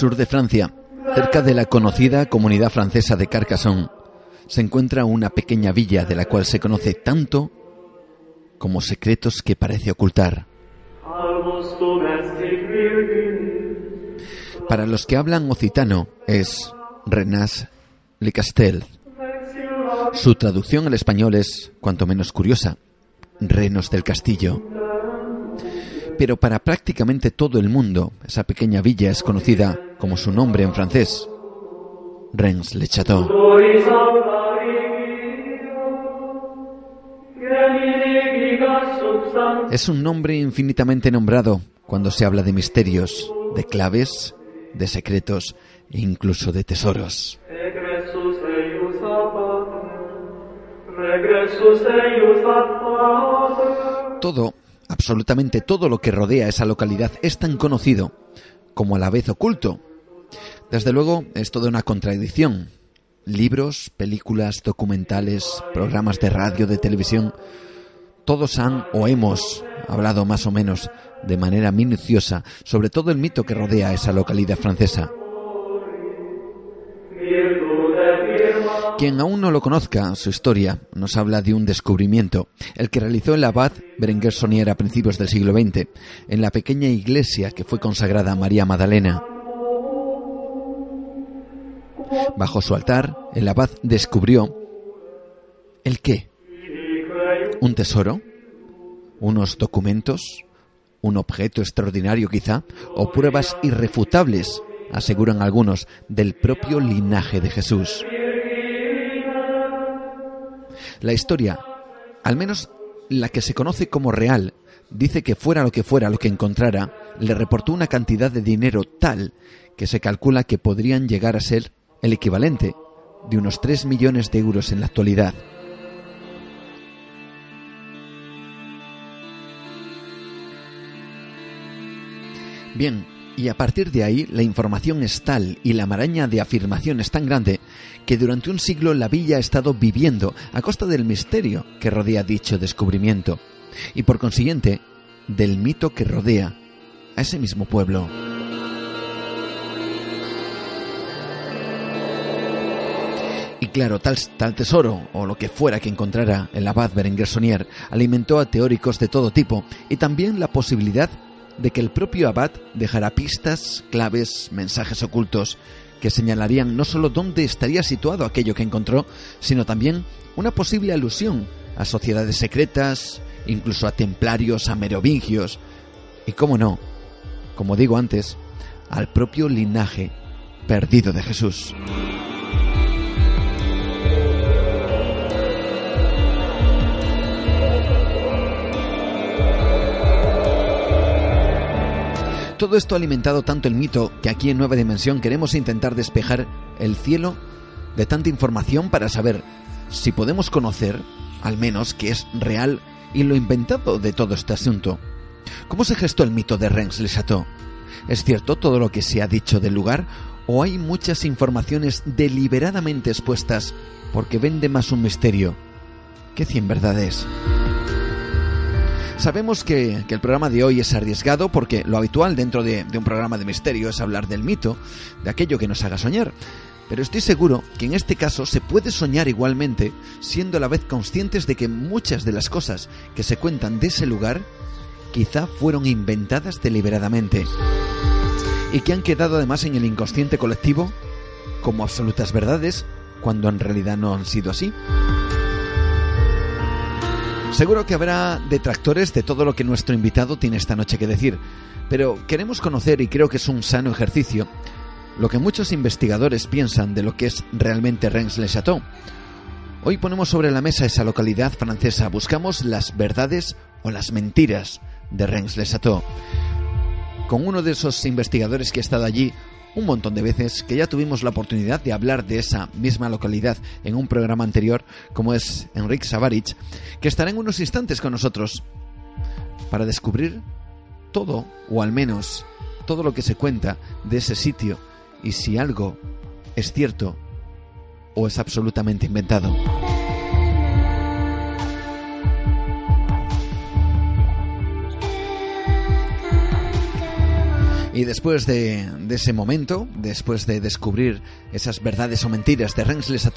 Sur de Francia, cerca de la conocida comunidad francesa de Carcassonne, se encuentra una pequeña villa de la cual se conoce tanto como secretos que parece ocultar. Para los que hablan occitano es Renas Le Castel. Su traducción al español es, cuanto menos curiosa, Renos del Castillo. Pero para prácticamente todo el mundo, esa pequeña villa es conocida como su nombre en francés, Rennes le Château. Es un nombre infinitamente nombrado cuando se habla de misterios, de claves, de secretos e incluso de tesoros. Todo, absolutamente todo lo que rodea esa localidad es tan conocido como a la vez oculto. Desde luego es toda una contradicción. Libros, películas, documentales, programas de radio, de televisión, todos han o hemos hablado más o menos de manera minuciosa sobre todo el mito que rodea esa localidad francesa. Quien aún no lo conozca, su historia nos habla de un descubrimiento, el que realizó el abad Berenguer Sonier a principios del siglo XX, en la pequeña iglesia que fue consagrada a María Magdalena. Bajo su altar, el abad descubrió el qué. ¿Un tesoro? ¿Unos documentos? ¿Un objeto extraordinario quizá? ¿O pruebas irrefutables, aseguran algunos, del propio linaje de Jesús? La historia, al menos la que se conoce como real, dice que fuera lo que fuera lo que encontrara, le reportó una cantidad de dinero tal que se calcula que podrían llegar a ser el equivalente de unos 3 millones de euros en la actualidad. Bien, y a partir de ahí la información es tal y la maraña de afirmaciones tan grande que durante un siglo la villa ha estado viviendo a costa del misterio que rodea dicho descubrimiento y por consiguiente del mito que rodea a ese mismo pueblo. Y claro, tal, tal, tesoro, o lo que fuera que encontrara el abad Berenguer Sonier, alimentó a teóricos de todo tipo y también la posibilidad de que el propio abad dejara pistas, claves, mensajes ocultos que señalarían no solo dónde estaría situado aquello que encontró, sino también una posible alusión a sociedades secretas, incluso a templarios, a merovingios, y cómo no, como digo antes, al propio linaje perdido de Jesús. Todo esto ha alimentado tanto el mito que aquí en Nueva Dimensión queremos intentar despejar el cielo de tanta información para saber si podemos conocer, al menos, que es real y lo inventado de todo este asunto. ¿Cómo se gestó el mito de Rennes le Chateau? ¿Es cierto todo lo que se ha dicho del lugar? ¿O hay muchas informaciones deliberadamente expuestas porque vende más un misterio que cien verdades? Sabemos que, el programa de hoy es arriesgado porque lo habitual dentro de, de un programa de misterio es hablar del mito, de aquello que nos haga soñar. Pero estoy seguro que en este caso se puede soñar igualmente, siendo a la vez conscientes de que muchas de las cosas que se cuentan de ese lugar quizá fueron inventadas deliberadamente y que han quedado además en el inconsciente colectivo como absolutas verdades cuando en realidad no han sido así. Seguro que habrá detractores de todo lo que nuestro invitado tiene esta noche que decir, pero queremos conocer, y creo que es un sano ejercicio, lo que muchos investigadores piensan de lo que es realmente Reims-le-Château. Hoy ponemos sobre la mesa esa localidad francesa, buscamos las verdades o las mentiras de Reims-le-Château. Con uno de esos investigadores que ha estado allí un montón de veces, que ya tuvimos la oportunidad de hablar de esa misma localidad en un programa anterior, como es Enrique Savarich, que estará en unos instantes con nosotros para descubrir todo, o al menos todo lo que se cuenta de ese sitio y si algo es cierto o es absolutamente inventado. Y después de, ese momento, después de descubrir esas verdades o mentiras de Rennes Les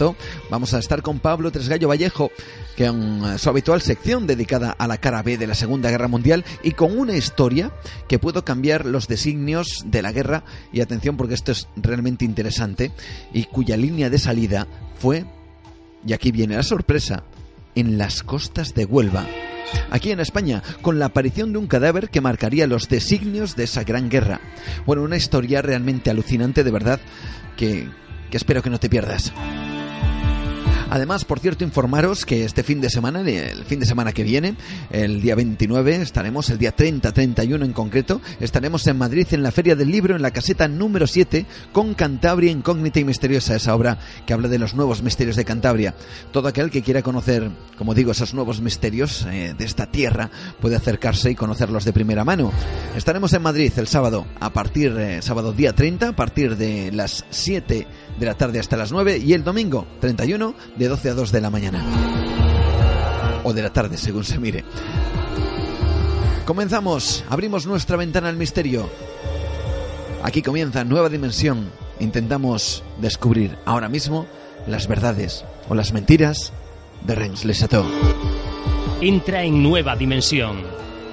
vamos a estar con Pablo Tresgallo Vallejo, que en su habitual sección dedicada a la cara B de la Segunda Guerra Mundial y con una historia que pudo cambiar los designios de la guerra, y atención porque esto es realmente interesante, y cuya línea de salida fue, y aquí viene la sorpresa, en las costas de Huelva aquí en España, con la aparición de un cadáver que marcaría los designios de esa gran guerra. Bueno, una historia realmente alucinante, de verdad, que, que espero que no te pierdas. Además, por cierto, informaros que este fin de semana, el fin de semana que viene, el día 29, estaremos, el día 30, 31 en concreto, estaremos en Madrid en la Feria del Libro, en la caseta número 7, con Cantabria Incógnita y Misteriosa, esa obra que habla de los nuevos misterios de Cantabria. Todo aquel que quiera conocer, como digo, esos nuevos misterios eh, de esta tierra, puede acercarse y conocerlos de primera mano. Estaremos en Madrid el sábado, a partir, eh, sábado día 30, a partir de las 7 de la tarde hasta las 9 y el domingo 31 de 12 a 2 de la mañana. O de la tarde, según se mire. Comenzamos, abrimos nuestra ventana al misterio. Aquí comienza Nueva Dimensión. Intentamos descubrir ahora mismo las verdades o las mentiras de Rennes Le Chateau. Entra en Nueva Dimensión,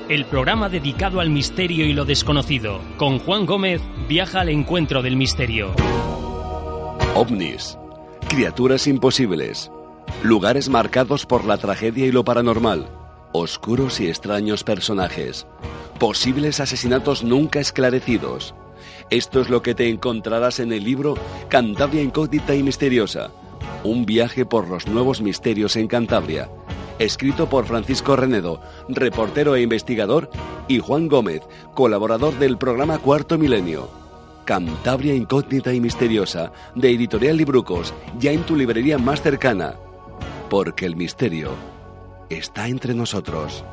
el programa dedicado al misterio y lo desconocido. Con Juan Gómez viaja al encuentro del misterio ovnis, criaturas imposibles, lugares marcados por la tragedia y lo paranormal, oscuros y extraños personajes, posibles asesinatos nunca esclarecidos. Esto es lo que te encontrarás en el libro Cantabria Incógnita y Misteriosa, un viaje por los nuevos misterios en Cantabria, escrito por Francisco Renedo, reportero e investigador, y Juan Gómez, colaborador del programa Cuarto Milenio. Cantabria Incógnita y Misteriosa, de Editorial Librucos, ya en tu librería más cercana. Porque el misterio está entre nosotros.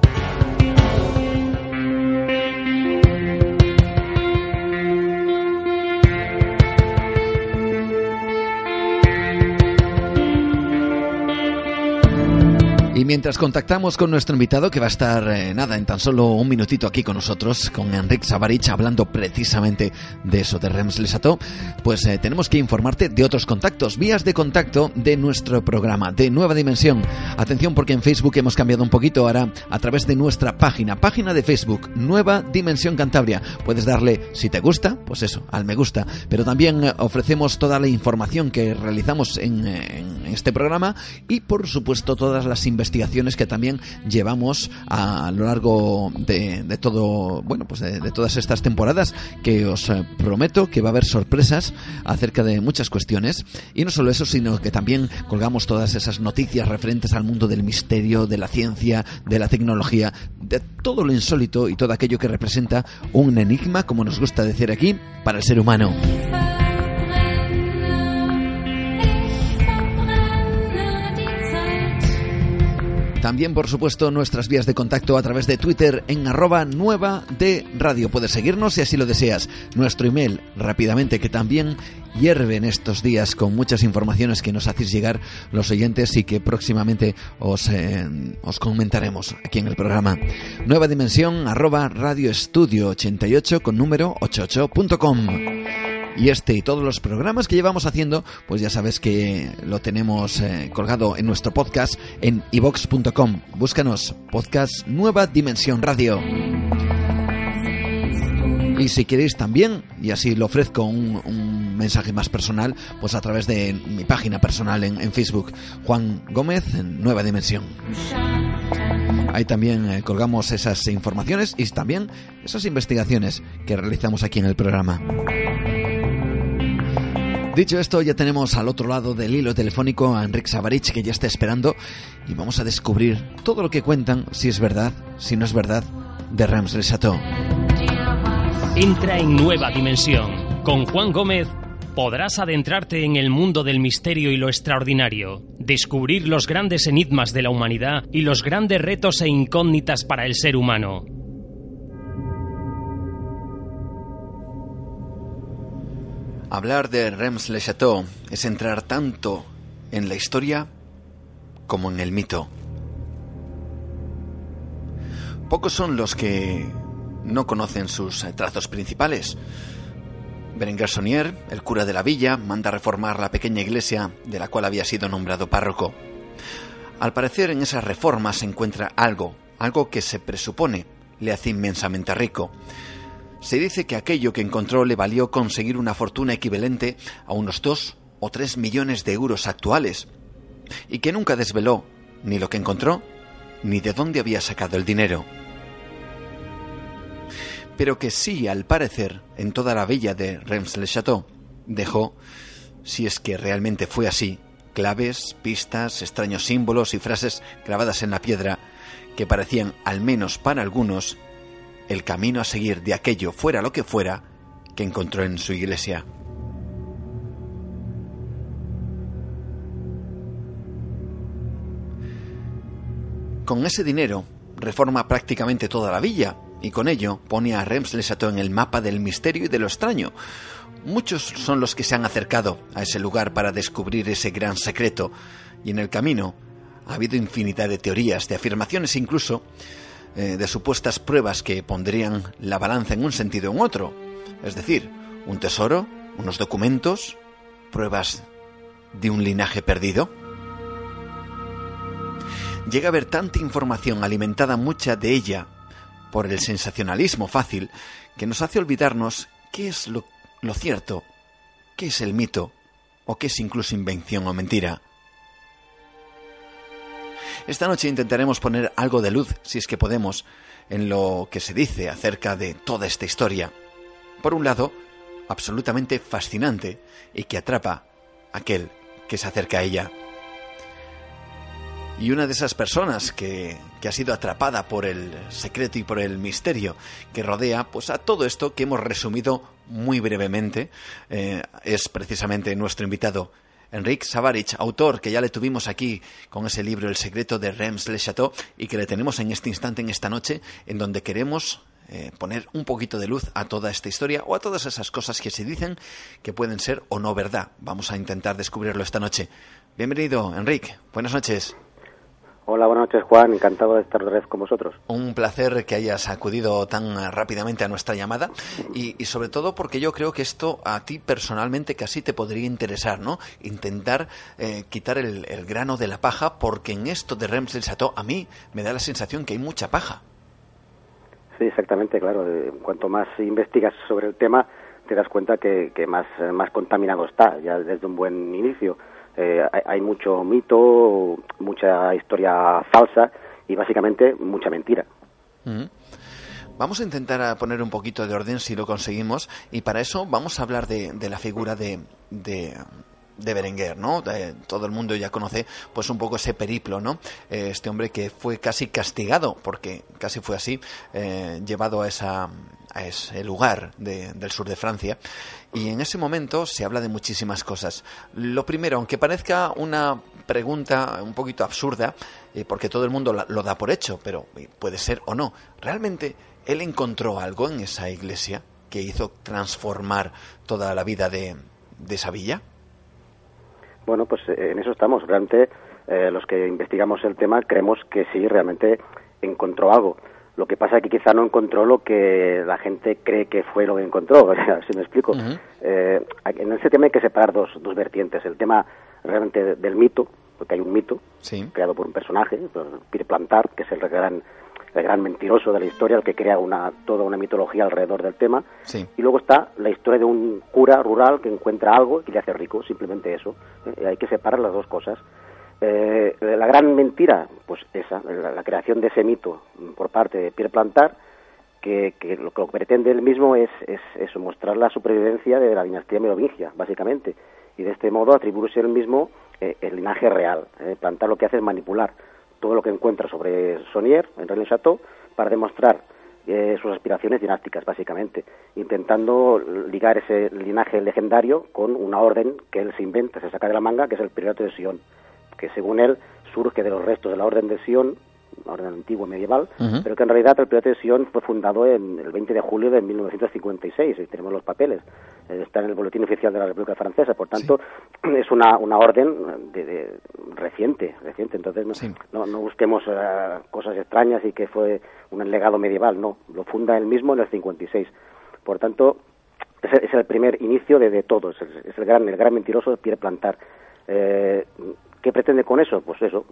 Y mientras contactamos con nuestro invitado, que va a estar, eh, nada, en tan solo un minutito aquí con nosotros, con Enrique Savarich, hablando precisamente de eso, de Rems Lesato, pues eh, tenemos que informarte de otros contactos, vías de contacto de nuestro programa, de Nueva Dimensión. Atención porque en Facebook hemos cambiado un poquito ahora a través de nuestra página, página de Facebook, Nueva Dimensión Cantabria. Puedes darle, si te gusta, pues eso, al me gusta, pero también eh, ofrecemos toda la información que realizamos en, en este programa y, por supuesto, todas las investigaciones investigaciones que también llevamos a, lo largo de, todo, bueno, pues de, todas estas temporadas, que os eh, prometo que va a haber sorpresas acerca de muchas cuestiones. Y no solo eso, sino que también colgamos todas esas noticias referentes al mundo del misterio, de la ciencia, de la tecnología, de todo lo insólito y todo aquello que representa un enigma, como nos gusta decir aquí, para el ser humano. También, por supuesto, nuestras vías de contacto a través de Twitter en arroba nueva de radio. Puedes seguirnos si así lo deseas. Nuestro email, rápidamente, que también hierve en estos días con muchas informaciones que nos hacéis llegar los oyentes y que próximamente os, eh, os comentaremos aquí en el programa. Nueva dimensión arroba radioestudio 88 con número 88.com. Y este y todos los programas que llevamos haciendo, pues ya sabes que lo tenemos eh, colgado en nuestro podcast en ivox.com. Búscanos, podcast Nueva Dimensión Radio. Y si queréis también, y así lo ofrezco un, mensaje más personal, pues a través de mi página personal en, Facebook, Juan Gómez, en Nueva Dimensión. Ahí también eh, colgamos esas informaciones y también esas investigaciones que realizamos aquí en el programa. Dicho esto, ya tenemos al otro lado del hilo telefónico a Enrique Savarich que ya está esperando y vamos a descubrir todo lo que cuentan, si es verdad, si no es verdad, de Rams del Chateau. Entra en nueva dimensión. Con Juan Gómez podrás adentrarte en el mundo del misterio y lo extraordinario, descubrir los grandes enigmas de la humanidad y los grandes retos e incógnitas para el ser humano. Hablar de Rems le Chateau es entrar tanto en la historia como en el mito. Pocos son los que no conocen sus trazos principales. Berenguer Sonier, el cura de la villa, manda reformar la pequeña iglesia de la cual había sido nombrado párroco. Al parecer en esas reformas se encuentra algo, algo que se presupone le hace inmensamente rico. Se dice que aquello que encontró le valió conseguir una fortuna equivalente a unos dos o tres millones de euros actuales, y que nunca desveló ni lo que encontró, ni de dónde había sacado el dinero. Pero que sí, al parecer, en toda la villa de Reims-le-Château, dejó, si es que realmente fue así, claves, pistas, extraños símbolos y frases grabadas en la piedra que parecían, al menos para algunos, el camino a seguir de aquello fuera lo que fuera que encontró en su iglesia. Con ese dinero reforma prácticamente toda la villa y con ello pone a Reims-le-Château en el mapa del misterio y de lo extraño. Muchos son los que se han acercado a ese lugar para descubrir ese gran secreto y en el camino ha habido infinidad de teorías, de afirmaciones incluso, eh, de supuestas pruebas que pondrían la balanza en un sentido o en otro. Es decir, un tesoro, unos documentos, pruebas de un linaje perdido. Llega a haber tanta información alimentada mucha de ella por el sensacionalismo fácil que nos hace olvidarnos qué es lo, lo cierto, qué es el mito o qué es incluso invención o mentira. Esta noche intentaremos poner algo de luz, si es que podemos, en lo que se dice acerca de toda esta historia. Por un lado, absolutamente fascinante y que atrapa a aquel que se acerca a ella. Y una de esas personas que, que, ha sido atrapada por el secreto y por el misterio que rodea pues a todo esto que hemos resumido muy brevemente eh, es precisamente nuestro invitado Enrique Savarich, autor que ya le tuvimos aquí con ese libro El secreto de Reims le Chateau y que le tenemos en este instante, en esta noche, en donde queremos eh, poner un poquito de luz a toda esta historia o a todas esas cosas que se dicen que pueden ser o no verdad. Vamos a intentar descubrirlo esta noche. Bienvenido, Enrique. Buenas noches. Hola, buenas noches Juan, encantado de estar otra vez con vosotros. Un placer que hayas acudido tan rápidamente a nuestra llamada y, y, sobre todo porque yo creo que esto a ti personalmente casi te podría interesar, ¿no? Intentar eh, quitar el, el, grano de la paja porque en esto de Rems del Chateau a mí me da la sensación que hay mucha paja. Sí, exactamente, claro. Cuanto más investigas sobre el tema te das cuenta que, que más, más contaminado está ya desde un buen inicio eh, hay mucho mito, mucha historia falsa y básicamente mucha mentira. Vamos a intentar poner un poquito de orden si lo conseguimos y para eso vamos a hablar de, la figura de, de, de Berenguer, ¿no? todo el mundo ya conoce pues un poco ese periplo, ¿no? Eh, este hombre que fue casi castigado, porque casi fue así, eh, llevado a esa a ese lugar del sur de Francia y en ese momento se habla de muchísimas cosas. Lo primero, aunque parezca una pregunta un poquito absurda, eh, porque todo el mundo lo da por hecho, pero eh, puede ser o no, ¿realmente él encontró algo en esa iglesia que hizo transformar toda la vida de, de esa villa? Bueno, pues eh, en eso estamos. Realmente los que investigamos el tema creemos que sí, realmente encontró algo. Lo que pasa es que quizá no encontró lo que la gente cree que fue lo que encontró, si me explico. Eh, en ese tema hay que separar dos, dos vertientes. El tema realmente del mito, porque hay un mito creado por un personaje, Pierre Plantar, que es el gran, el gran mentiroso de la historia, el que crea una, toda una mitología alrededor del tema. Y luego está la historia de un cura rural que encuentra algo y le hace rico, simplemente eso. Eh, hay que separar las dos cosas. Eh, la gran mentira, pues esa, la, creación de ese mito por parte de Pierre Plantar, que, lo que pretende él mismo es, es, mostrar la supervivencia de la dinastía merovingia, básicamente, y de este modo atribuirse él mismo eh, el linaje real. Eh, Plantar lo que hace es manipular todo lo que encuentra sobre Sonier, en René Chateau, para demostrar sus aspiraciones dinásticas, básicamente, intentando ligar ese linaje legendario con una orden que él se inventa, se saca de la manga, que es el Priorato de Sion que según él surge de los restos de la Orden de Sion, la orden antigua medieval, pero que en realidad el Priorato de Sion fue fundado en el 20 de julio de 1956, y tenemos los papeles, eh, está en el Boletín Oficial de la República Francesa, por tanto es una, una orden de, reciente, reciente, entonces no, no, busquemos eh, cosas extrañas y que fue un legado medieval, no, lo funda él mismo en el 56, por tanto es, es el primer inicio de, de todo, es, el, gran, el gran mentiroso de Pierre Plantar. Eh, ¿Qué pretende con eso? Pues eso,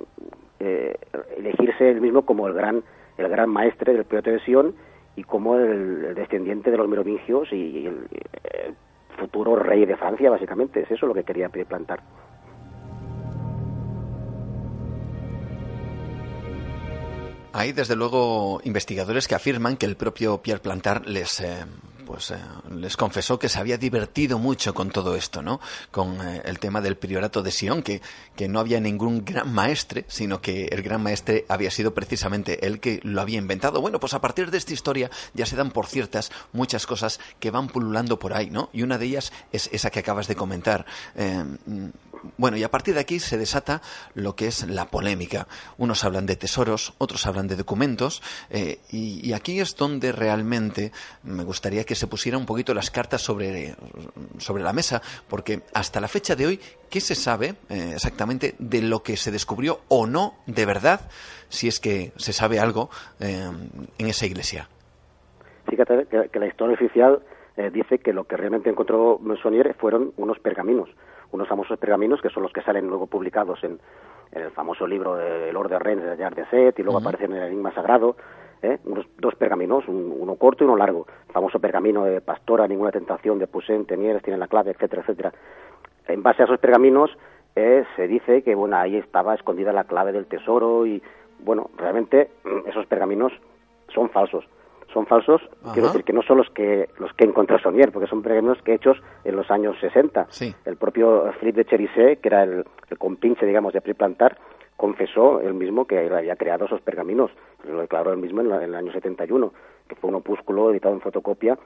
eh, elegirse él mismo como el gran, el gran maestre del periodo de Sion y como el, descendiente de los merovingios y, el, futuro rey de Francia, básicamente. Es eso lo que quería plantar. Hay, desde luego, investigadores que afirman que el propio Pierre Plantar les, eh, pues eh, les confesó que se había divertido mucho con todo esto, ¿no? Con eh, el tema del priorato de Sion, que, que no había ningún gran maestre, sino que el gran maestre había sido precisamente él que lo había inventado. Bueno, pues a partir de esta historia ya se dan por ciertas muchas cosas que van pululando por ahí, ¿no? Y una de ellas es esa que acabas de comentar. Eh, bueno, y a partir de aquí se desata lo que es la polémica. Unos hablan de tesoros, otros hablan de documentos, y, y aquí es donde realmente me gustaría que se pusiera un poquito las cartas sobre, sobre la mesa, porque hasta la fecha de hoy, ¿qué se sabe eh, exactamente de lo que se descubrió o no de verdad, si es que se sabe algo eh, en esa iglesia? Fíjate que, la historia oficial eh, dice que lo que realmente encontró Monsonier fueron unos pergaminos, unos famosos pergaminos que son los que salen luego publicados en, el famoso libro de Lord de Rennes de Jar de Set y luego aparecen en el Enigma Sagrado ¿eh? unos dos pergaminos, uno corto y uno largo, el famoso pergamino de Pastora, ninguna tentación de Poussin, Tenieres, tiene la clave, etcétera, etcétera. En base a esos pergaminos eh, se dice que bueno ahí estaba escondida la clave del tesoro y bueno realmente mm, esos pergaminos son falsos son falsos quiero decir que no son los que los que encontró Sonier porque son pergaminos que hechos en los años 60 el propio Philippe de Cherisset que era el, el compinche digamos de Priplantar confesó él mismo que él había creado esos pergaminos, lo declaró él mismo en, el año 71, que fue un opúsculo editado en fotocopia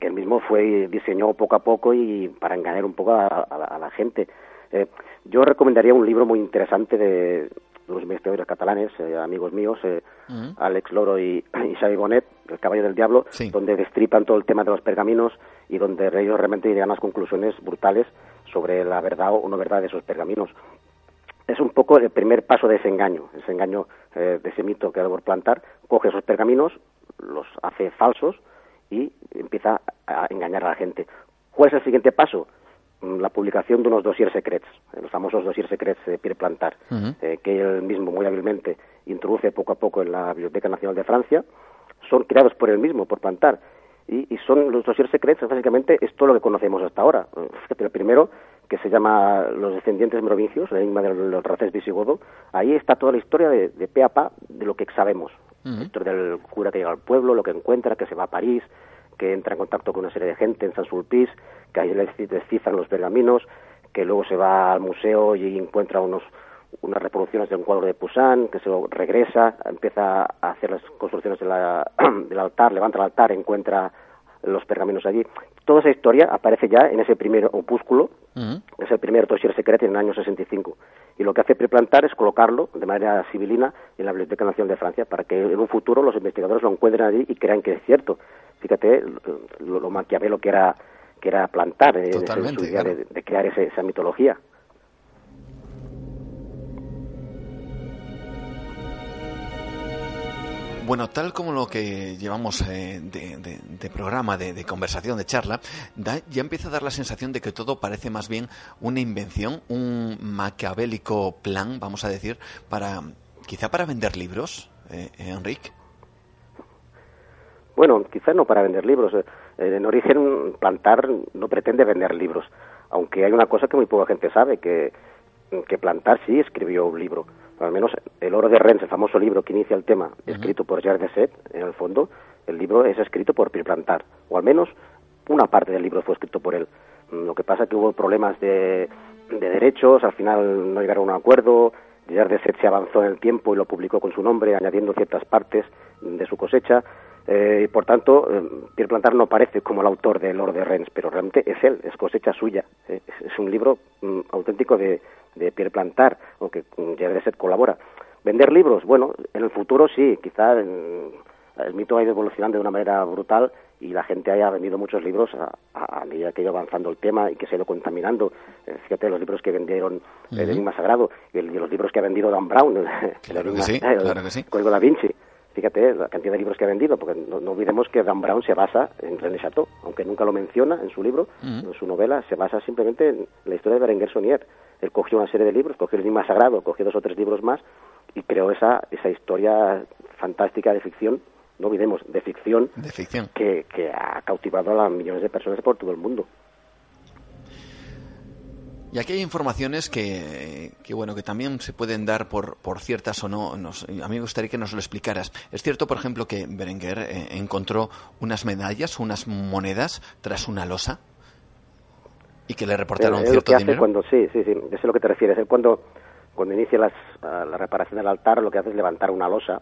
que él mismo fue diseñó poco a poco y para engañar un poco a, la, gente. Eh, yo recomendaría un libro muy interesante de, los investigadores catalanes, eh, amigos míos, eh, Alex Loro y, y Xavi Bonet, El caballo del diablo, donde destripan todo el tema de los pergaminos y donde ellos realmente llegan a las conclusiones brutales sobre la verdad o no verdad de esos pergaminos es un poco el primer paso de ese engaño, ese engaño eh, de ese mito que ha por plantar, coge esos pergaminos, los hace falsos y empieza a engañar a la gente. ¿Cuál es el siguiente paso? Mm, la publicación de unos dossiers secrets, eh, los famosos dossiers secrets de Pierre Plantar, eh, que él mismo muy hábilmente introduce poco a poco en la Biblioteca Nacional de Francia, son creados por él mismo, por Plantar, y, y son los dossiers secrets, básicamente es todo lo que conocemos hasta ahora. Fíjate, el primero que se llama Los descendientes merovingios, el enigma del, racés visigodo, ahí está toda la historia de, de pe a pa de lo que sabemos. La historia del cura que llega al pueblo, lo que encuentra, que se va a París, que entra en contacto con una serie de gente en San Sulpice, que ahí les descifran los pergaminos, que luego se va al museo y encuentra unos unas reproducciones de un cuadro de Poussin, que se regresa, empieza a hacer las construcciones del altar, levanta el altar, encuentra los pergaminos allí. Toda esa historia aparece ya en ese primer opúsculo, es el primer dossier secreto en el año 65. Y lo que hace Preplantar es colocarlo de manera civilina en la Biblioteca Nacional de Francia para que en un futuro los investigadores lo encuentren allí y crean que es cierto. Fíjate lo, lo maquiavelo que era que era plantar eh, su idea de, crear esa mitología. Bueno, tal como lo que llevamos eh, de, programa, de, conversación, de charla, ya empieza a dar la sensación de que todo parece más bien una invención, un maquiavélico plan, vamos a decir, para quizá para vender libros, eh, Enrique. Bueno, quizá no para vender libros. Eh, en origen, Plantar no pretende vender libros, aunque hay una cosa que muy poca gente sabe, que, que Plantar sí escribió un libro al menos El oro de Rennes, el famoso libro que inicia el tema, escrito por Gerard Set, en el fondo, el libro es escrito por Pierre Plantar, o al menos una parte del libro fue escrito por él. Mm, lo que pasa es que hubo problemas de, de derechos, al final no llegaron a un acuerdo, Gerard de Set se avanzó en el tiempo y lo publicó con su nombre, añadiendo ciertas partes de su cosecha, eh, y por tanto, eh, Pierre Plantar no parece como el autor de Oro de Rennes, pero realmente es él, es cosecha suya. Eh, es, un libro mm, auténtico de, de Pierre Plantar, aunque de Set colabora. Vender libros, bueno, en el futuro sí, quizá el mito ha ido evolucionando de una manera brutal y la gente haya vendido muchos libros a, medida que ha ido avanzando el tema y que se ha ido contaminando. Eh, fíjate, los libros que vendieron El Enigma Sagrado y, los libros que ha vendido Dan Brown, el, el, Código da Vinci. Fíjate la cantidad de libros que ha vendido, porque no, olvidemos que Dan Brown se basa en René Chateau, aunque nunca lo menciona en su libro, en su novela, se basa simplemente en la historia de Berenguer Sonier. Él cogió una serie de libros, cogió el Enigma Sagrado, cogió dos o tres libros más y creó esa, esa historia fantástica de ficción, no olvidemos, de ficción, de ficción. Que, que ha cautivado a millones de personas por todo el mundo. Y aquí hay informaciones que, que, bueno, que también se pueden dar por, por ciertas o no. Nos, a mí me gustaría que nos lo explicaras. Es cierto, por ejemplo, que Berenguer eh, encontró unas medallas, unas monedas tras una losa y que le reportaron cierto que dinero. Cuando, sí, sí, sí, es a lo que te refieres. Él cuando, cuando inicia las, la reparación del altar, lo que hace es levantar una losa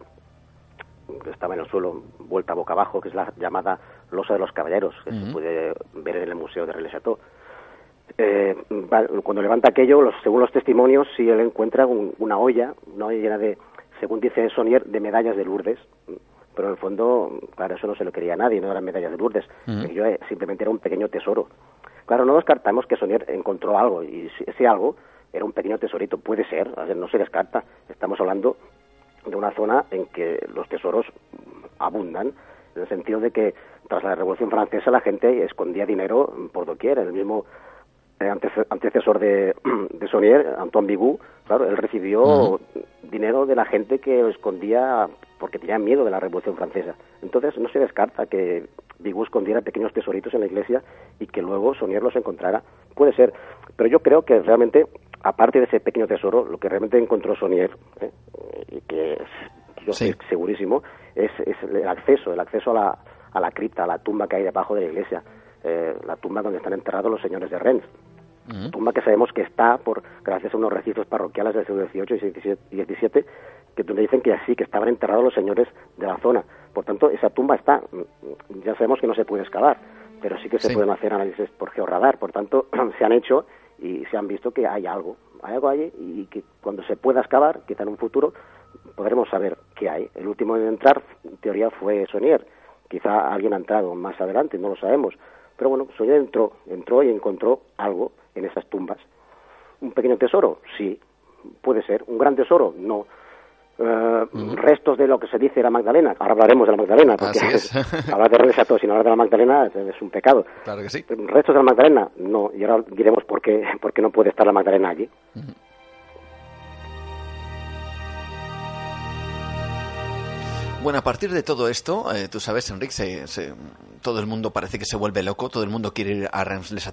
que estaba en el suelo, vuelta boca abajo, que es la llamada losa de los caballeros, que se puede ver en el Museo de Relais eh, cuando levanta aquello, los, según los testimonios, sí él encuentra una olla, una olla llena de, según dice Sonier, de medallas de Lourdes. Pero en el fondo, claro, eso no se lo quería nadie, no eran medallas de Lourdes. Yo, eh, simplemente era un pequeño tesoro. Claro, no descartamos que Sonier encontró algo, y ese algo era un pequeño tesorito, puede ser, no se descarta. Estamos hablando de una zona en que los tesoros abundan, en el sentido de que tras la Revolución Francesa la gente escondía dinero por doquier. En el mismo eh, antecesor de, de Sonier, Antoine Bigou, claro, él recibió dinero de la gente que escondía porque tenía miedo de la Revolución Francesa. Entonces no se descarta que Bigou escondiera pequeños tesoritos en la iglesia y que luego Sonier los encontrara. Puede ser, pero yo creo que realmente, aparte de ese pequeño tesoro, lo que realmente encontró Sonier, ¿eh? y que yo estoy segurísimo, es, es, el acceso, el acceso a la, a la cripta, a la tumba que hay debajo de la iglesia, eh, la tumba donde están enterrados los señores de Rennes tumba que sabemos que está por gracias a unos registros parroquiales del siglo XVIII y XVII que donde dicen que así que estaban enterrados los señores de la zona. Por tanto, esa tumba está. Ya sabemos que no se puede excavar, pero sí que se pueden hacer análisis por georradar. Por tanto, se han hecho y se han visto que hay algo, hay algo allí y que cuando se pueda excavar, quizá en un futuro, podremos saber qué hay. El último en entrar, en teoría, fue Sonier. Quizá alguien ha entrado más adelante, no lo sabemos. Pero bueno, Sonier entró, entró y encontró algo en esas tumbas. ¿Un pequeño tesoro? Sí, puede ser. ¿Un gran tesoro? No. Eh, restos de lo que se dice la Magdalena. Ahora hablaremos de la Magdalena, porque hablar de René sin hablar de la Magdalena es un pecado. Claro que sí. ¿Restos de la Magdalena? No, y ahora diremos por qué, por qué no puede estar la Magdalena allí. Bueno, a partir de todo esto, eh, tú sabes, Enrique, todo el mundo parece que se vuelve loco, todo el mundo quiere ir a reims les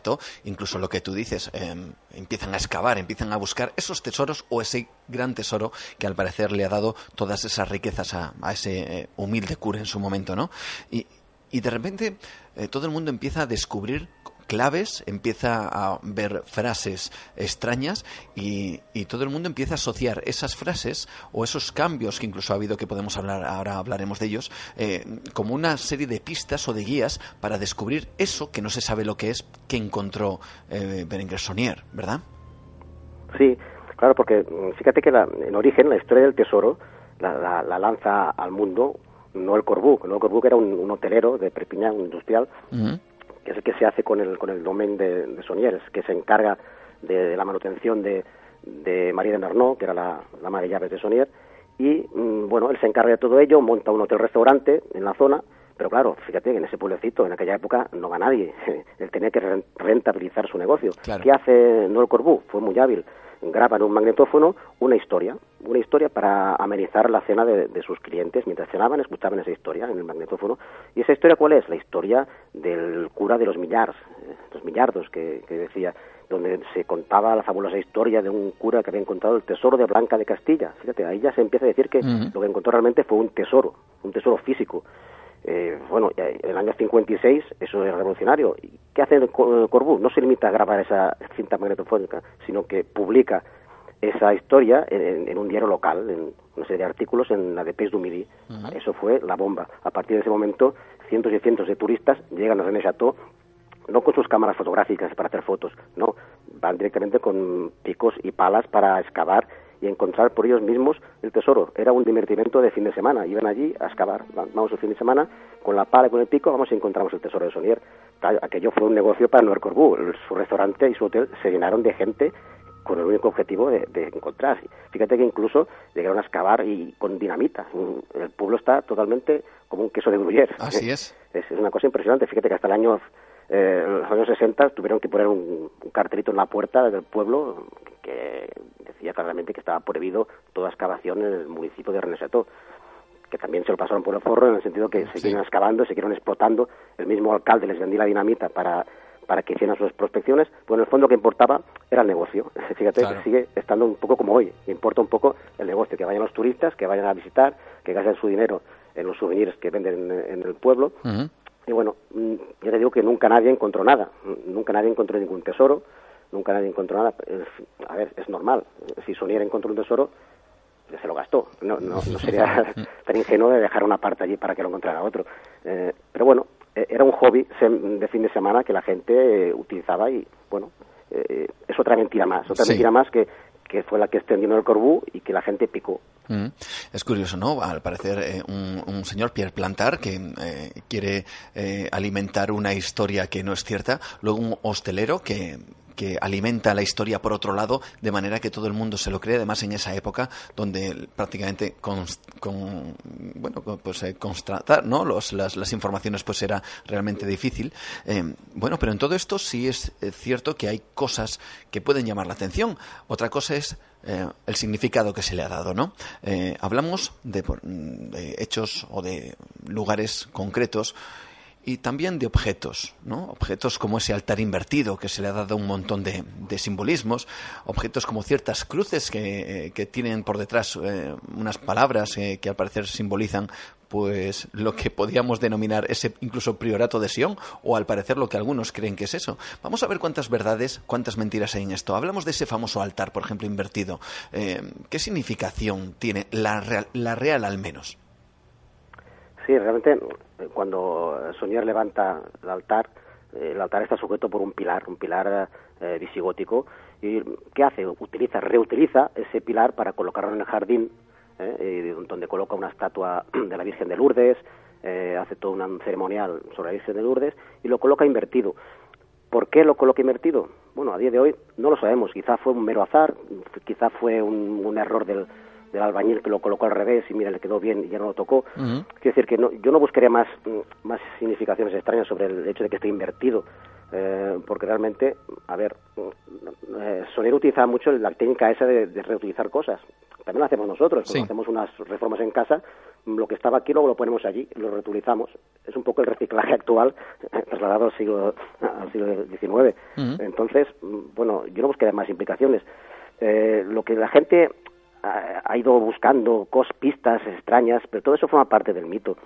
incluso lo que tú dices, em, empiezan a excavar, empiezan a buscar esos tesoros o ese gran tesoro que al parecer le ha dado todas esas riquezas a, ese eh, humilde cura en su momento, ¿no? Y, y de repente eh, todo el mundo empieza a descubrir claves, empieza a ver frases extrañas y, todo el mundo empieza a asociar esas frases o esos cambios que incluso ha habido que podemos hablar, ahora hablaremos de ellos, eh, como una serie de pistas o de guías para descubrir eso que no se sabe lo que es que encontró eh, Berenguer Sonier, ¿verdad? Sí, claro, porque mm, fíjate que en origen la historia del tesoro la, lanza al mundo no el Corbuc, no el Corbuc era un, hotelero de Perpiñán, un industrial, que es el que se hace con el, con el de, de Sonieres, que se encarga de, la manutención de, de María de Narnó, que era la, la madre llaves de Sonier, y mm, bueno, él se encarga de todo ello, monta un hotel-restaurante en la zona, pero claro, fíjate que en ese pueblecito, en aquella época, no va nadie. él tenía que rentabilizar su negocio. ¿Qué hace Noel Corbu? Fue muy hábil graba en un magnetófono una historia, una historia para amenizar la cena de, sus clientes. Mientras cenaban, escuchaban esa historia en el magnetófono. ¿Y esa historia cuál es? La historia del cura de los millars, eh, los millardos, que, decía, donde se contaba la fabulosa historia de un cura que había encontrado el tesoro de Blanca de Castilla. Fíjate, ahí ya se empieza a decir que lo que encontró realmente fue un tesoro, un tesoro físico. Eh, bueno, en el año 56 eso es revolucionario. ¿Qué hace Corbu? No se limita a grabar esa cinta magnetofónica, sino que publica esa historia en, un diario local, en una serie de artículos en la de Pays du Midi. Eso fue la bomba. A partir de ese momento, cientos y cientos de turistas llegan a René Chateau no con sus cámaras fotográficas para hacer fotos, no, van directamente con picos y palas para excavar y encontrar por ellos mismos el tesoro. Era un divertimento de fin de semana. Iban allí a excavar. Vamos el fin de semana con la pala y con el pico, vamos y encontramos el tesoro de Sonier. Aquello fue un negocio para Noel Corbu. Su restaurante y su hotel se llenaron de gente con el único objetivo de, encontrar. Fíjate que incluso llegaron a excavar y con dinamita. El pueblo está totalmente como un queso de gruyere. Así es. Es, una cosa impresionante. Fíjate que hasta el año eh, los años 60 tuvieron que poner un, cartelito en la puerta del pueblo que decía claramente que estaba prohibido toda excavación en el municipio de Reneseto, que también se lo pasaron por el forro en el sentido que se sí. excavando, se siguieron explotando, el mismo alcalde les vendía la dinamita para para que hicieran sus prospecciones, pues en el fondo lo que importaba era el negocio. Fíjate que sigue estando un poco como hoy, importa un poco el negocio, que vayan los turistas, que vayan a visitar, que gasten su dinero en los souvenirs que venden en, el pueblo. Y bueno, mm, yo te digo que nunca nadie encontró nada, nunca nadie encontró ningún tesoro, nunca nadie encontró nada. A ver, es normal. Si Sonier encontró un tesoro, se lo gastó. No, no, sería tan ingenuo de dejar una parte allí para que lo encontrara otro. Eh, pero bueno, eh, era un hobby de fin de semana que la gente eh, utilizaba y, bueno, es otra mentira más. Otra mentira más que, que fue la que extendió el Corbú y que la gente picó. Mm. Es curioso, ¿no? Al parecer, un, un, señor Pierre Plantar que quiere alimentar una historia que no es cierta, luego un hostelero que que alimenta la historia por otro lado, de manera que todo el mundo se lo cree, además en esa época donde prácticamente con, bueno, pues eh, constatar ¿no? Los, las, informaciones pues era realmente difícil. Eh, bueno, pero en todo esto sí es eh, cierto que hay cosas que pueden llamar la atención. Otra cosa es el significado que se le ha dado, ¿no? hablamos de, de, hechos o de lugares concretos y también de objetos, ¿no? Objetos como ese altar invertido que se le ha dado un montón de, simbolismos, objetos como ciertas cruces que, eh, que tienen por detrás eh, unas palabras eh, que al parecer simbolizan pues lo que podríamos denominar ese incluso priorato de Sion o al parecer lo que algunos creen que es eso. Vamos a ver cuántas verdades, cuántas mentiras hay en esto. Hablamos de ese famoso altar, por ejemplo, invertido. ¿Qué significación tiene la real, la real al menos? Sí, realmente cuando Sonier levanta el altar, eh, el altar está sujeto por un pilar, un pilar eh, visigótico. ¿Y qué hace? Utiliza, reutiliza ese pilar para colocarlo en el jardín, eh, donde coloca una estatua de la Virgen de Lourdes, hace todo un ceremonial sobre la Virgen de Lourdes y lo coloca invertido. ¿Por qué lo coloca invertido? Bueno, a día de hoy no lo sabemos. Quizá fue un mero azar, quizá fue un error del, del albañil que lo colocó al revés y mira, le quedó bien y ya no lo tocó. Quiero decir que no, yo no buscaría más, mm, más significaciones extrañas sobre el hecho de que esté invertido, eh, porque realmente, a ver, mm, eh, utiliza mucho la técnica esa de, reutilizar cosas. También lo hacemos nosotros, cuando hacemos unas reformas en casa, mm, lo que estaba aquí luego lo ponemos allí, lo reutilizamos. Es un poco el reciclaje actual trasladado al siglo, al siglo XIX. Entonces, bueno, yo no buscaría más implicaciones. Eh, lo que la gente ha ido buscando cos, pistas extrañas, pero todo eso forma parte del mito.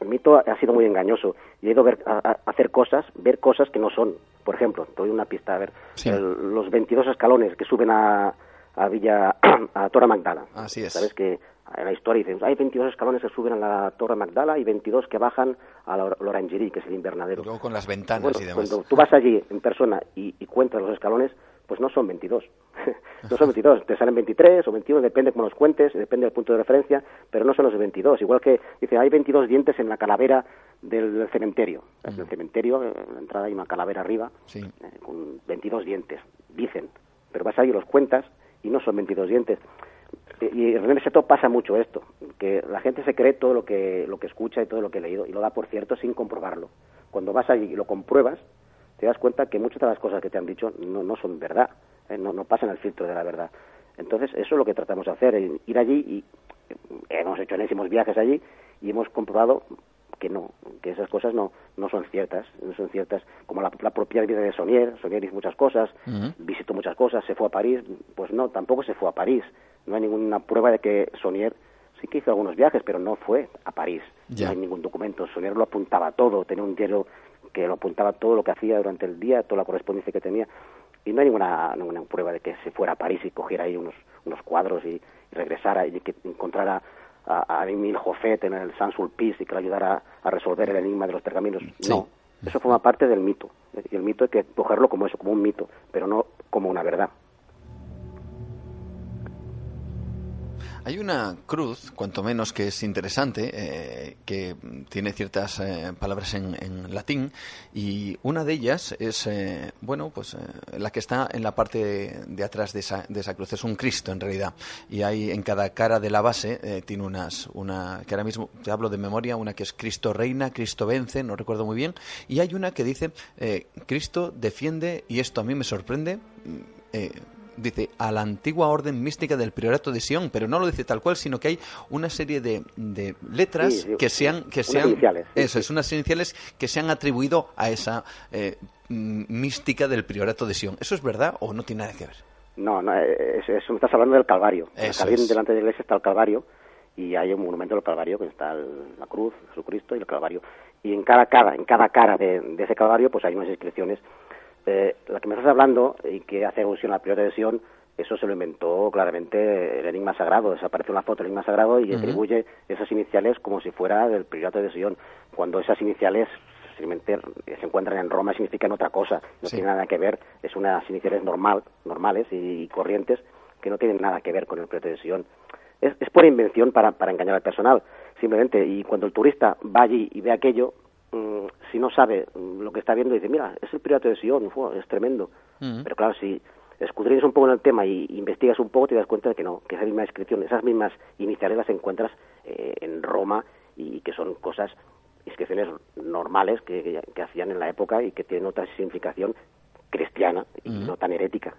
el mito ha sido muy engañoso y he ido a, hacer cosas, ver cosas que no son. Por ejemplo, te doy una pista, a ver, los 22 escalones que suben a, a Villa, a Torre Magdala. Así es. Sabes que en la historia dicen, hay 22 escalones que suben a la Torre Magdala y 22 que bajan a la Orangerie, que es el invernadero. luego con las ventanas y demás. Cuando tú vas allí en persona y, y cuentas los escalones, pues no son 22. no son 22, te salen 23 o 21, depende cómo los cuentes, depende del punto de referencia, pero no son los 22. Igual que dice, hay 22 dientes en la calavera del, cementerio. En el cementerio, en la entrada hay una calavera arriba eh, con 22 dientes, dicen. Pero vas ahí y los cuentas y no son 22 dientes. Y en el Seto pasa mucho esto, que la gente se cree todo lo que, lo que escucha y todo lo que ha leído y lo da por cierto sin comprobarlo. Cuando vas allí y lo compruebas, te das cuenta que muchas de las cosas que te han dicho no, no son verdad, ¿eh? no, no pasan el filtro de la verdad. Entonces, eso es lo que tratamos de hacer, ir allí y hemos hecho enésimos viajes allí y hemos comprobado que no, que esas cosas no, no son ciertas, no son ciertas, como la, propia vida de Sonier, Sonier hizo muchas cosas, visitó muchas cosas, se fue a París, pues no, tampoco se fue a París, no hay ninguna prueba de que Sonier sí que hizo algunos viajes, pero no fue a París, no hay ningún documento, Sonier lo apuntaba todo, tenía un diario que lo apuntaba todo lo que hacía durante el día, toda la correspondencia que tenía, y no hay ninguna, ninguna prueba de que se fuera a París y cogiera ahí unos, unos cuadros y, regresara y que encontrara a, a Emil Joffet en el Sans Sulpice y que le ayudara a resolver el enigma de los pergaminos. No, eso forma parte del mito. Y el mito hay que cogerlo como eso, como un mito, pero no como una verdad. Hay una cruz, cuanto menos que es interesante, eh, que tiene ciertas eh, palabras en, latín y una de ellas es, eh, bueno, pues la que está en la parte de, atrás de esa, de esa, cruz. Es un Cristo en realidad y hay en cada cara de la base tiene unas, una que ahora mismo te hablo de memoria, una que es Cristo reina, Cristo vence, no recuerdo muy bien, y hay una que dice Cristo defiende y esto a mí me sorprende dice a la antigua orden mística del priorato de Sion, pero no lo dice tal cual, sino que hay una serie de, de letras que sean que sean eso es unas iniciales que se han atribuido a esa eh, mística del priorato de Sion. ¿Eso es verdad o no tiene nada que ver? No, no, eso, estás hablando del Calvario. Alguien delante de la iglesia está el Calvario y hay un monumento del Calvario que está la cruz, Jesucristo y el Calvario. Y en cada cara, en cada cara de, de ese Calvario, pues hay unas inscripciones eh, la que me estás hablando y que hace alusión a la primera adhesión, eso se lo inventó claramente el Enigma Sagrado. Desaparece una foto del Enigma Sagrado y atribuye esas iniciales como si fuera del Priorato de Sion, cuando esas iniciales simplemente se encuentran en Roma significan otra cosa, no tiene nada que ver, es unas iniciales normal, normales y, corrientes que no tienen nada que ver con el Priorato de Sion. Es, es pura invención para, para engañar al personal, simplemente, y cuando el turista va allí y ve aquello, Mm, si no sabe mm, lo que está viendo, dice, mira, es el pirata de Sion, es tremendo. Pero claro, si escudriñas un poco en el tema y investigas un poco, te das cuenta de que no, que esa misma inscripción, esas mismas iniciales las encuentras eh, en Roma y que son cosas, inscripciones normales que, que, hacían en la época y que tienen otra significación cristiana y no tan herética.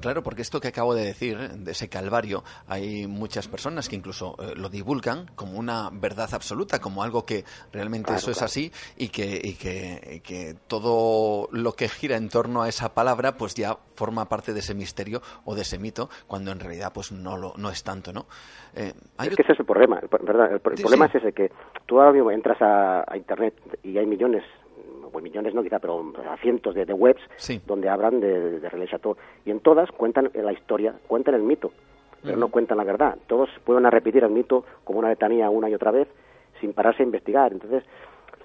Claro, porque esto que acabo de decir, de ese calvario, hay muchas personas que incluso eh, lo divulgan como una verdad absoluta, como algo que realmente eso es así y que, y que, todo lo que gira en torno a esa palabra pues ya forma parte de ese misterio o de ese mito, cuando en realidad pues no, lo, no es tanto, ¿no? Eh, es que ese es el problema, ¿verdad? El, problema es ese, que tú ahora mismo entras a Internet y hay millones pues millones no quizá, pero a cientos de, webs donde hablan de, de René Chateau. Y en todas cuentan la historia, cuentan el mito, pero no cuentan la verdad. Todos pueden repetir el mito como una letanía una y otra vez sin pararse a investigar. Entonces,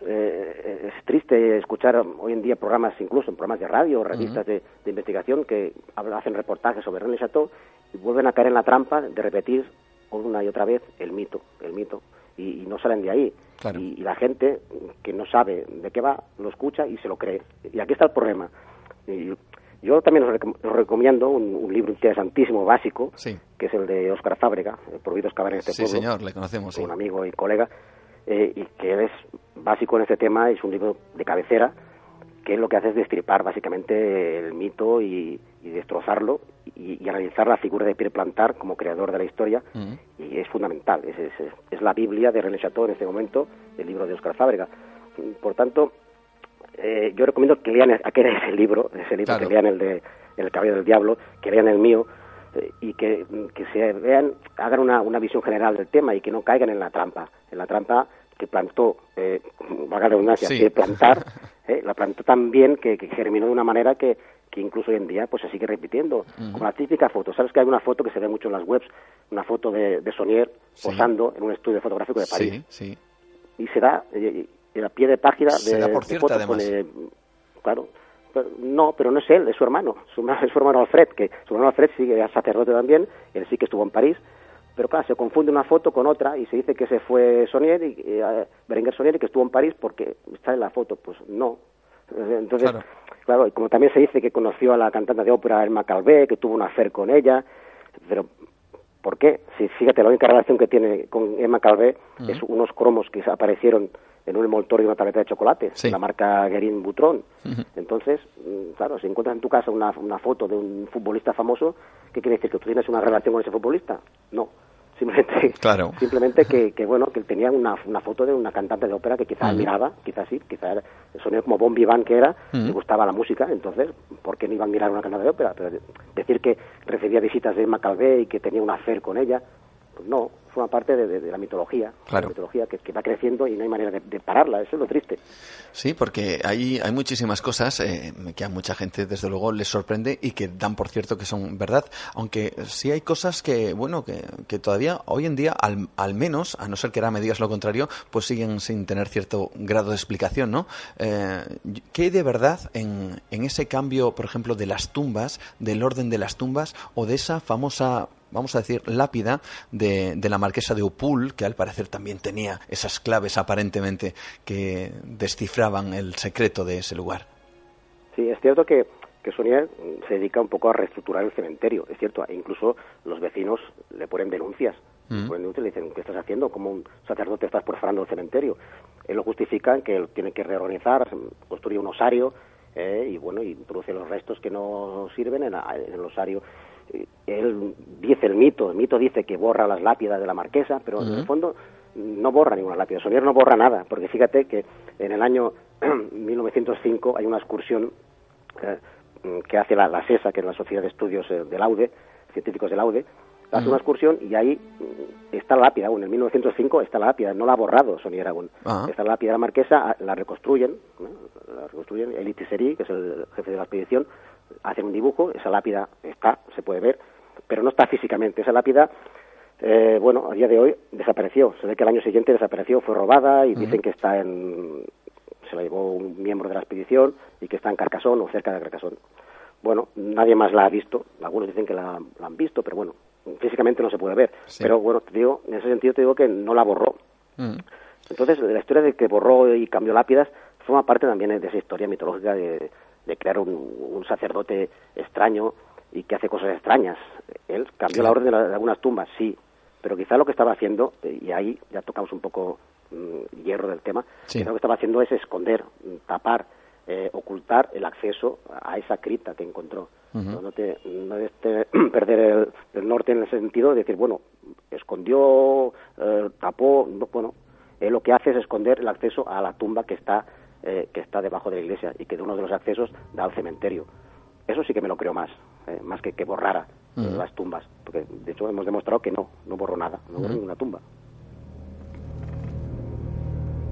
eh, es triste escuchar hoy en día programas, incluso en programas de radio o revistas de, investigación que hacen reportajes sobre René Chateau y vuelven a caer en la trampa de repetir una y otra vez el mito, el mito, y no salen de ahí. Y, la gente que no sabe de qué va, lo escucha y se lo cree. Y aquí está el problema. yo también os, recomiendo un, libro interesantísimo, básico, que es el de Óscar Fábrega, Prohibido excavar en este sí, señor, le conocemos. Un amigo y colega, eh, y que es básico en este tema, es un libro de cabecera, que lo que hace es destripar básicamente el mito y, destrozarlo y, analizar la figura de Pierre Plantar como creador de la historia. Y es fundamental, es, es, la Biblia de René Chateau en este momento, el libro de Oscar Fábrega. Por tanto, eh, yo recomiendo que lean aquel ese libro, ese libro que lean el de El cabello del diablo, que lean el mío, eh, y que, que, se vean, hagan una, una visión general del tema y que no caigan en la trampa, en la trampa que plantó, eh, valga redundancia, que plantar, eh, la plantó tan bien que, que germinó de una manera que, que incluso hoy en día pues se sigue repitiendo. Como la típica foto. ¿Sabes que hay una foto que se ve mucho en las webs? Una foto de, de Sonier posando en un estudio fotográfico de París. Sí, sí. Y se da, eh, en la pie de página de, Se da por de cierto, foto además. pone- claro. Pero no, pero no es él, es su hermano. Su, hermano- es su hermano Alfred, que su hermano Alfred sí que era sacerdote también, él sí que estuvo en París. Pero claro, se confunde una foto con otra y se dice que ese fue Sonier, y, eh, Berenguer Sonier, y que estuvo en París porque está en la foto. Pues no. Entonces, Claro. claro, y como también se dice que conoció a la cantante de ópera Emma Calvé, que tuvo un affair con ella, pero ¿por qué? Si fíjate, la única relación que tiene con Emma Calvé es unos cromos que aparecieron en un envoltorio de una tableta de chocolate, Sí. la marca Guerin Butron. Entonces, mm, claro, si encuentras en tu casa una, una foto de un futbolista famoso, ¿qué quiere decir? ¿Que tú tienes una relación con ese futbolista? No. Simplemente, Claro. simplemente que, que, bueno, que tenía una, una foto de una cantante de ópera que quizás Ujú. admiraba, quizás sí, quizás sonó como Bon Vivant que era, le gustaba la música, entonces, ¿por qué no iba a mirar una cantante de ópera? Pero decir que recibía visitas de Emma Calvé y que tenía un affair con ella, pues no, forma parte de, de- de la mitología, Claro. la mitología que, que va creciendo y no hay manera de, de pararla, eso es lo triste. Sí, porque hay, hay muchísimas cosas eh, que a mucha gente, desde luego, les sorprende y que dan por cierto que son verdad. Aunque sí hay cosas que, bueno, que, que todavía hoy en día, al, al menos, a no ser que ahora me digas lo contrario, pues siguen sin tener cierto grado de explicación, ¿no? Eh, ¿Qué hay de verdad en, en ese cambio, por ejemplo, de las tumbas, del orden de las tumbas o de esa famosa vamos a decir, lápida de, de la marquesa de Upul, que al parecer también tenía esas claves aparentemente que descifraban el secreto de ese lugar. Sí, es cierto que, que Sonia mm, se dedica un poco a reestructurar el cementerio, es cierto, e incluso los vecinos le ponen denuncias. Mm. Le ponen denuncias y le dicen, ¿qué estás haciendo? Como un sacerdote estás perforando el cementerio. Él lo justifica en que tiene que reorganizar, construye un osario eh, y bueno, y introduce los restos que no sirven en el osario. Él dice el mito, el mito dice que borra las lápidas de la marquesa, pero en el fondo no borra ninguna lápida. Sonier no borra nada, porque fíjate que en el año 1905 hay una excursión eh, que hace la, la SESA, que es la Sociedad de Estudios eh, del AUDE, científicos del AUDE, hace una excursión y ahí mm, está la lápida aún. En 1905 está la lápida, no la ha borrado Sonier aún. Está la lápida de la marquesa, ah, la reconstruyen, ¿no? la reconstruyen, Elie Tisserie, que es el jefe de la expedición, hacen un dibujo, esa lápida está, se puede ver, pero no está físicamente. Esa lápida, eh, bueno, a día de hoy desapareció. Se ve que el año siguiente desapareció, fue robada y dicen que está en. se la llevó un miembro de la expedición y que está en Carcasón o cerca de Carcasón. Bueno, nadie más la ha visto. Algunos dicen que la, la han visto, pero bueno, físicamente no se puede ver. Sí. Pero bueno, te digo, en ese sentido te digo que no la borró. Mm. Entonces, la historia de que borró y cambió lápidas forma parte también de esa historia mitológica de, de crear un, un sacerdote extraño y que hace cosas extrañas. Él cambió la orden de, la- de algunas tumbas, sí, pero quizá lo que estaba haciendo, eh, y ahí ya tocamos un poco mm, hierro del tema, Sí. quizá lo que estaba haciendo es esconder, mm, tapar, eh, ocultar el acceso a esa cripta que encontró. No, te, no te- perder el, el norte en el sentido de decir, bueno, escondió, eh, tapó, no, bueno, él lo que hace es esconder el acceso a la tumba que está eh, que está debajo de la iglesia y que de uno de los accesos da al cementerio. Eso sí que me lo creo más, eh, más que que borrara las tumbas, porque de hecho hemos demostrado que no, no borró nada, no borró Ujú. ninguna tumba.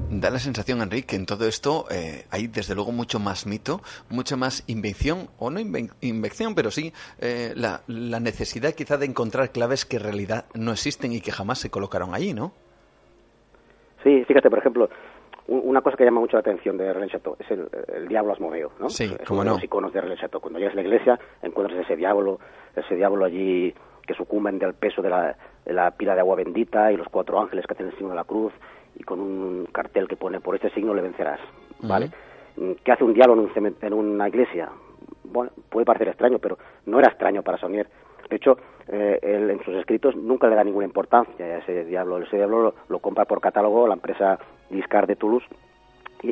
Da la sensación, Enrique, que en todo esto eh, hay desde luego mucho más mito, mucha más invención, o no inven- invención, pero sí eh, la, la necesidad quizá de encontrar claves que en realidad no existen y que jamás se colocaron allí, ¿no? Sí, fíjate, por ejemplo, una cosa que llama mucho la atención de René Chateau es el, el diablo Asmodeo, ¿no? Sí, es uno de no. los iconos de René Chateau. Cuando llegas a la iglesia encuentras ese diablo, ese diablo allí que sucumben del peso de la, de la pila de agua bendita y los cuatro ángeles que hacen el signo de la cruz y con un cartel que pone por este signo le vencerás, ¿vale? ¿Qué hace un diablo en, un en una iglesia? Bueno, puede parecer extraño, pero no era extraño para Saunier. De hecho, eh, él en sus escritos nunca le da ninguna importancia a ese diablo. Ese diablo lo, lo compra por catálogo la empresa Discard de Toulouse y,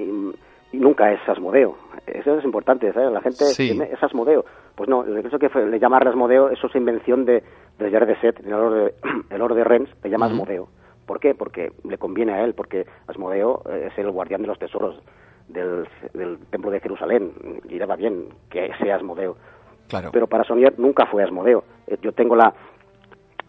y nunca es Asmodeo. Eso es importante, ¿sabes? La gente Sí. tiene- es Asmodeo. Pues no, el hecho que fue- le llamarle Asmodeo, eso es invención de, de Gerard de Set, el oro de, el oro de Rennes, le llama. Asmodeo. ¿Por qué? Porque le conviene a él, porque Asmodeo eh, es el guardián de los tesoros del, del templo de Jerusalén y le va bien que sea Asmodeo. Claro. Pero para Sonier nunca fue Asmodeo. Eh, yo tengo la,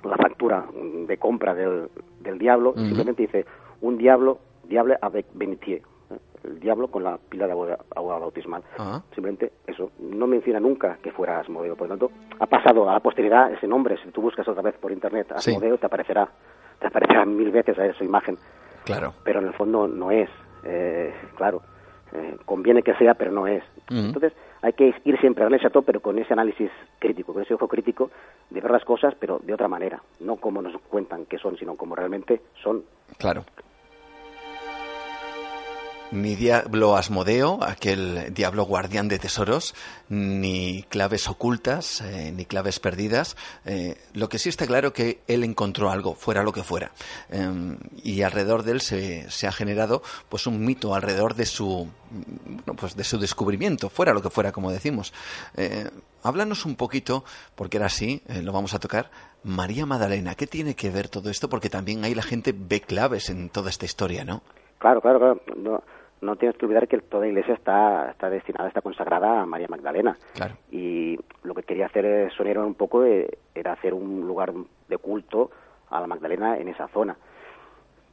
la factura de compra del, del diablo simplemente dice un diablo, diable avec benitier. ¿eh? El diablo con la pila de agua, agua bautismal. Ah. Simplemente eso. No menciona nunca que fuera Asmodeo. Por lo tanto, ha pasado a la posteridad ese nombre. Si tú buscas otra vez por internet Sí. Asmodeo, te aparecerá. Te aparecerá mil veces a su imagen Claro. pero en el fondo no es. Eh, claro, eh, conviene que sea, pero no es. Entonces hay que ir siempre al Chateau, pero con ese análisis crítico, con ese ojo crítico de ver las cosas, pero de otra manera, no como nos cuentan que son, sino como realmente son. Claro. Ni Diablo Asmodeo, aquel diablo guardián de tesoros, ni claves ocultas, eh, ni claves perdidas. Eh, lo que sí está claro que él encontró algo, fuera lo que fuera. Eh, y alrededor de él se, se ha generado pues un mito alrededor de su, bueno, pues de su descubrimiento, fuera lo que fuera, como decimos. Eh, háblanos un poquito, porque era así, eh, lo vamos a tocar, María Magdalena. ¿Qué tiene que ver todo esto? Porque también ahí la gente ve claves en toda esta historia, ¿no? Claro, claro, claro. No tienes que olvidar que toda iglesia está, está destinada, está consagrada a María Magdalena. Claro. Y lo que quería hacer Sonero un poco eh, era hacer un lugar de culto a la Magdalena en esa zona.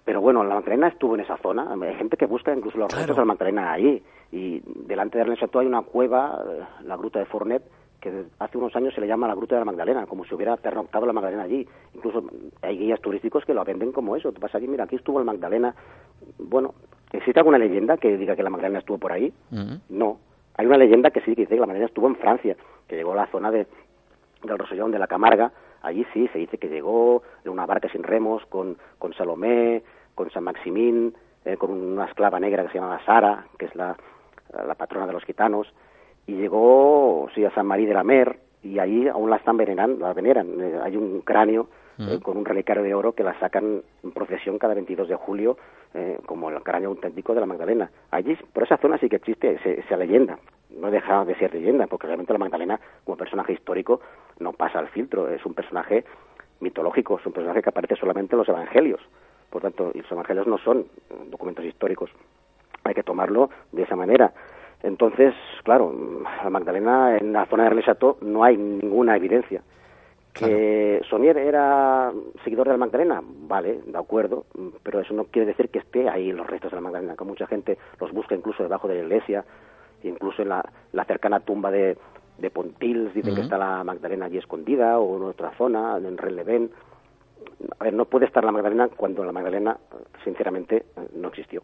Pero bueno, la Magdalena estuvo en esa zona. Hay gente que busca incluso los Claro. restos de la Magdalena allí. Y delante de Ernest hay una cueva, eh, la Gruta de Fornet, que hace unos años se le llama la Gruta de la Magdalena, como si hubiera pernoctado la Magdalena allí. Incluso hay guías turísticos que lo venden como eso. Tú vas allí, mira, aquí estuvo la Magdalena. Bueno, ¿existe alguna leyenda que diga que la Magdalena estuvo por ahí? Ujú. No. Hay una leyenda que sí, que dice que la Magdalena estuvo en Francia, que llegó a la zona de, del Rosellón, de la Camarga. Allí sí, se dice que llegó en una barca sin remos con, con Salomé, con San Maximín, eh, con una esclava negra que se llamaba Sara, que es la, la patrona de los gitanos, y llegó sí, a San Marí de la Mer, y ahí aún la están venerando, la veneran. Eh, hay un cráneo eh, con un relicario de oro que la sacan en procesión cada 22 de julio eh, como el cráneo auténtico de la Magdalena. Allí, por esa zona sí que existe esa leyenda. No deja de ser leyenda, porque realmente la Magdalena, como personaje histórico, no pasa al filtro. Es un personaje mitológico, es un personaje que aparece solamente en los evangelios. Por tanto, los evangelios no son eh, documentos históricos. Hay que tomarlo de esa manera. Entonces, claro, la Magdalena en la zona de Chateau no hay ninguna evidencia. Que Sonier era seguidor de la Magdalena, vale, de acuerdo, pero eso no quiere decir que esté ahí los restos de la Magdalena, que mucha gente los busca incluso debajo de la iglesia, incluso en la, la cercana tumba de, de Pontils, dicen que está la Magdalena allí escondida, o en otra zona, en Relevén. A ver, no puede estar la Magdalena cuando la Magdalena, sinceramente, no existió.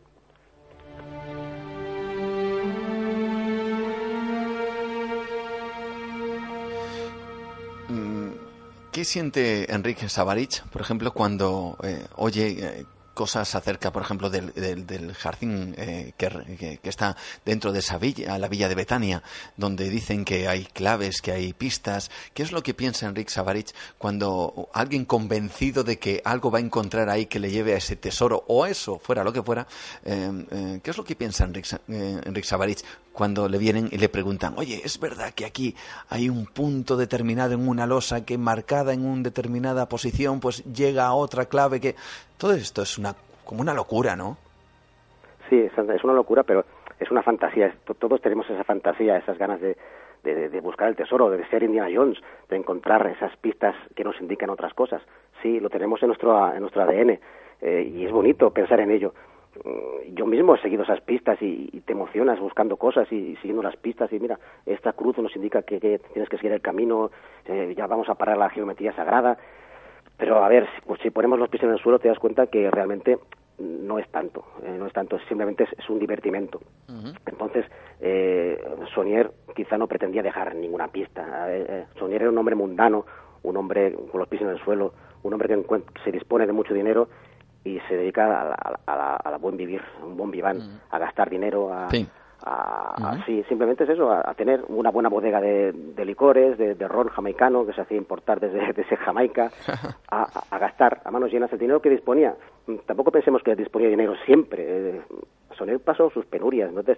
¿Qué siente Enrique Savarich, por ejemplo, cuando eh, oye eh, cosas acerca, por ejemplo, del, del, del jardín eh, que, está dentro de esa villa, la villa de Betania, donde dicen que hay claves, que hay pistas? ¿Qué es lo que piensa Enrique Savarich cuando alguien convencido de que algo va a encontrar ahí que le lleve a ese tesoro o eso, fuera lo que fuera? ¿Qué es lo que piensa Enrique, Sa- Enrique Savarich cuando le vienen y le preguntan, oye, ¿es verdad que aquí hay un punto determinado en una losa que marcada en una determinada posición, pues llega a otra clave que... Todo esto es una como una locura, ¿no? Sí, es, una locura, pero es una fantasía. Todos tenemos esa fantasía, esas ganas de, de- de buscar el tesoro, de ser Indiana Jones, de encontrar esas pistas que nos indican otras cosas. Sí, lo tenemos en nuestro, en nuestro ADN eh, y es bonito pensar en ello. Mm, Yo mismo he seguido esas pistas y, y te emocionas buscando cosas y, y siguiendo las pistas y mira, esta cruz nos indica que, que tienes que seguir el camino, eh, ya vamos a parar la geometría sagrada. Pero a ver, si, pues, si ponemos los pies en el suelo te das cuenta que realmente no es tanto, eh, no es tanto, simplemente es, es un divertimento. Entonces, eh, Sonier quizá no pretendía dejar ninguna pista. Eh, eh, Sonier era un hombre mundano, un hombre con los pies en el suelo, un hombre que se dispone de mucho dinero y se dedica a la, a la- a la buen vivir, un buen viván, a gastar dinero, a, Sí. a- sí, simplemente es eso, a, a tener una buena bodega de, de licores, de, de ron jamaicano que se hacía importar desde, desde Jamaica, a, a- a gastar a manos llenas el dinero que disponía. Mm, Tampoco pensemos que disponía de dinero siempre. eh, Soler pasó sus penurias, entonces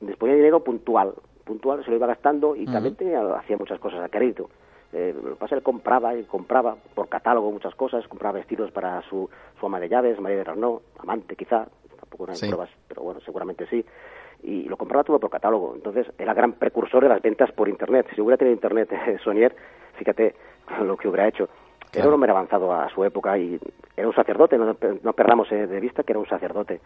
disponía de dinero puntual, puntual se lo iba gastando y también tenía- hacía muchas cosas a crédito. Eh, lo que pasa él compraba y compraba por catálogo muchas cosas, compraba vestidos para su, su ama de llaves, María de Renault, amante quizá, tampoco no hay Sí. pruebas, pero bueno, seguramente sí. y lo compraba todo por catálogo. Entonces era gran precursor de las ventas por Internet. Si hubiera tenido Internet Sonier, fíjate lo que hubiera hecho. Era un hombre avanzado a su época y era un sacerdote, no, perdamos eh, de vista que era un sacerdote.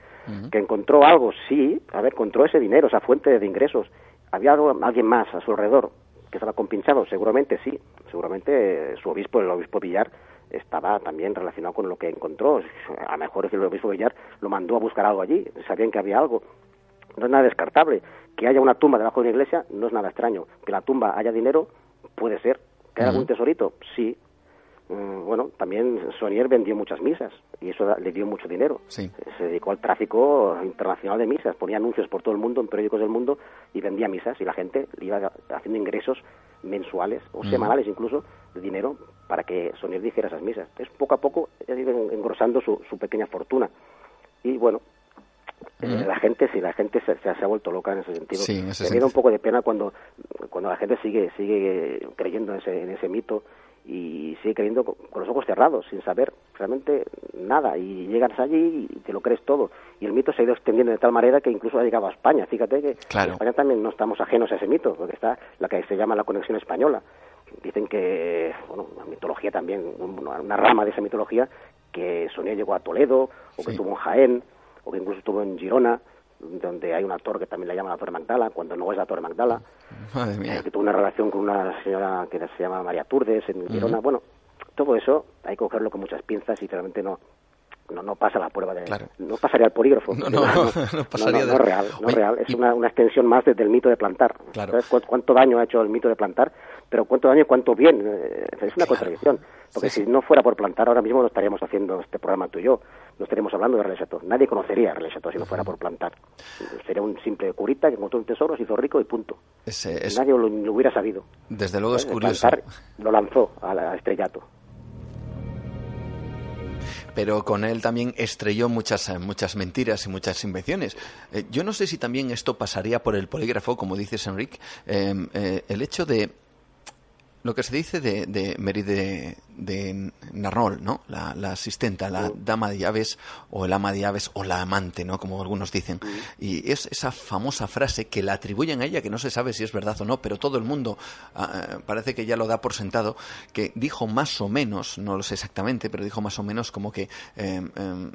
Que encontró algo, sí, a ver, encontró ese dinero, esa fuente de ingresos. Había alguien más a su alrededor que estaba compinchado, seguramente sí, seguramente eh, su obispo, el obispo Villar, estaba también relacionado con lo que encontró. A lo mejor el obispo Villar lo mandó a buscar algo allí, sabían que había algo. No es nada descartable. Que haya una tumba debajo de una iglesia no es nada extraño. Que la tumba haya dinero, puede ser. ¿Que haya algún tesorito? Sí, Mm, bueno, también Sonier vendió muchas misas y eso le dio mucho dinero. Se dedicó al tráfico internacional de misas, ponía anuncios por todo el mundo, en periódicos del mundo y vendía misas y la gente iba haciendo ingresos mensuales o mm. semanales incluso de dinero para que Sonier dijera esas misas. Es poco a poco engrosando su, pequeña fortuna. Y bueno, eh, mm. la gente sí, la gente se, se, ha vuelto loca en ese sentido. Sí, Me da un poco de pena cuando, cuando la gente sigue, sigue creyendo en ese, en ese mito y sigue creyendo con, los ojos cerrados, sin saber realmente nada, y llegas allí y te lo crees todo. Y el mito se ha ido extendiendo de tal manera que incluso ha llegado a España. Fíjate que en España también no estamos ajenos a ese mito, porque está la que se llama la conexión española. Dicen que, bueno, la mitología también, una rama de esa mitología, que Sonia llegó a Toledo, o que estuvo en Jaén, o que incluso estuvo en Girona, donde hay una torre que también la llama la Torre Magdala, cuando no es la Torre Magdala, eh, que tuvo una relación con una señora que se llama María Turdes en Girona. Bueno, todo eso hay que cogerlo con muchas pinzas y realmente no no, no pasa la prueba de no pasaría al polígrafo no, no, no, pasaría no, real no real es una, una, extensión más desde el mito de plantar. ¿Sabes cuánto daño ha hecho el mito de plantar pero cuánto daño y cuánto bien eh, es una contradicción porque si no fuera por plantar ahora mismo no estaríamos haciendo este programa tú y yo no estaríamos hablando de René Nadie conocería a si no fuera por plantar. Sería un simple curita que encontró un tesoro, se hizo rico y punto. Nadie lo, hubiera sabido. Desde luego es curioso. lo lanzó al estrellato pero con él también estrelló muchas, muchas mentiras y muchas invenciones. Eh, yo no sé si también esto pasaría por el polígrafo, como dices, Enrique, eh, eh, el hecho de lo que se dice de, de de, de Narrol, ¿no? La, asistenta, la dama de llaves o el ama de llaves o la amante, ¿no? Como algunos dicen. Y es esa famosa frase que la atribuyen a ella, que no se sabe si es verdad o no, pero todo el mundo ah, parece que ya lo da por sentado, que dijo más o menos, no lo sé exactamente, pero dijo más o menos como que eh,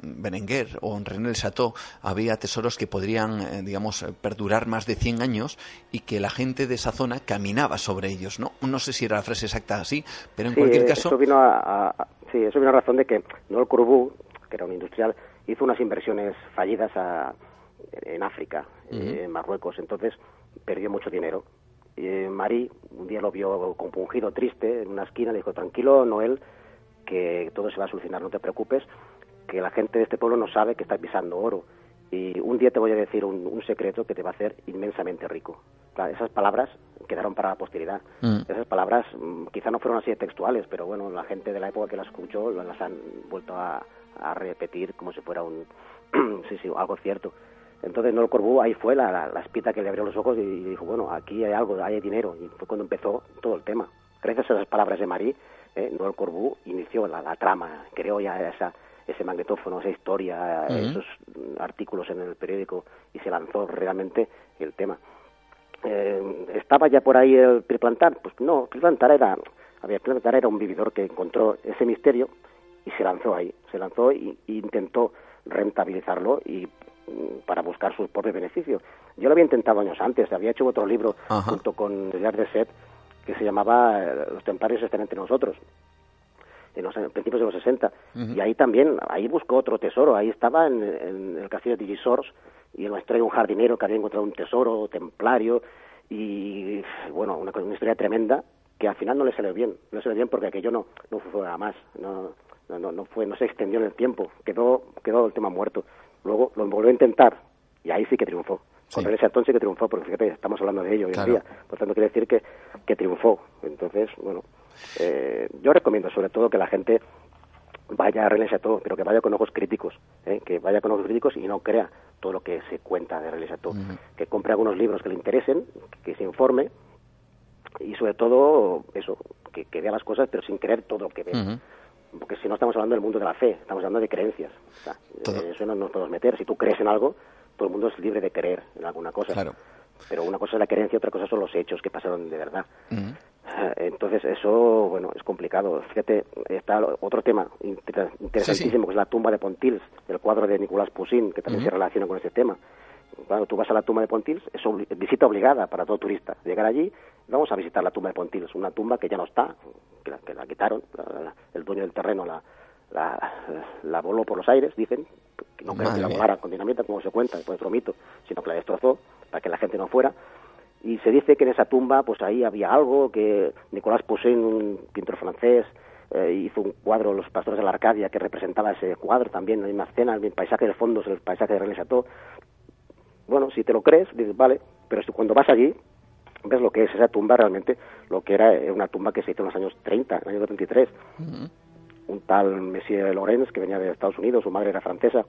Berenguer o en René el Chateau había tesoros que podrían, eh, digamos, perdurar más de 100 años y que la gente de esa zona caminaba sobre ellos, ¿no? No sé si era la frase exacta así, pero en cualquier caso sí, eso vino a razón de que Noel Corbu, que era un industrial, hizo unas inversiones fallidas en África, en Marruecos, entonces perdió mucho dinero. Y eh, Marí un día lo vio compungido, triste, en una esquina, le dijo, tranquilo, Noel, que todo se va a solucionar, no te preocupes, que la gente de este pueblo no sabe que está pisando oro. Y un día te voy a decir un secreto que te va a hacer inmensamente rico esas palabras quedaron para la posteridad. Mm. Esas palabras mm, quizá no fueron así textuales, pero bueno, la gente de la época que las escuchó las han vuelto a, repetir como si fuera un sí, sí, algo cierto. Entonces Noel Corbu ahí fue la, la, espita que le abrió los ojos y, dijo, bueno, aquí hay algo, hay dinero. Y fue cuando empezó todo el tema. Gracias a esas palabras de Marie, eh, Noel Corbu inició la, la trama, creó ya esa, ese magnetófono, esa historia, esos artículos en el periódico y se lanzó realmente el tema. Eh, ¿Estaba ya por ahí el Priplantar? Pues no, Priplantar era, había era un vividor que encontró ese misterio y se lanzó ahí, se lanzó e intentó rentabilizarlo y mm, para buscar sus propios beneficios. Yo lo había intentado años antes, había hecho otro libro junto con Jacques de Set que se llamaba eh, Los templarios están entre nosotros en los principios de los 60 y ahí también ahí buscó otro tesoro ahí estaba en, el castillo de Digisors y nos trae un jardinero que había encontrado un tesoro templario y bueno, una, una historia tremenda que al final no le salió bien, no le salió bien porque aquello no, no fue a más, no, no, no, fue, no se extendió en el tiempo, quedó, quedó el tema muerto. Luego lo volvió a intentar y ahí sí que triunfó. Con ese Sartón sí que triunfó, porque fíjate, estamos hablando de ello hoy en día. Por tanto, quiere decir que, que triunfó. Entonces, bueno, eh, yo recomiendo sobre todo que la gente vaya a Chateau, pero que vaya con ojos críticos, ¿eh? que vaya con ojos críticos y no crea todo lo que se cuenta de René Chateau, que compre algunos libros que le interesen, que se informe y sobre todo eso, que, vea las cosas pero sin creer todo lo que ve. Porque si no estamos hablando del mundo de la fe, estamos hablando de creencias. eso no nos podemos meter. Si tú crees en algo, todo el mundo es libre de creer en alguna cosa. Claro. Pero una cosa es la creencia, otra cosa son los hechos que pasaron de verdad. Mm. Eh, Entonces, eso, bueno, es complicado. Fíjate, está otro tema inter- interesantísimo, que es la tumba de Pontils, el cuadro de Nicolás Poussin, que también se relaciona con este tema. Claro, tú vas a la tumba de Pontils, es visita obligada para todo turista. Llegar allí, vamos a visitar la tumba de Pontils, una tumba que ya no está, que la, que la quitaron, la- la- el dueño del terreno la, la, voló por los aires, dicen, que no creo que la volara con dinamita, como se cuenta, después otro mito, sino que la destrozó para que la gente no fuera. Y se dice que en esa tumba, pues ahí había algo, que Nicolás Poussin, un pintor francés, eh, hizo un cuadro, Los Pastores de la Arcadia, que representaba ese cuadro también, la misma escena, el paisaje del fondo es el paisaje de René Chateau. Bueno, si te lo crees, dices, vale, pero si cuando vas allí, ves lo que es esa tumba realmente, lo que era eh, una tumba que se hizo en los años 30, en el año 33. Un tal Monsieur Lorenz, que venía de Estados Unidos, su madre era francesa,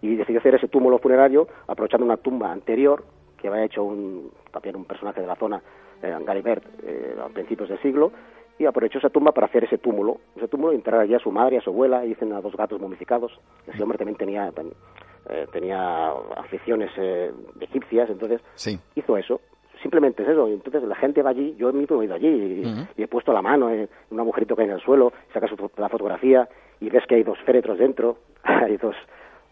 y decidió hacer ese túmulo funerario aprovechando una tumba anterior que había hecho un, también un personaje de la zona, eh, Garibert, eh, a principios del siglo, y aprovechó esa tumba para hacer ese túmulo, ese túmulo y enterrar allí a su madre a su abuela, y dicen a dos gatos momificados. Ese hombre también tenía, eh, tenía aficiones eh, egipcias, entonces Sí. hizo eso. Simplemente es eso. Entonces la gente va allí, yo mismo he ido allí y, he puesto la mano en un agujerito que hay en el suelo, sacas la fotografía y ves que hay dos féretros dentro, hay dos,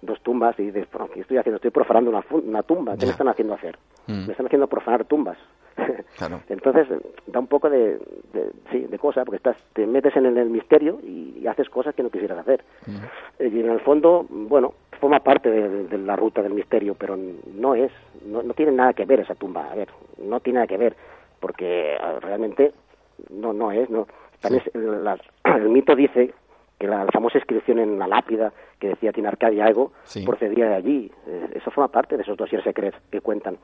dos tumbas y dices, bueno, ¿qué estoy haciendo? Estoy profanando una, una tumba. ¿Qué me están haciendo hacer? Mm. Me están haciendo profanar tumbas. Claro. Entonces da un poco de, de- sí, de cosa, porque estás, te metes en el, el misterio y, y haces cosas que no quisieras hacer. Eh, Y en el fondo, bueno, forma parte de, la ruta del misterio, pero no es, no, no tiene nada que ver esa tumba. A ver, no tiene nada que ver, porque eh, realmente no, no es, no. También el, la- el mito dice que la famosa inscripción en la lápida que decía tiene Arcadia Ego Sí. procedía de allí. Eh, eso forma parte de esos dossiers secretos que cuentan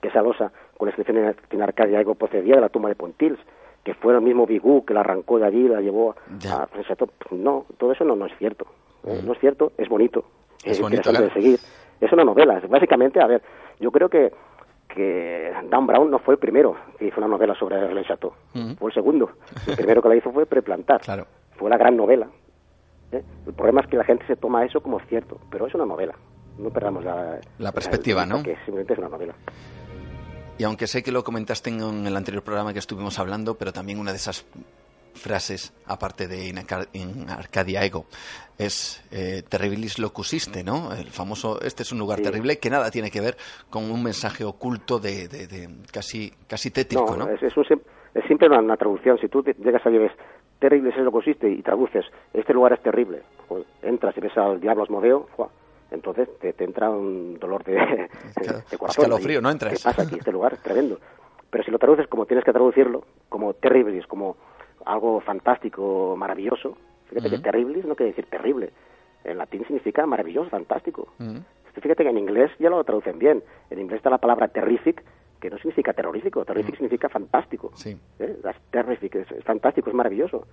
que esa losa con la inscripción en, en Arcadia Ego procedía de la tumba de Pontils, que fue el mismo Bigú que la arrancó de allí y la llevó a Chateau. No, todo eso no, no es cierto. Eh, No es cierto, es bonito. Es Es, bonito, interesante claro. de seguir. Es una novela. Básicamente, a ver, yo creo que que Dan Brown no fue el primero que hizo una novela sobre René Chateau. Ujú. Fue el segundo. El primero que la hizo fue Preplantar. Claro. Fue la gran novela. ¿Eh? El problema es que la gente se toma eso como cierto, pero es una novela. No perdamos la, La perspectiva, ¿no? Que simplemente es una novela. Y aunque sé que lo comentaste en el anterior programa que estuvimos hablando, pero también una de esas frases, aparte de in, Arca- in Arcadia Ego, es eh, terribilis locusiste, ¿no? El famoso, este es un lugar Sí. terrible que nada tiene que ver con un mensaje oculto de, de- de casi, casi tétrico, ¿no? Es, es, un es siempre una, una traducción. Si tú llegas allí y ves terrible es lo que consiste y traduces este lugar es terrible, pues, entras y ves al diablo Asmodeo, entonces te, te entra un dolor de, Claro, de corazón. escalofrío, ¿no? Entras. ¿Qué pasa aquí? Este lugar es tremendo. Pero si lo traduces como tienes que traducirlo, como terribilis, como algo fantástico, maravilloso, fíjate que Ujú. terribilis no quiere decir terrible. En latín significa maravilloso, fantástico. Fíjate que en inglés ya lo traducen bien. En inglés está la palabra terrific, que no significa terrorífico, terrific significa fantástico. Sí. ¿Eh? That's terrific, es, es fantástico, es maravilloso.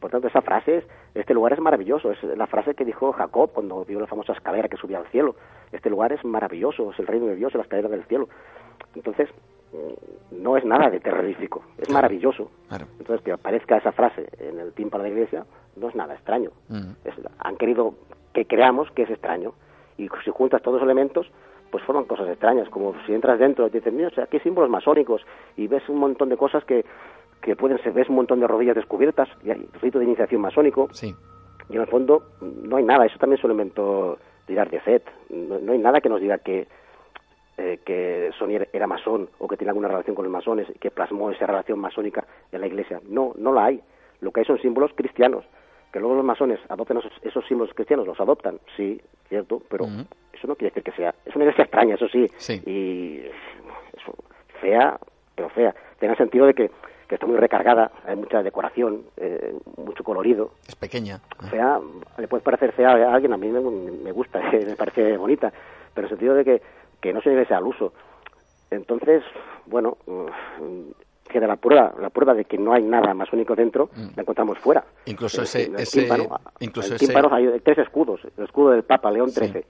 Por tanto, esa frase es, este lugar es maravilloso, es la frase que dijo Jacob cuando vio la famosa escalera que subía al cielo. Este lugar es maravilloso, es el reino de Dios, es la escalera del cielo. Entonces, mm, no es nada de terrorífico, es maravilloso. Claro. Entonces, que aparezca esa frase en el tímpano de la iglesia no es nada extraño. Mm. Es- han querido que creamos que es extraño. Y si juntas todos los elementos, pues forman cosas extrañas. Como si entras dentro y dices, mira, o sea, aquí hay símbolos masónicos y ves un montón de cosas que, que pueden ser, ves un montón de rodillas descubiertas y hay rito de iniciación masónico. Sí. Y en el fondo no hay nada, eso también se lo inventó Girard de Set. No, no hay nada que nos diga que, eh, que Sonier era masón o que tiene alguna relación con los masones y que plasmó esa relación masónica en la iglesia. No, no la hay. Lo que hay son símbolos cristianos. Que luego los masones adopten esos, esos símbolos cristianos, los adoptan, sí, cierto, pero eso no quiere decir que sea. Es una iglesia extraña, eso sí. Sí. Y eso, fea, pero fea. Tiene el sentido de que, que está muy recargada, hay mucha decoración, eh, mucho colorido, Es pequeña. fea, le puede parecer fea a alguien, a mí me, me gusta, me parece bonita, pero en el sentido de que, que no se ser al uso. Entonces, bueno, queda la prueba, la prueba de que no hay nada más único dentro, la encontramos fuera. Mm. Incluso Eh, ese- el ese- tímpano, incluso el ese- hay tres escudos, el escudo del Papa León Sí. XIII.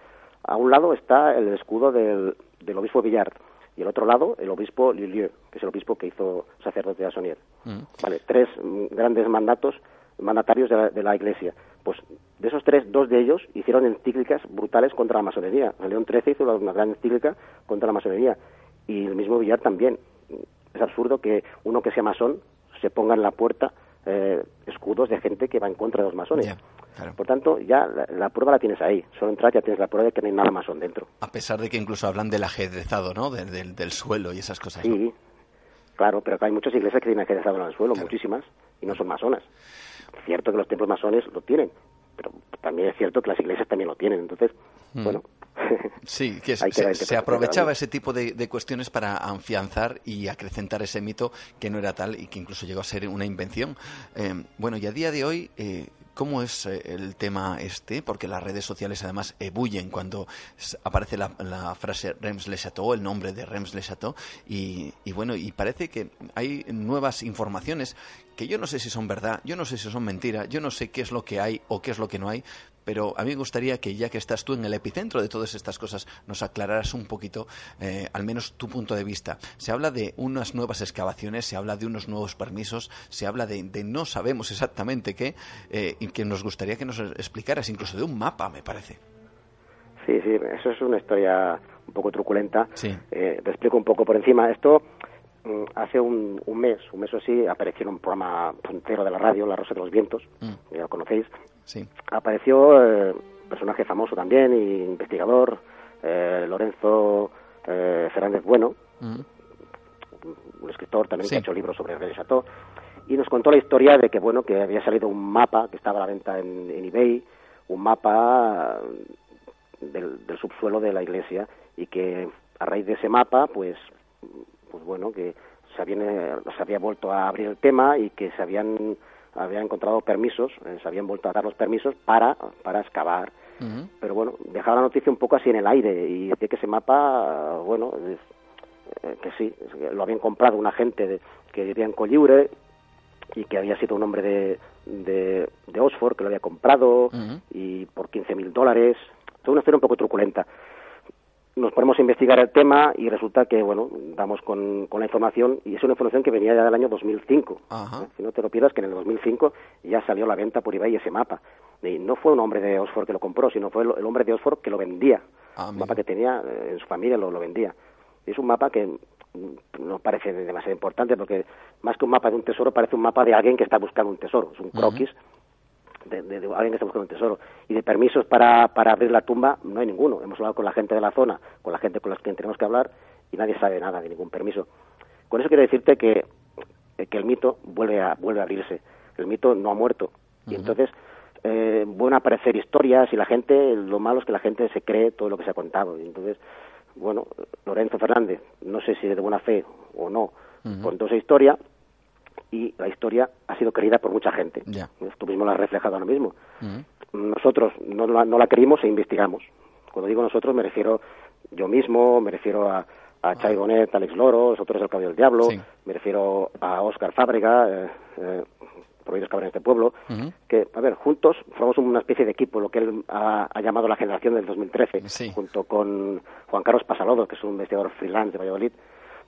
A un lado está el escudo del, del obispo Villard y al otro lado el obispo Lilieu, que es el obispo que hizo sacerdote de Asonier. Mm. Vale, tres mm, grandes mandatos, mandatarios de la, de la Iglesia. Pues De esos tres, dos de ellos hicieron encíclicas brutales contra la masonería. León XIII hizo una gran encíclica contra la masonería. Y el mismo Villar también. Es absurdo que uno que sea masón se ponga en la puerta eh, escudos de gente que va en contra de los masones. Por tanto, ya la, prueba la tienes ahí. Solo entrar ya tienes la prueba de que no hay nada masón dentro. A pesar de que incluso hablan del ajedrezado, ¿no? del suelo y esas cosas. Sí, claro, pero hay muchas iglesias que tienen ajedrezado en el suelo, muchísimas, y no son masonas. Cierto que los templos masones lo tienen, pero también es cierto que las iglesias también lo tienen. Entonces, mm. bueno. Sí, que, se, aprovechaba ese tipo de, cuestiones para afianzar y acrecentar ese mito que no era tal y que incluso llegó a ser una invención. Eh, bueno, y a día de hoy, eh, ¿Cómo es eh, el tema este? Porque las redes sociales además ebullen cuando aparece la, frase Rems Le Chateau, el nombre de Rems Le Chateau, y, y, bueno, y parece que hay nuevas informaciones que yo no sé si son verdad, yo no sé si son mentira, yo no sé qué es lo que hay o qué es lo que no hay, pero a mí me gustaría que ya que estás tú en el epicentro de todas estas cosas, nos aclararas un poquito, eh, al menos tu punto de vista. Se habla de unas nuevas excavaciones, se habla de unos nuevos permisos, se habla de, no sabemos exactamente qué, eh, y que nos gustaría que nos explicaras, incluso de un mapa, me parece. Sí, sí, eso es una historia un poco truculenta. Sí. Eh, te explico un poco por encima. Esto hace un, mes, un mes o así, apareció en un programa puntero de la radio, La Rosa de los Vientos, mm. ya lo conocéis, Sí. Apareció eh, personaje famoso también, investigador, eh, Lorenzo eh, Fernández Bueno, un escritor también que ha hecho libros sobre el Chateau, y nos contó la historia de que bueno que había salido un mapa que estaba a la venta en, eBay, un mapa del, subsuelo de la iglesia y que a raíz de ese mapa pues pues bueno que se, habían, se había vuelto a abrir el tema y que se habían había encontrado permisos, eh, se habían vuelto a dar los permisos para, para excavar. Pero bueno, dejaba la noticia un poco así en el aire y decía que ese mapa, bueno, eh, que sí, lo habían comprado una gente que vivía en Colliure y que había sido un hombre de, de, de Oxford que lo había comprado y por 15 mil dólares. Toda una historia un poco truculenta nos ponemos a investigar el tema y resulta que, bueno, damos con, con la información y es una información que venía ya del año 2005. Si no te lo pierdas, que en el 2005 ya salió a la venta por eBay ese mapa. Y no fue un hombre de Oxford que lo compró, sino fue el, hombre de Oxford que lo vendía. Ah, un mapa que tenía eh, en su familia lo, lo vendía. es un mapa que no parece demasiado importante porque más que un mapa de un tesoro parece un mapa de alguien que está buscando un tesoro. Es un croquis de, alguien que está buscando un tesoro. Y de permisos para, para abrir la tumba no hay ninguno. Hemos hablado con la gente de la zona, con la gente con la que tenemos que hablar y nadie sabe nada de ningún permiso. Con eso quiero decirte que, que el mito vuelve a, vuelve a abrirse. El mito no ha muerto. Y entonces eh, van a aparecer historias y la gente, lo malo es que la gente se cree todo lo que se ha contado. Y entonces, bueno, Lorenzo Fernández, no sé si de buena fe o no, contó esa historia y la historia ha sido querida por mucha gente. Ya. Tú mismo lo has reflejado ahora mismo. Nosotros no la, no la querimos e investigamos. Cuando digo nosotros me refiero yo mismo, me refiero a, a ah. Chay Bonet, Alex Loro, nosotros el Cabello del Diablo, me refiero a Óscar Fábrega, eh, eh, Prohibidos Cabrones de Pueblo, que, a ver, juntos formamos una especie de equipo, lo que él ha, llamado la generación del 2013, junto con Juan Carlos Pasalodo, que es un investigador freelance de Valladolid,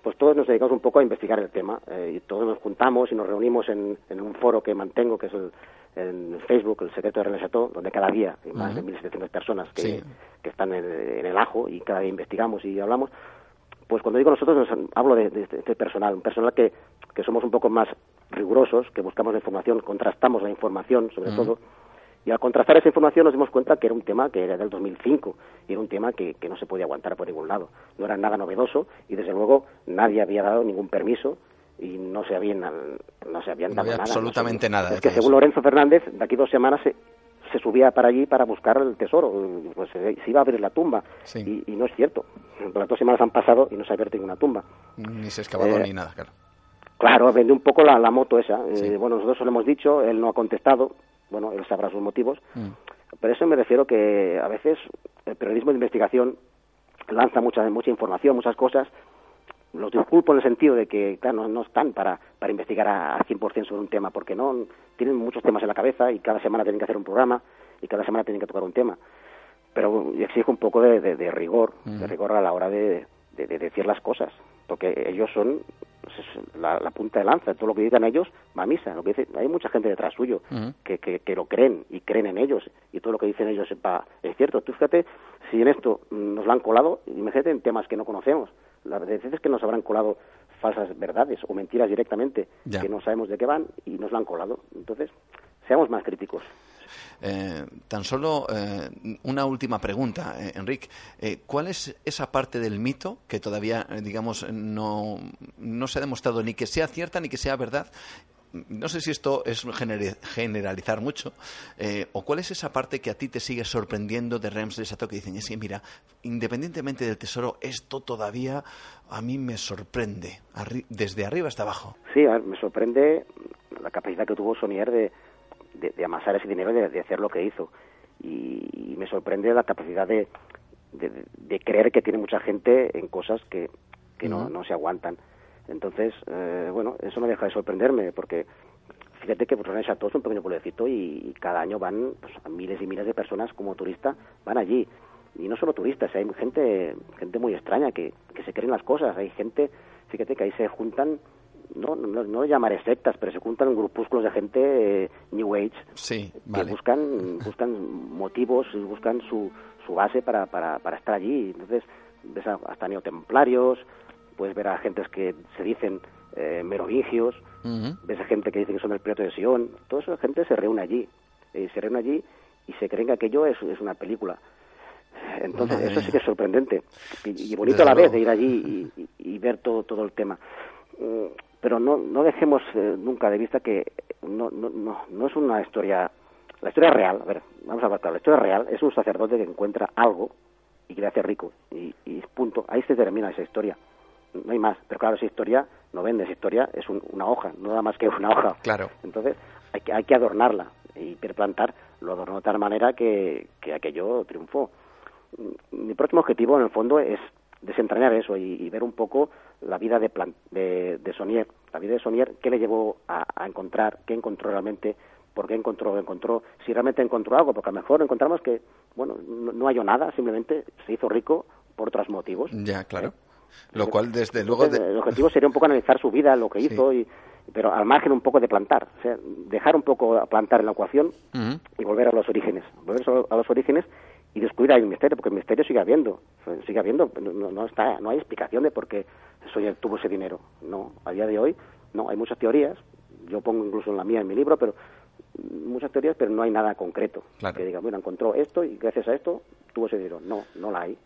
pues todos nos dedicamos un poco a investigar el tema eh, y todos nos juntamos y nos reunimos en, un foro que mantengo, que es el, en Facebook, el secreto de René Chateau, donde cada día hay más de 1.700 personas que, que están en, el ajo y cada día investigamos y hablamos. Pues cuando digo nosotros, hablo de, este personal, un personal que, que somos un poco más rigurosos, que buscamos la información, contrastamos la información sobre todo y al contrastar esa información nos dimos cuenta que era un tema que era del 2005 y era un tema que, que no se podía aguantar por ningún lado. No era nada novedoso y desde luego nadie había dado ningún permiso y no se habían, no se habían dado nada. Absolutamente nada. Es que según Lorenzo Fernández, de aquí dos semanas se, se subía para allí para buscar el tesoro, pues se, iba a abrir la tumba y, no es cierto. Las dos semanas han pasado y no se ha abierto ninguna tumba. Ni se ha excavado eh, ni nada, claro. Claro, vende un poco la, la moto esa. Eh, bueno, nosotros lo hemos dicho, él no ha contestado, bueno, él sabrá sus motivos, mm. pero eso me refiero que a veces el periodismo de investigación lanza mucha, mucha información, muchas cosas, los disculpo en el sentido de que, claro, no, están para, para investigar a, 100% sobre un tema, porque no tienen muchos temas en la cabeza y cada semana tienen que hacer un programa y cada semana tienen que tocar un tema. Pero exijo un poco de, rigor, de mm. rigor a la hora de, decir las cosas. Porque ellos son la, punta de lanza, todo lo que digan ellos va a misa, lo que dice, hay mucha gente detrás suyo que, que, lo creen y creen en ellos y todo lo que dicen ellos es cierto. Tú fíjate, si en esto nos lo han colado, imagínate en temas que no conocemos, las veces que nos habrán colado falsas verdades o mentiras directamente que no sabemos de qué van y nos lo han colado. Entonces, seamos más críticos. Eh, tan solo eh, una última pregunta, eh, Enrique. ¿Cuál es esa parte del mito que todavía, digamos, no, no se ha demostrado ni que sea cierta ni que sea verdad no sé si esto es generalizar mucho, o cuál es esa parte que a ti te sigue sorprendiendo de Rems Sato que dicen, sí, mira, independientemente del tesoro, esto todavía a mí me sorprende, desde arriba hasta abajo. Sí, me sorprende la capacidad que tuvo Sonier de, de, amasar ese dinero y de, hacer lo que hizo. Y, me sorprende la capacidad de, de, creer que tiene mucha gente en cosas que, que no, no se aguantan. Entonces, eh, bueno, eso no deja de sorprenderme, porque fíjate que René Chateau es un pequeño pueblecito y, cada año van pues, miles y miles de personas como turistas, van allí. Y no solo turistas, hay gente, gente muy extraña que, que se creen las cosas. Hay gente, fíjate que ahí se juntan no, no, no llamaré sectas, pero se juntan grupúsculos de gente eh, New Age sí, que buscan, buscan motivos buscan su, su base para, para, para estar allí. Entonces, ves hasta neotemplarios, puedes ver a gentes que se dicen eh, merovingios, ves a gente que dice que son del Prieto de Sion, toda esa gente se reúne allí, eh, se reúne allí y se creen que aquello es, es una película. Entonces, eso sí que es sorprendente y, bonito a la vez de ir allí y, y, ver todo, todo el tema. Pero no, no dejemos eh, nunca de vista que no, no, no, no es una historia, la historia real, a ver, vamos a hablar la historia real es un sacerdote que encuentra algo y que le hace rico, y, y punto, ahí se termina esa historia, no hay más, pero claro, esa historia no vende, esa historia es una hoja, no nada más que una hoja, claro. entonces hay que, hay que adornarla, y perplantar lo adornó de tal manera que, que aquello triunfó. Mi próximo objetivo, en el fondo, es desentrañar eso y, ver un poco la vida de, plan, de, de, Sonier, la vida de Sonier, qué le llevó a, encontrar, qué encontró realmente, por qué encontró lo encontró, si realmente encontró algo, porque a lo mejor encontramos que, bueno, no, no halló nada, simplemente se hizo rico por otros motivos. Ya, claro. Lo cual, desde luego... El objetivo sería un poco analizar su vida, lo que hizo, y, pero al margen un poco de plantar. O sea, dejar un poco plantar en la ecuación y volver a los orígenes. Volver a los orígenes y descubrir ahí un misterio, porque el misterio sigue habiendo, sigue habiendo, no, no, está, no hay explicación de por qué Sawyer tuvo ese dinero. No, a día de hoy no, hay muchas teorías, yo pongo incluso en la mía en mi libro, pero muchas teorías, pero no hay nada concreto que diga, bueno, encontró esto y gracias a esto tuvo ese dinero. No, no la hay.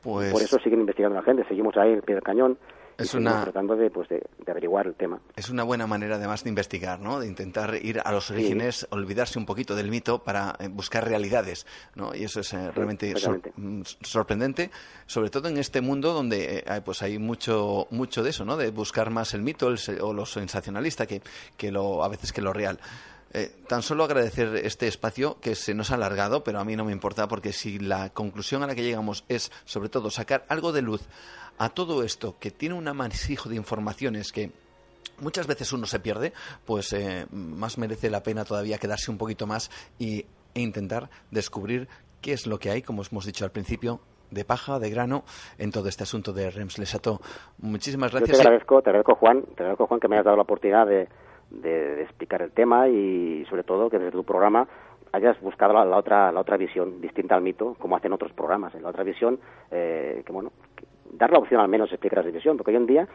Pues... Por eso siguen investigando la gente, seguimos ahí en el pie del cañón es una... tratando de, pues, de, averiguar el tema. Es una buena manera además de investigar, ¿no? De intentar ir a los orígenes, olvidarse un poquito del mito para eh, buscar realidades, ¿no? Y eso es eh, realmente mm, sorprendente, sobre todo en este mundo donde eh, pues hay mucho mucho de eso, ¿no? De buscar más el mito o lo sensacionalista que, que lo, a veces que lo real. tan solo agradecer este espacio que se nos ha alargado, pero a mí no me importa porque si la conclusión a la que llegamos es sobre todo sacar algo de luz a todo esto que tiene un amasijo de informaciones que muchas veces uno se pierde, pues eh, más merece la pena todavía quedarse un poquito más y, e intentar descubrir qué es lo que hay, como hemos dicho al principio, de paja, de grano, en todo este asunto de Rems Lesato. Muchísimas gracias. te agradezco, te agradezco Juan, te agradezco Juan que me hayas dado la oportunidad de, de, explicar el tema y sobre todo que desde tu programa hayas buscado la, otra la otra visión distinta al mito como hacen otros programas en la otra visión eh, que bueno dar la opción al menos de explicar la división, porque hoy en día,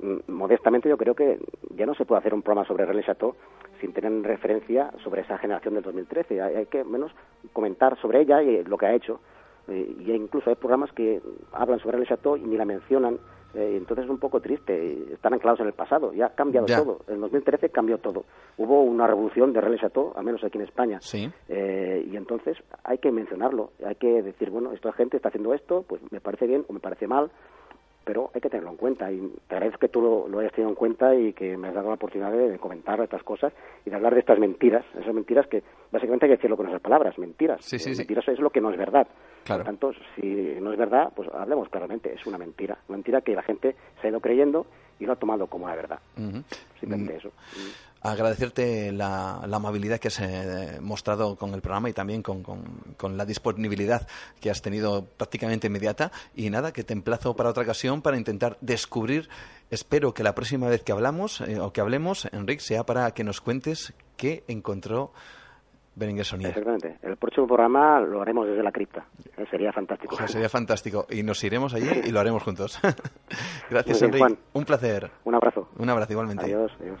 mm, modestamente, yo creo que ya no se puede hacer un programa sobre René Chateau sin tener referencia sobre esa generación del 2013. Hay, hay que menos comentar sobre ella y lo que ha hecho. y incluso hay programas que hablan sobre René Chateau y ni la mencionan eh, entonces es un poco triste, están anclados en el pasado, ya ha cambiado todo. En 2013 cambió todo. Hubo una revolución de René Chateau, al menos aquí en España. Eh, y entonces hay que mencionarlo, hay que decir, bueno, esta gente está haciendo esto, pues me parece bien o me parece mal, pero hay que tenerlo en cuenta y te agradezco que tú lo, hayas tenido en cuenta y que me has dado la oportunidad de, comentar estas cosas y de hablar de estas mentiras, esas mentiras que básicamente hay que decirlo con esas palabras, mentiras. mentiras es lo que no es verdad. Por tanto, si no es verdad, pues hablemos claramente, es una mentira, una mentira que la gente se ha ido creyendo y lo ha tomado como la verdad. Simplemente mm. eso agradecerte la, amabilidad que has eh, mostrado con el programa y también con, la disponibilidad que has tenido prácticamente inmediata. Y nada, que te emplazo para otra ocasión para intentar descubrir. Espero que la próxima vez que hablamos eh, o que hablemos, Enrique, sea para que nos cuentes qué encontró Berenguer Sonier. Exactamente. El próximo programa lo haremos desde la cripta. Sería fantástico. sería fantástico. Y nos iremos allí y lo haremos juntos. Gracias, Enrique. Un placer. Un abrazo. Un abrazo igualmente. Adiós, adiós.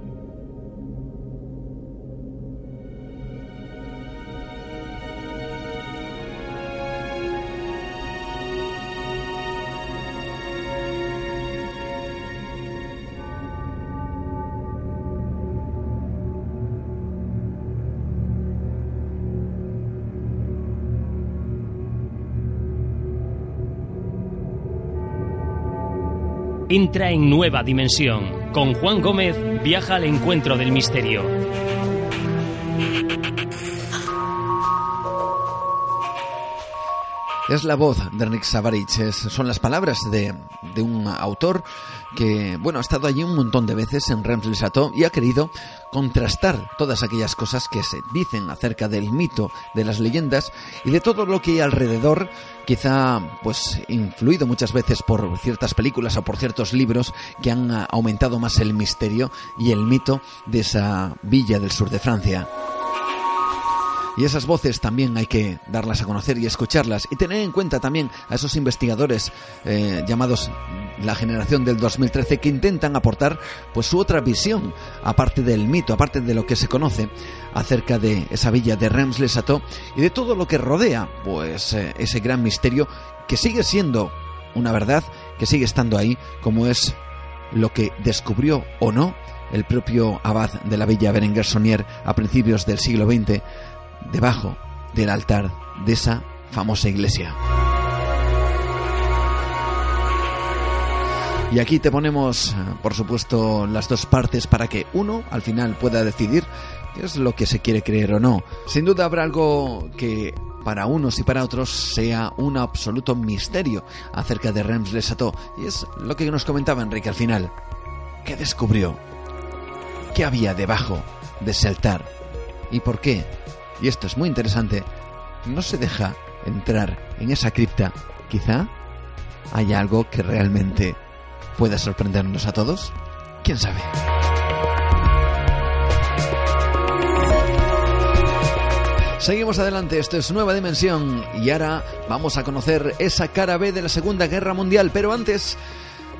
entra en nueva dimensión. Con Juan Gómez viaja al encuentro del misterio. Es la voz de Nick Savarich, son las palabras de, un autor que, bueno, ha estado allí un montón de veces en Reims y ha querido contrastar todas aquellas cosas que se dicen acerca del mito, de las leyendas y de todo lo que hay alrededor, quizá pues influido muchas veces por ciertas películas o por ciertos libros que han aumentado más el misterio y el mito de esa villa del sur de Francia. Y esas voces también hay que darlas a conocer y escucharlas. Y tener en cuenta también a esos investigadores eh, llamados la generación del 2013 que intentan aportar pues su otra visión aparte del mito, aparte de lo que se conoce acerca de esa villa de Reims-les-Châteaux y de todo lo que rodea pues eh, ese gran misterio que sigue siendo una verdad, que sigue estando ahí como es lo que descubrió o no el propio abad de la villa Berenguer Sonier a principios del siglo XX debajo del altar de esa famosa iglesia. Y aquí te ponemos, por supuesto, las dos partes para que uno al final pueda decidir qué es lo que se quiere creer o no. Sin duda habrá algo que para unos y para otros sea un absoluto misterio acerca de Reims les Y es lo que nos comentaba Enrique al final. ¿Qué descubrió? ¿Qué había debajo de ese altar? ¿Y por qué y esto es muy interesante, no se deja entrar en esa cripta, quizá haya algo que realmente pueda sorprendernos a todos. ¿Quién sabe? Seguimos adelante, esto es Nueva Dimensión y ahora vamos a conocer esa cara B de la Segunda Guerra Mundial, pero antes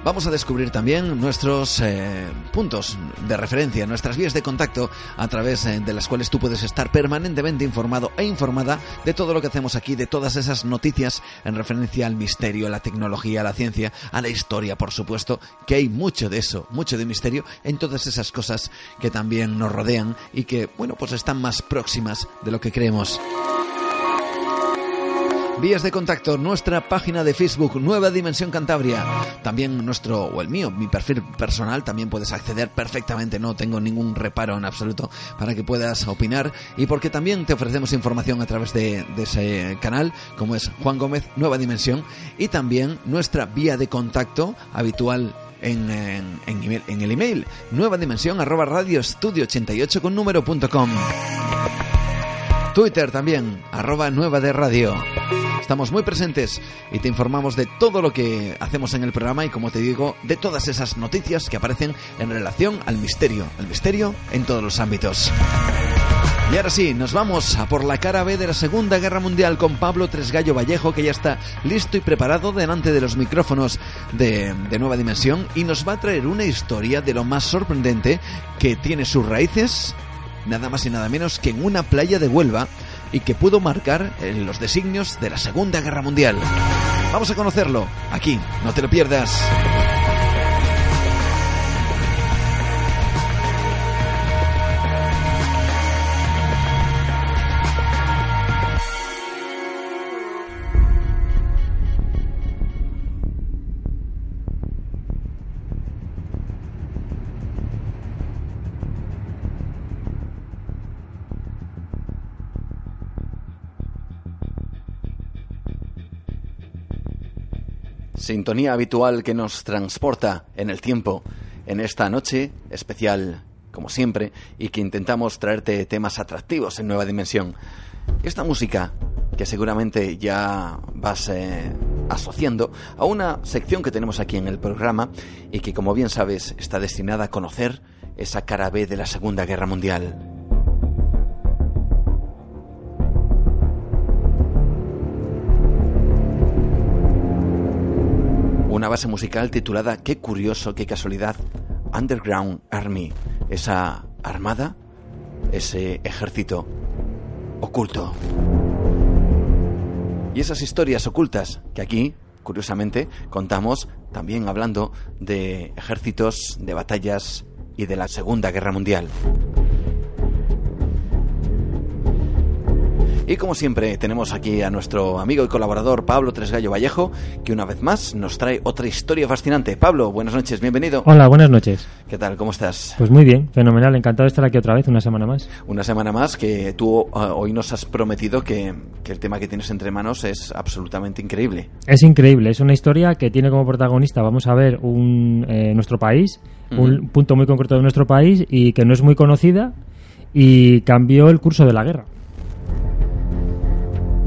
Vamos a descubrir también nuestros eh, puntos de referencia, nuestras vías de contacto a través eh, de las cuales tú puedes estar permanentemente informado e informada de todo lo que hacemos aquí, de todas esas noticias en referencia al misterio, a la tecnología, a la ciencia, a la historia, por supuesto, que hay mucho de eso, mucho de misterio en todas esas cosas que también nos rodean y que, bueno, pues están más próximas de lo que creemos. Vías de contacto, nuestra página de Facebook, Nueva Dimensión Cantabria. También nuestro, o el mío, mi perfil personal, también puedes acceder perfectamente, no tengo ningún reparo en absoluto para que puedas opinar y porque también te ofrecemos información a través de, ese canal, como es Juan Gómez, Nueva Dimensión, y también nuestra vía de contacto habitual en, en, el email nueva dimensión arroba radio estudio 88 con número punto com. Twitter también, arroba nueva de radio. Estamos muy presentes y te informamos de todo lo que hacemos en el programa y como te digo, de todas esas noticias que aparecen en relación al misterio, el misterio en todos los ámbitos. Y ahora sí, nos vamos a por la cara B de la Segunda Guerra Mundial con Pablo Tresgallo Vallejo, que ya está listo y preparado delante de los micrófonos de, de, Nueva Dimensión y nos va a traer una historia de lo más sorprendente que tiene sus raíces nada más y nada menos que en una playa de Huelva y que pudo marcar los designios de la Segunda Guerra Mundial. Vamos a conocerlo aquí, no te lo pierdas. Sintonía habitual que nos transporta en el tiempo en esta noche especial, como siempre, y que intentamos traerte temas atractivos en Nueva Dimensión. Esta música que seguramente ya vas eh, asociando a una sección que tenemos aquí en el programa y que, como bien sabes, está destinada a conocer esa cara B de la Segunda Guerra Mundial. Base musical titulada Qué curioso, qué casualidad, Underground Army, esa armada, ese ejército oculto. Y esas historias ocultas que aquí, curiosamente, contamos también hablando de ejércitos, de batallas y de la Segunda Guerra Mundial. Y como siempre tenemos aquí a nuestro amigo y colaborador Pablo Tresgallo Vallejo, que una vez más nos trae otra historia fascinante. Pablo, buenas noches, bienvenido. Hola, buenas noches. ¿Qué tal? ¿Cómo estás? Pues muy bien, fenomenal, encantado de estar aquí otra vez, una semana más. Una semana más que tú uh, hoy nos has prometido que, que, el tema que tienes entre manos es absolutamente increíble. Es increíble, es una historia que tiene como protagonista, vamos a ver, un, eh, nuestro país, uh -huh. un punto muy concreto de nuestro país y que no es muy conocida y cambió el curso de la guerra.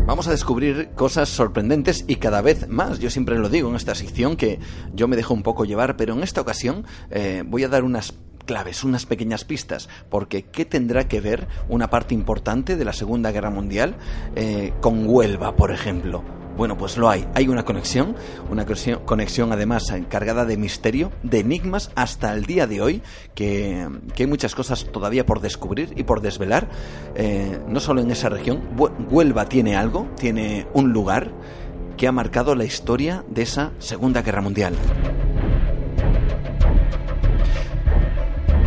Vamos a descubrir cosas sorprendentes y cada vez más. Yo siempre lo digo en esta sección que yo me dejo un poco llevar, pero en esta ocasión eh, voy a dar unas claves, unas pequeñas pistas, porque ¿qué tendrá que ver una parte importante de la Segunda Guerra Mundial eh, con Huelva, por ejemplo? Bueno, pues lo hay. Hay una conexión, una conexión además cargada de misterio, de enigmas hasta el día de hoy, que, que hay muchas cosas todavía por descubrir y por desvelar, eh, no solo en esa región. Huelva tiene algo, tiene un lugar que ha marcado la historia de esa Segunda Guerra Mundial.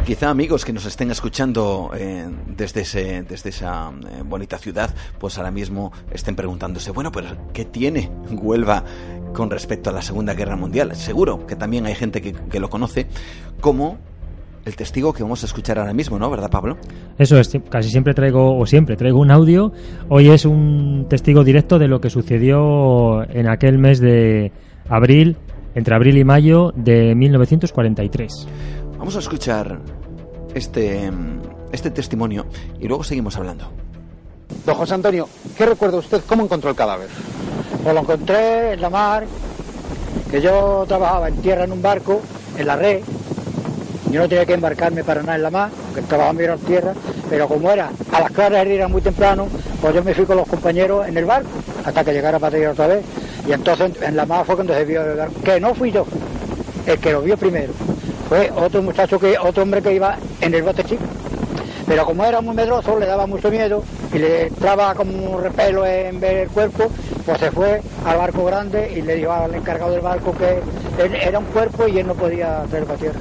Quizá amigos que nos estén escuchando eh, desde, ese, desde esa eh, bonita ciudad, pues ahora mismo estén preguntándose, bueno, pero ¿qué tiene Huelva con respecto a la Segunda Guerra Mundial? Seguro que también hay gente que, que lo conoce como el testigo que vamos a escuchar ahora mismo, ¿no? ¿Verdad, Pablo? Eso es, casi siempre traigo, o siempre traigo un audio. Hoy es un testigo directo de lo que sucedió en aquel mes de abril, entre abril y mayo de 1943. Vamos a escuchar este, este testimonio y luego seguimos hablando. Don José Antonio, ¿qué recuerda usted? ¿Cómo encontró el cadáver? Pues lo encontré en la mar, que yo trabajaba en tierra en un barco, en la red. Yo no tenía que embarcarme para nada en la mar, aunque trabajaba en tierra, pero como era a las claras era muy temprano, pues yo me fui con los compañeros en el barco hasta que llegara para tierra otra vez. Y entonces en la mar fue cuando se vio el barco, que no fui yo, el que lo vio primero fue otro muchacho que otro hombre que iba en el bote chico. Pero como era muy medroso le daba mucho miedo y le entraba como un repelo en ver el cuerpo pues se fue al barco grande y le dijo al encargado del barco que era un cuerpo y él no podía traer para tierra.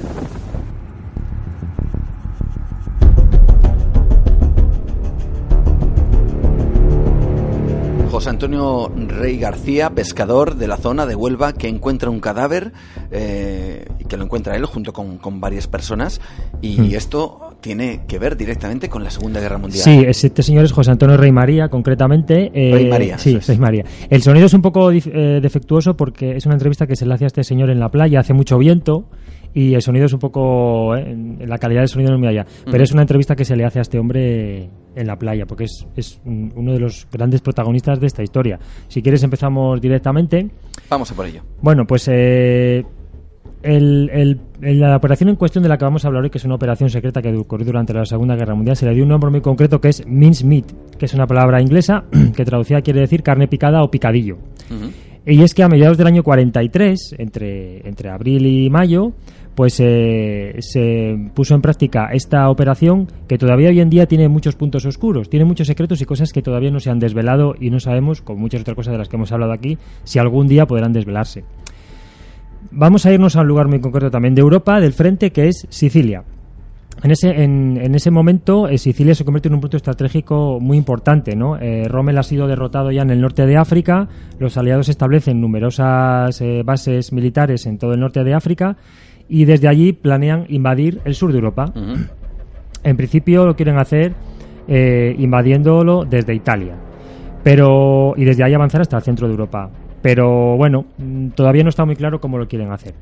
José Antonio Rey García, pescador de la zona de Huelva, que encuentra un cadáver eh, que lo encuentra él junto con, con varias personas. Y mm. esto tiene que ver directamente con la Segunda Guerra Mundial. Sí, este señor es José Antonio Rey María, concretamente. Eh, Rey María. Sí, Rey María. El sonido es un poco eh, defectuoso porque es una entrevista que se le hace a este señor en la playa, hace mucho viento y el sonido es un poco la calidad del sonido no es muy allá pero mm. es una entrevista que se le hace a este hombre en la playa porque es, es uno de los grandes protagonistas de esta historia si quieres empezamos directamente vamos a por ello bueno pues eh, el, el, la operación en cuestión de la que vamos a hablar hoy, que es una operación secreta que ocurrió durante la Segunda Guerra Mundial, se le dio un nombre muy concreto que es mince meat, que es una palabra inglesa que traducida quiere decir carne picada o picadillo. Uh -huh. Y es que a mediados del año 43, entre, entre abril y mayo, pues eh, se puso en práctica esta operación que todavía hoy en día tiene muchos puntos oscuros, tiene muchos secretos y cosas que todavía no se han desvelado y no sabemos, como muchas otras cosas de las que hemos hablado aquí, si algún día podrán desvelarse. Vamos a irnos a un lugar muy concreto también de Europa, del frente, que es Sicilia. En ese, en, en ese momento, eh, Sicilia se convierte en un punto estratégico muy importante. ¿no? Eh, Rommel ha sido derrotado ya en el norte de África, los aliados establecen numerosas eh, bases militares en todo el norte de África y desde allí planean invadir el sur de Europa. Uh -huh. En principio lo quieren hacer invadiéndolo desde Italia pero y desde ahí avanzar hasta el centro de Europa Pero bueno, mm, todavía no está muy claro cómo lo quieren hacer.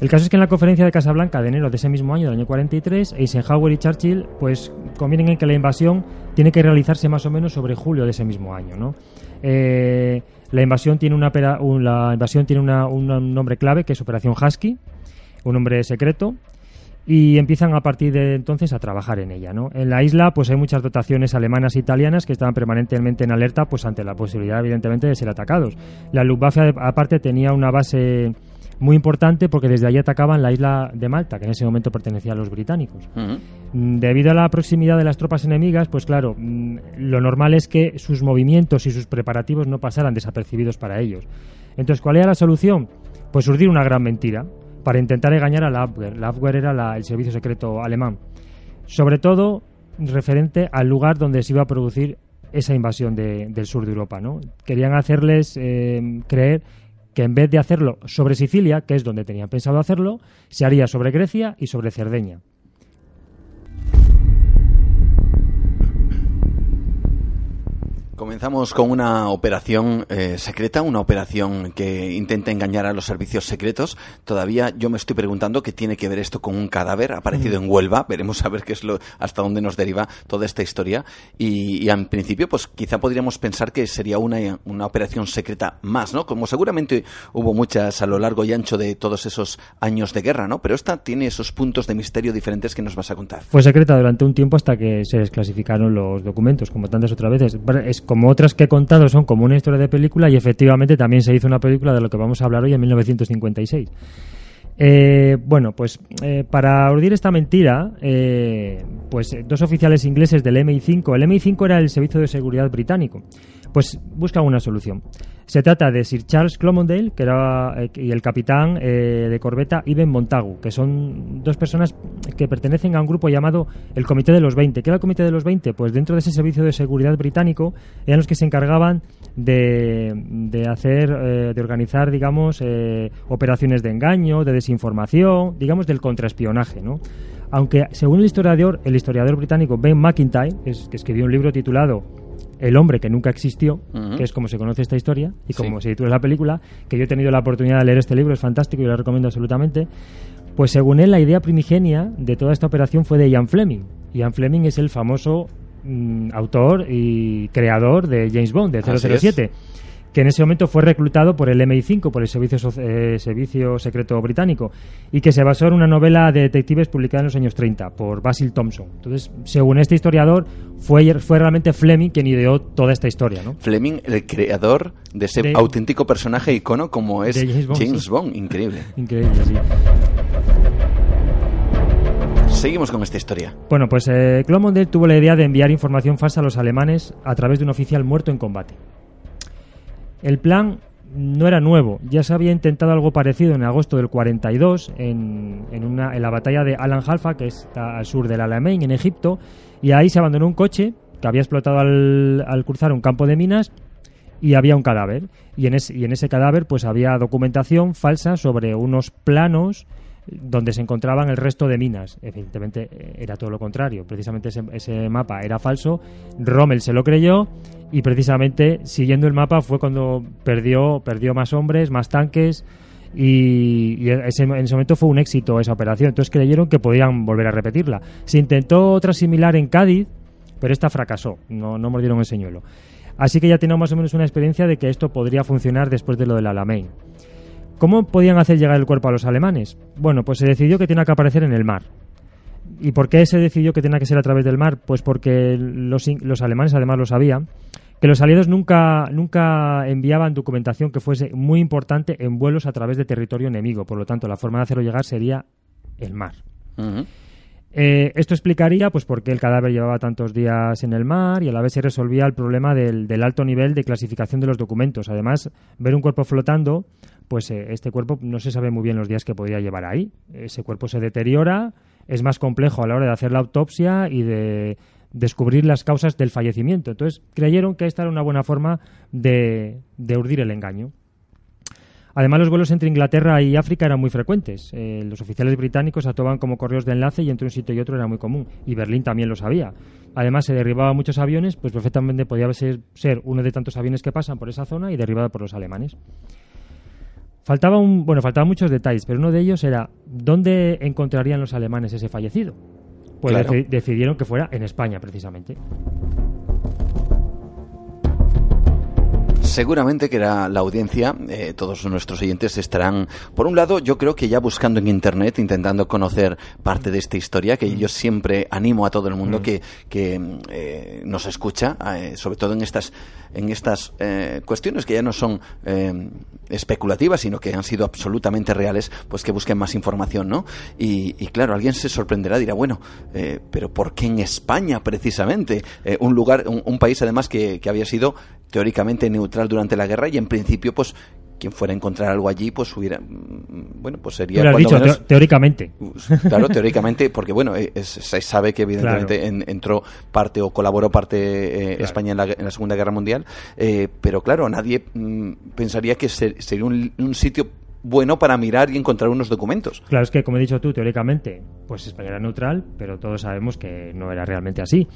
El caso es que en la conferencia de Casablanca de enero de ese mismo año, del año 43, Eisenhower y Churchill pues convienen en que la invasión tiene que realizarse más o menos sobre julio de ese mismo año, ¿no? Eh, la invasión tiene una la invasión tiene un nombre clave que es Operación Husky, un nombre secreto y empiezan a partir de entonces a trabajar en ella. ¿no? En la isla pues hay muchas dotaciones alemanas e italianas que estaban permanentemente en alerta pues ante la posibilidad evidentemente de ser atacados. La Luftwaffe aparte tenía una base muy importante porque desde allí atacaban la isla de Malta, que en ese momento pertenecía a los británicos. Mm, debido a la proximidad de las tropas enemigas, pues claro, mm, lo normal es que sus movimientos y sus preparativos no pasaran desapercibidos para ellos. Entonces, ¿cuál era la solución? Pues urdir una gran mentira para intentar engañar a la Abwehr. La Abwehr era el servicio secreto alemán. Sobre todo referente al lugar donde se iba a producir esa invasión del sur de Europa. ¿no? Querían hacerles eh, creer que en vez de hacerlo sobre Sicilia, que es donde tenían pensado hacerlo, se haría sobre Grecia y sobre Cerdeña. Comenzamos con una operación eh, secreta, una operación que intenta engañar a los servicios secretos. Todavía yo me estoy preguntando qué tiene que ver esto con un cadáver aparecido en Huelva. Veremos a ver qué es lo, hasta dónde nos deriva toda esta historia. Y, en principio, pues quizá podríamos pensar que sería una, una operación secreta más, ¿no? Como seguramente hubo muchas a lo largo y ancho de todos esos años de guerra, ¿no? Pero esta tiene esos puntos de misterio diferentes que nos vas a contar. Fue secreta durante un tiempo hasta que se desclasificaron los documentos, como tantas otras veces. Es como otras que he contado son como una historia de película y efectivamente también se hizo una película de lo que vamos a hablar hoy en 1956. Eh, bueno, pues eh, para urdir esta mentira, eh, pues dos oficiales ingleses del MI5, el MI5 era el Servicio de Seguridad Británico, pues buscan una solución. Se trata de Sir Charles Clomondale que era, eh, y el capitán eh, de corbeta Iben Montagu, que son dos personas que pertenecen a un grupo llamado el Comité de los 20. ¿Qué era el Comité de los 20? Pues dentro de ese servicio de seguridad británico eran los que se encargaban de, de hacer, eh, de organizar, digamos, operaciones de engaño, de desinformación, digamos, del contraespionaje, ¿no? Aunque, según el historiador, el historiador británico Ben McIntyre, que escribió un libro titulado el hombre que nunca existió, que es como se conoce esta historia y como se titula la película, que yo he tenido la oportunidad de leer este libro, es fantástico y lo recomiendo absolutamente. Pues según él, la idea primigenia de toda esta operación fue de Ian Fleming. Ian Fleming es el famoso mm, autor y creador de James Bond, de 007 que en ese momento fue reclutado por el MI5, por el Servicio, eh, Servicio Secreto Británico, y que se basó en una novela de detectives publicada en los años 30 por Basil Thompson. Entonces, según este historiador, fue, fue realmente Fleming quien ideó toda esta historia. ¿no? Fleming, el creador de ese auténtico personaje icono como es James Bond. Increíble. Increíble, sí. Seguimos con esta historia. Bueno, pues eh, tuvo la idea de enviar información falsa a los alemanes a través de un oficial muerto en combate. El plan no era nuevo, ya se había intentado algo parecido en agosto del 42 en, en, una, en la batalla de Alan Halfa, que está al sur del Alamein, en Egipto, y ahí se abandonó un coche que había explotado al, al cruzar un campo de minas y había un cadáver. Y en, ese, y en ese cadáver pues había documentación falsa sobre unos planos donde se encontraban el resto de minas. Evidentemente eh, era todo lo contrario. Precisamente ese, mapa era falso. Rommel se lo creyó y precisamente siguiendo el mapa fue cuando perdió, perdió más hombres, más tanques y, en ese momento fue un éxito esa operación. Entonces creyeron que podían volver a repetirla. Se intentó otra similar en Cádiz, pero esta fracasó. No, no mordieron el señuelo. Así que ya tenemos más o menos una experiencia de que esto podría funcionar después de lo del Alamein. ¿Cómo podían hacer llegar el cuerpo a los alemanes? Bueno, pues se decidió que tenía que aparecer en el mar. ¿Y por qué se decidió que tenía que ser a través del mar? Pues porque los, los alemanes además lo sabían, que los aliados nunca, nunca enviaban documentación que fuese muy importante en vuelos a través de territorio enemigo. Por lo tanto, la forma de hacerlo llegar sería el mar. Eh, esto explicaría pues por qué el cadáver llevaba tantos días en el mar y a la vez se resolvía el problema del, del alto nivel de clasificación de los documentos. Además, ver un cuerpo flotando pues eh, este cuerpo no se sabe muy bien los días que podría llevar ahí. Ese cuerpo se deteriora, es más complejo a la hora de hacer la autopsia y de descubrir las causas del fallecimiento. Entonces creyeron que esta era una buena forma de, urdir el engaño. Además, los vuelos entre Inglaterra y África eran muy frecuentes. Eh, los oficiales británicos actuaban como correos de enlace y entre un sitio y otro era muy común. Y Berlín también lo sabía. Además, se derribaban muchos aviones, pues perfectamente podía ser, ser uno de tantos aviones que pasan por esa zona y derribado por los alemanes. Faltaba un, bueno, faltaban muchos detalles, pero uno de ellos era dónde encontrarían los alemanes ese fallecido. Pues Claro. decidieron que fuera en España, precisamente. Seguramente que era la audiencia, eh, todos nuestros oyentes estarán, por un lado, yo creo que ya buscando en Internet, intentando conocer parte de esta historia, que yo siempre animo a todo el mundo que, que eh, nos escucha, eh, sobre todo en estas, en estas eh, cuestiones que ya no son eh, especulativas, sino que han sido absolutamente reales, pues que busquen más información, ¿no? Y, y claro, alguien se sorprenderá, dirá, bueno, pero ¿por qué en España precisamente? Un lugar, un, un país además que, que había sido teóricamente neutral durante la guerra y en principio, pues quien fuera a encontrar algo allí, pues hubiera, mm, bueno, pues sería lo has cuando dicho, menos- teo- teóricamente. Claro, teóricamente, porque bueno, eh, es- se sabe que evidentemente en- entró parte o colaboró parte eh, España en la, en la Segunda Guerra Mundial, eh, pero claro, nadie mm, pensaría que se- sería un, un sitio bueno para mirar y encontrar unos documentos. Claro, es que como he dicho tú, teóricamente, pues España era neutral, pero todos sabemos que no era realmente así.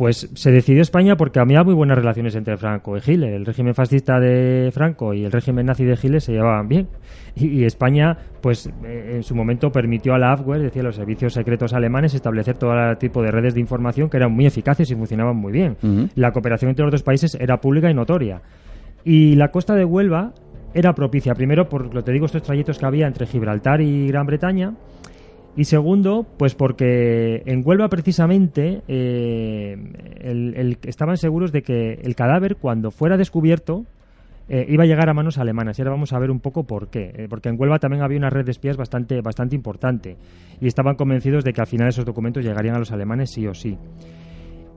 Pues se decidió España porque había muy buenas relaciones entre Franco y Giles. El régimen fascista de Franco y el régimen nazi de Giles se llevaban bien. Y, y España, pues eh, en su momento permitió a la Abwehr, es decir, a los servicios secretos alemanes, establecer todo tipo de redes de información que eran muy eficaces y funcionaban muy bien. La cooperación entre los dos países era pública y notoria. Y la costa de Huelva era propicia, primero por lo te digo, estos trayectos que había entre Gibraltar y Gran Bretaña. Y segundo, pues porque en Huelva precisamente eh, el- el- estaban seguros de que el cadáver, cuando fuera descubierto, eh, iba a llegar a manos alemanas. Y ahora vamos a ver un poco por qué. Eh, porque en Huelva también había una red de espías bastante, bastante importante. Y estaban convencidos de que al final esos documentos llegarían a los alemanes sí o sí.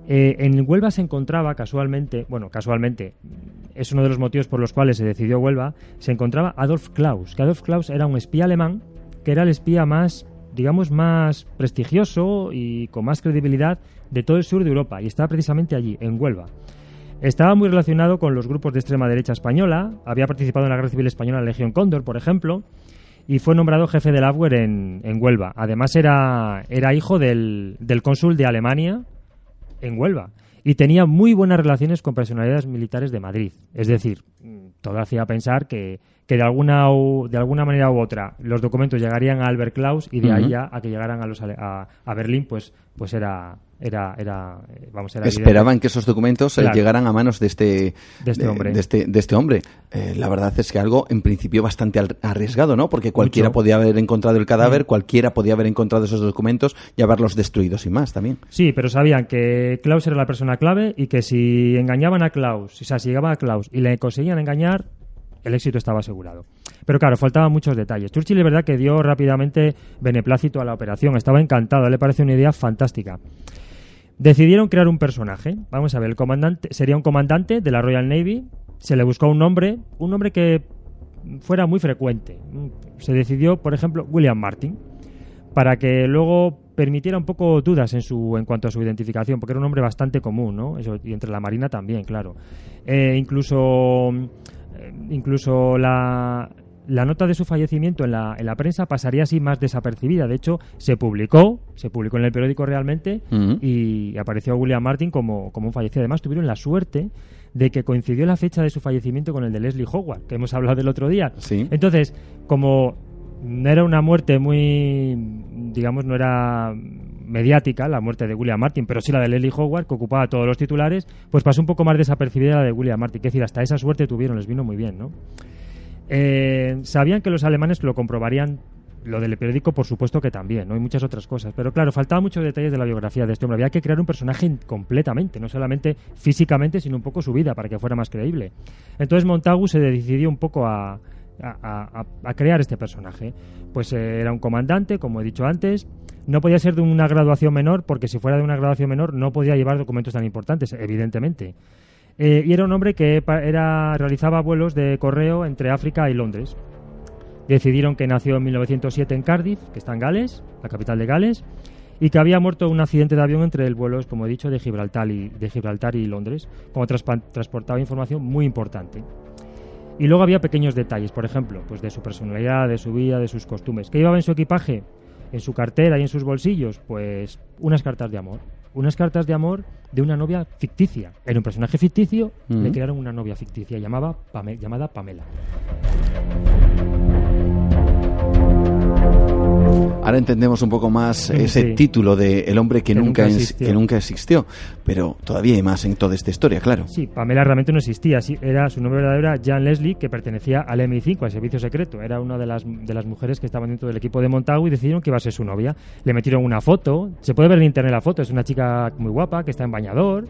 En Huelva se encontraba casualmente, bueno, casualmente, es uno de los motivos por los cuales se decidió Huelva, se encontraba Adolf Klaus, que Adolf Klaus era un espía alemán, que era el espía más, digamos, más prestigioso y con más credibilidad de todo el sur de Europa, y estaba precisamente allí, en Huelva. Estaba muy relacionado con los grupos de extrema derecha española, había participado en la Guerra Civil Española en la Legión Cóndor, por ejemplo, y fue nombrado jefe del Abwehr en, en Huelva. Además era, era hijo del, del cónsul de Alemania en Huelva y tenía muy buenas relaciones con personalidades militares de Madrid. Es decir, mm, todo hacía pensar que, que de, alguna u- de alguna manera u otra los documentos llegarían a Albert Klaus y de ahí ya a que llegaran a, los, a, a Berlín, pues, pues era, era, era, vamos, era Esperaban que esos documentos eh, Claro. llegaran a manos de este, De este hombre. De este, de este hombre. Eh, la verdad es que algo en principio bastante arriesgado, ¿no? Porque cualquiera Mucho. podía haber encontrado el cadáver, Mm. cualquiera podía haber encontrado esos documentos y haberlos destruido sin más también. Sí, pero sabían que Klaus era la persona clave y que si engañaban a Klaus, o sea, si llegaban a Klaus y le conseguían engañar, el éxito estaba asegurado. Pero claro, faltaban muchos detalles. Churchill es verdad que dio rápidamente beneplácito a la operación, estaba encantado, le parece una idea fantástica. Decidieron crear un personaje. Vamos a ver, el comandante sería un comandante de la Royal Navy. Se le buscó un nombre, un nombre que fuera muy frecuente. Se decidió, por ejemplo, William Martin para que luego permitiera un poco dudas en su en cuanto a su identificación, porque era un hombre bastante común, ¿no? Eso, y entre la marina también, claro. Eh, incluso incluso la, la nota de su fallecimiento en la, en la prensa pasaría así más desapercibida. De hecho, se publicó, se publicó en el periódico realmente y apareció William Martin como, como un fallecido. Además, tuvieron la suerte de que coincidió la fecha de su fallecimiento con el de Leslie Howard, que hemos hablado del otro día. Sí. Entonces, como no era una muerte muy, digamos, no era mediática la muerte de William Martin, pero sí la de Leslie Howard, que ocupaba todos los titulares, pues pasó un poco más desapercibida la de William Martin. Es decir, hasta esa suerte tuvieron, les vino muy bien, ¿no? Eh, sabían que los alemanes lo comprobarían lo del periódico, por supuesto que también, ¿no? Y muchas otras cosas. Pero claro, faltaban muchos detalles de la biografía de este hombre. Había que crear un personaje completamente, no solamente físicamente, sino un poco su vida, para que fuera más creíble. Entonces Montagu se decidió un poco a, a- crear este personaje. Pues eh, era un comandante, como he dicho antes. No podía ser de una graduación menor, porque si fuera de una graduación menor no podía llevar documentos tan importantes, evidentemente. Eh, y era un hombre que era, realizaba vuelos de correo entre África y Londres. Decidieron que nació en 1907 en Cardiff, que está en Gales, la capital de Gales, y que había muerto en un accidente de avión entre el vuelos, como he dicho, de Gibraltar y, de Gibraltar y Londres, como transportaba información muy importante. Y luego había pequeños detalles, por ejemplo, pues de su personalidad, de su vida, de sus costumbres. ¿Qué llevaba en su equipaje? En su cartera y en sus bolsillos, pues unas cartas de amor. Unas cartas de amor de una novia ficticia. Era un personaje ficticio, le crearon una novia ficticia llamaba llamada Pamela. Ahora entendemos un poco más ese título de El hombre que, nunca, existió. que nunca existió, pero todavía hay más en toda esta historia, claro. Sí, Pamela realmente no existía, sí, era su nombre verdadero era Jan Leslie, que pertenecía al MI5, al servicio secreto, era una de las, de las mujeres que estaban dentro del equipo de Montagu y decidieron que iba a ser su novia. Le metieron una foto, se puede ver en internet la foto, es una chica muy guapa que está en bañador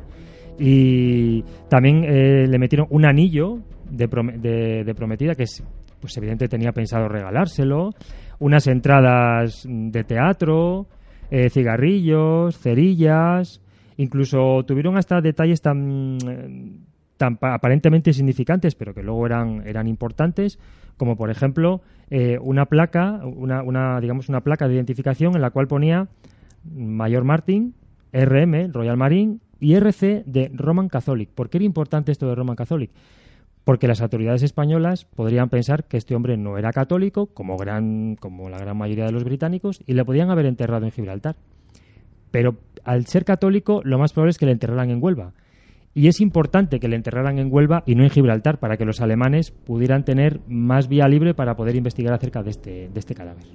y también eh, le metieron un anillo de, de, prometida que es, pues evidente tenía pensado regalárselo unas entradas de teatro, eh, cigarrillos, cerillas, incluso tuvieron hasta detalles tan, tan aparentemente insignificantes, pero que luego eran, eran importantes, como por ejemplo eh, una placa, una, una, digamos una placa de identificación en la cual ponía Mayor Martin, RM, Royal Marine, y RC de Roman Catholic. ¿Por qué era importante esto de Roman Catholic? Porque las autoridades españolas podrían pensar que este hombre no era católico, como, gran, como la gran mayoría de los británicos, y le podían haber enterrado en Gibraltar. Pero al ser católico, lo más probable es que le enterraran en Huelva. Y es importante que le enterraran en Huelva y no en Gibraltar, para que los alemanes pudieran tener más vía libre para poder investigar acerca de este, de este cadáver.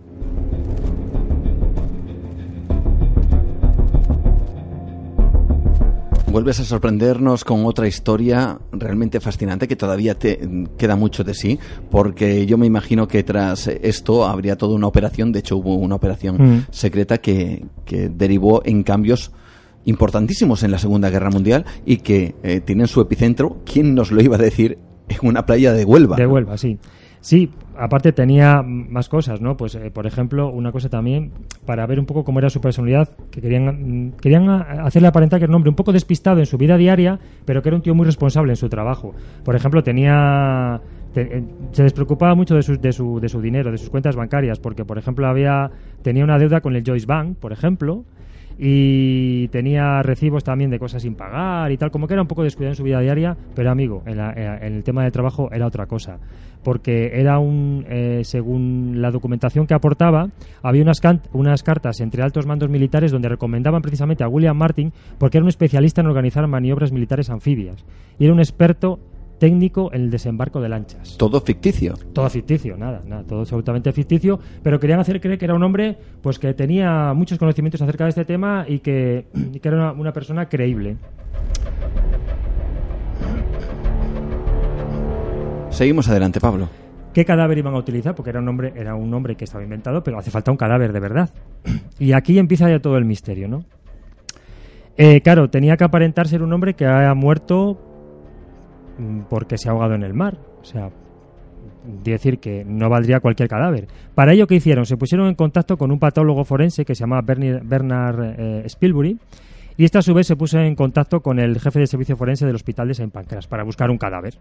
Vuelves a sorprendernos con otra historia realmente fascinante que todavía te queda mucho de sí, porque yo me imagino que tras esto habría toda una operación, de hecho hubo una operación mm. secreta que, derivó en cambios importantísimos en la Segunda Guerra Mundial y que eh, tienen su epicentro, ¿quién nos lo iba a decir? En una playa de Huelva. De Huelva, sí. Sí, aparte tenía más cosas, ¿no? Pues, eh, por ejemplo, una cosa también, para ver un poco cómo era su personalidad, que querían, querían hacerle aparentar que era un hombre un poco despistado en su vida diaria, pero que era un tío muy responsable en su trabajo. Por ejemplo, tenía... Eh, se despreocupaba mucho de su, de, su, de su dinero, de sus cuentas bancarias, porque, por ejemplo, había tenía una deuda con el Joyce Bank, por ejemplo, y tenía recibos también de cosas sin pagar y tal, como que era un poco descuidado en su vida diaria, pero amigo, en, el tema de trabajo era otra cosa, porque era un, eh, según la documentación que aportaba, había unas, unas cartas entre altos mandos militares donde recomendaban precisamente a William Martin porque era un especialista en organizar maniobras militares anfibias y era un experto técnico en el desembarco de lanchas. Todo ficticio. Todo ficticio, nada, nada, todo absolutamente ficticio, pero querían hacer creer que era un hombre pues que tenía muchos conocimientos acerca de este tema y que, era una, persona creíble. Seguimos adelante, Pablo. ¿Qué cadáver iban a utilizar? Porque era un hombre, era un hombre que estaba inventado, pero hace falta un cadáver de verdad. Y aquí empieza ya todo el misterio, ¿no? Eh, claro, tenía que aparentar ser un hombre que haya muerto porque se ha ahogado en el mar. O sea, decir que no valdría cualquier cadáver. Para ello, ¿qué hicieron? Se pusieron en contacto con un patólogo forense que se llama Bernard eh, Spielbury y este a su vez se puso en contacto con el jefe de servicio forense del hospital de Saint Pancras para buscar un cadáver.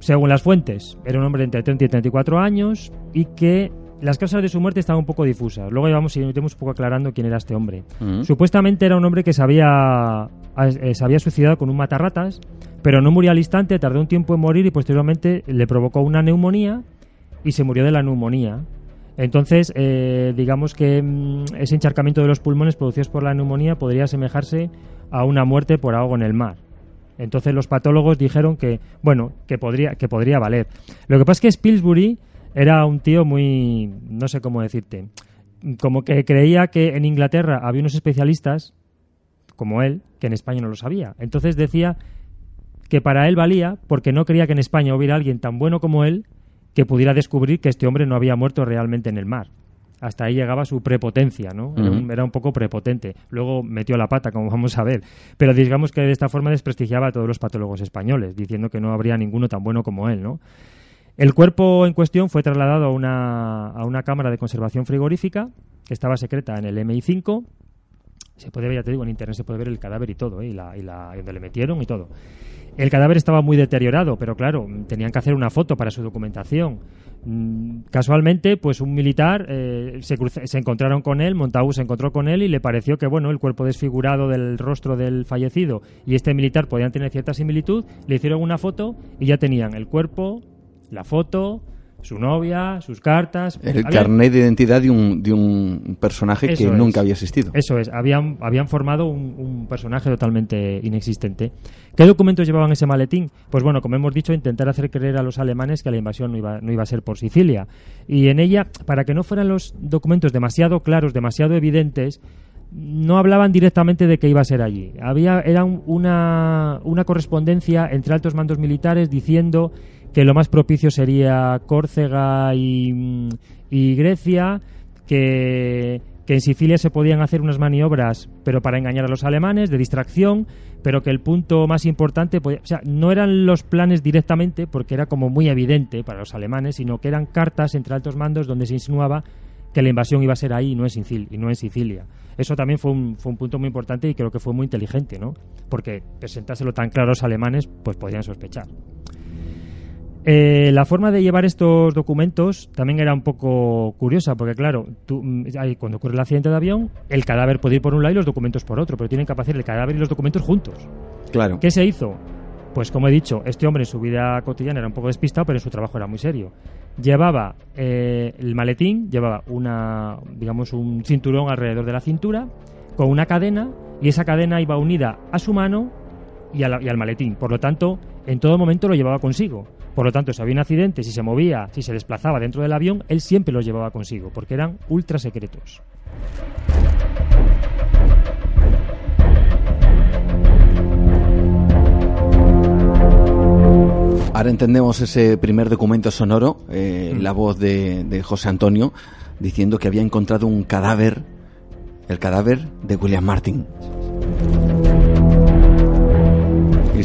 Según las fuentes, era un hombre entre 30 y 34 años y que las causas de su muerte estaban un poco difusas. Luego llevamos y un poco aclarando quién era este hombre. Mm. Supuestamente era un hombre que se había, se había suicidado con un matarratas, pero no murió al instante, tardó un tiempo en morir y posteriormente le provocó una neumonía y se murió de la neumonía. Entonces, eh, digamos que mm, ese encharcamiento de los pulmones producidos por la neumonía podría asemejarse a una muerte por ahogo en el mar. Entonces los patólogos dijeron que, bueno, que podría, que podría valer. Lo que pasa es que Spilsbury era un tío muy, no sé cómo decirte, como que creía que en Inglaterra había unos especialistas como él, que en España no lo sabía. Entonces decía que para él valía porque no creía que en España hubiera alguien tan bueno como él que pudiera descubrir que este hombre no había muerto realmente en el mar. Hasta ahí llegaba su prepotencia, ¿no? era, un, era, un, poco prepotente. Luego metió la pata, como vamos a ver. Pero digamos que de esta forma desprestigiaba a todos los patólogos españoles, diciendo que no habría ninguno tan bueno como él, ¿no? El cuerpo en cuestión fue trasladado a una, a una cámara de conservación frigorífica que estaba secreta en el MI5. Se puede ver, ya te digo, en internet se puede ver el cadáver y todo, ¿eh? y, la, y, la, donde le metieron y todo. El cadáver estaba muy deteriorado, pero claro, tenían que hacer una foto para su documentación. Mm, casualmente, pues un militar eh, se, cruce- se encontraron con él, Montagu se encontró con él y le pareció que bueno el cuerpo desfigurado del rostro del fallecido y este militar podían tener cierta similitud. Le hicieron una foto y ya tenían el cuerpo, la foto, su novia, sus cartas. El Había- carnet de identidad de un, de un personaje que es. nunca había existido. Eso es, habían, habían formado un, un personaje totalmente inexistente. ¿Qué documentos llevaban ese maletín? Pues bueno, como hemos dicho, intentar hacer creer a los alemanes que la invasión no iba, no iba a ser por Sicilia. Y en ella, para que no fueran los documentos demasiado claros, demasiado evidentes, no hablaban directamente de que iba a ser allí. Había, era un- una, una correspondencia entre altos mandos militares diciendo que lo más propicio sería Córcega y, mm, Grecia, que, en Sicilia se podían hacer unas maniobras, pero para engañar a los alemanes, de distracción, pero que el punto más importante, podía- o sea, no eran los planes directamente, porque era como muy evidente para los alemanes, sino que eran cartas entre altos mandos donde se insinuaba que la invasión iba a ser ahí y no en Sicilia. Y no en Sicilia. Eso también fue un, fue un punto muy importante y creo que fue muy inteligente, ¿no? Porque presentárselo tan claro a los alemanes, pues podían sospechar. Eh, la forma de llevar estos documentos también era un poco curiosa, porque claro, tú, mm, cuando ocurre el accidente de avión, el cadáver puede ir por un lado y los documentos por otro, pero tienen que aparecer el cadáver y los documentos juntos. Claro. ¿Qué se hizo? Pues como he dicho, este hombre en su vida cotidiana era un poco despistado, pero en su trabajo era muy serio. Llevaba eh, el maletín, llevaba una, digamos, un cinturón alrededor de la cintura con una cadena y esa cadena iba unida a su mano y, a la- y al maletín. Por lo tanto, en todo momento lo llevaba consigo. Por lo tanto, si había un accidente, si se movía, si se desplazaba dentro del avión, él siempre los llevaba consigo, porque eran ultra secretos. Ahora entendemos ese primer documento sonoro, eh, la voz de, de José Antonio, diciendo que había encontrado un cadáver, el cadáver de William Martin.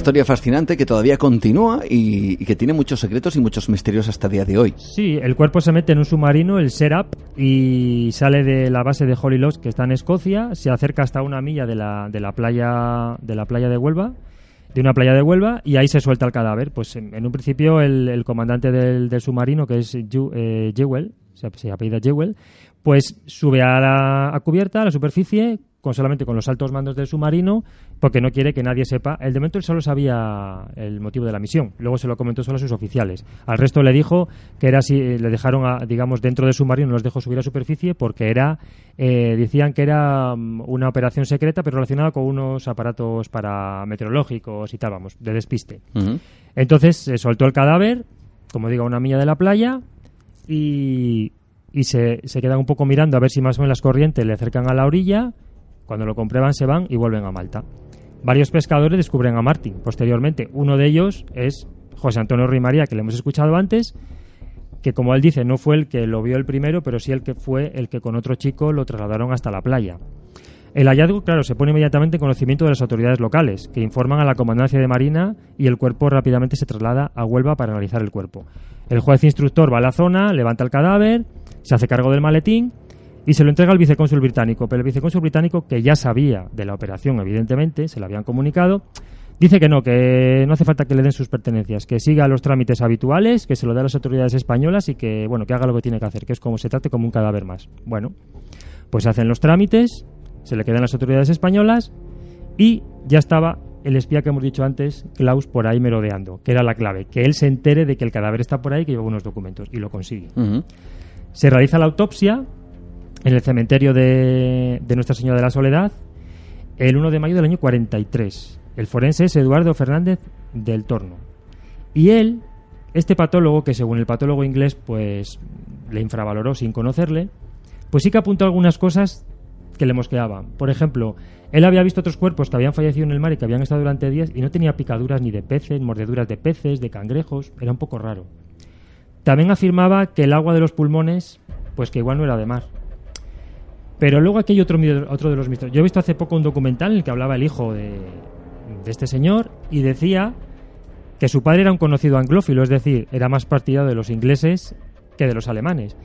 Historia fascinante que todavía continúa y, que tiene muchos secretos y muchos misterios hasta día de hoy. Sí, el cuerpo se mete en un submarino, el Serap, y sale de la base de Holylock, que está en Escocia, se acerca hasta una milla de la, de la playa de la playa de Huelva, de una playa de Huelva, y ahí se suelta el cadáver. Pues en, un principio el, comandante del, submarino, que es eh, Jewell, se, apellida Jewell, pues sube a la a cubierta, a la superficie, con solamente con los altos mandos del submarino, porque no quiere que nadie sepa. El de momento él solo sabía el motivo de la misión. Luego se lo comentó solo a sus oficiales. Al resto le dijo que era si le dejaron, a, digamos, dentro del submarino, los dejó subir a superficie porque era, eh, decían que era mm, una operación secreta, pero relacionada con unos aparatos para meteorológicos y tal, vamos, de despiste. Entonces se soltó el cadáver, como digo, a una milla de la playa y, y se, se quedan un poco mirando a ver si más o menos las corrientes le acercan a la orilla. Cuando lo comprueban se van y vuelven a Malta. Varios pescadores descubren a Martin posteriormente. Uno de ellos es José Antonio Rimaría, que le hemos escuchado antes, que como él dice no fue el que lo vio el primero, pero sí el que fue el que con otro chico lo trasladaron hasta la playa. El hallazgo, claro, se pone inmediatamente en conocimiento de las autoridades locales, que informan a la Comandancia de Marina y el cuerpo rápidamente se traslada a Huelva para analizar el cuerpo. El juez instructor va a la zona, levanta el cadáver, se hace cargo del maletín y se lo entrega al vicecónsul británico. Pero el vicecónsul británico, que ya sabía de la operación, evidentemente, se lo habían comunicado, dice que no, que no hace falta que le den sus pertenencias, que siga los trámites habituales, que se lo dé a las autoridades españolas y que, bueno, que haga lo que tiene que hacer, que es como se trate como un cadáver más. Bueno, pues hacen los trámites, se le quedan las autoridades españolas y ya estaba el espía que hemos dicho antes, Klaus, por ahí merodeando, que era la clave, que él se entere de que el cadáver está por ahí, que lleva unos documentos, y lo consigue. Se realiza la autopsia en el cementerio de, de Nuestra Señora de la Soledad el 1 de mayo del año 43. El forense es Eduardo Fernández del Torno. Y él, este patólogo, que según el patólogo inglés, pues le infravaloró sin conocerle, pues sí que apuntó algunas cosas que le mosqueaban. Por ejemplo, él había visto otros cuerpos que habían fallecido en el mar y que habían estado durante días y no tenía picaduras ni de peces, mordeduras de peces, de cangrejos. Era un poco raro. También afirmaba que el agua de los pulmones, pues que igual no era de mar. Pero luego aquí hay otro, otro de los misterios. Yo he visto hace poco un documental en el que hablaba el hijo de, este señor y decía que su padre era un conocido anglófilo, es decir, era más partidario de los ingleses que de los alemanes.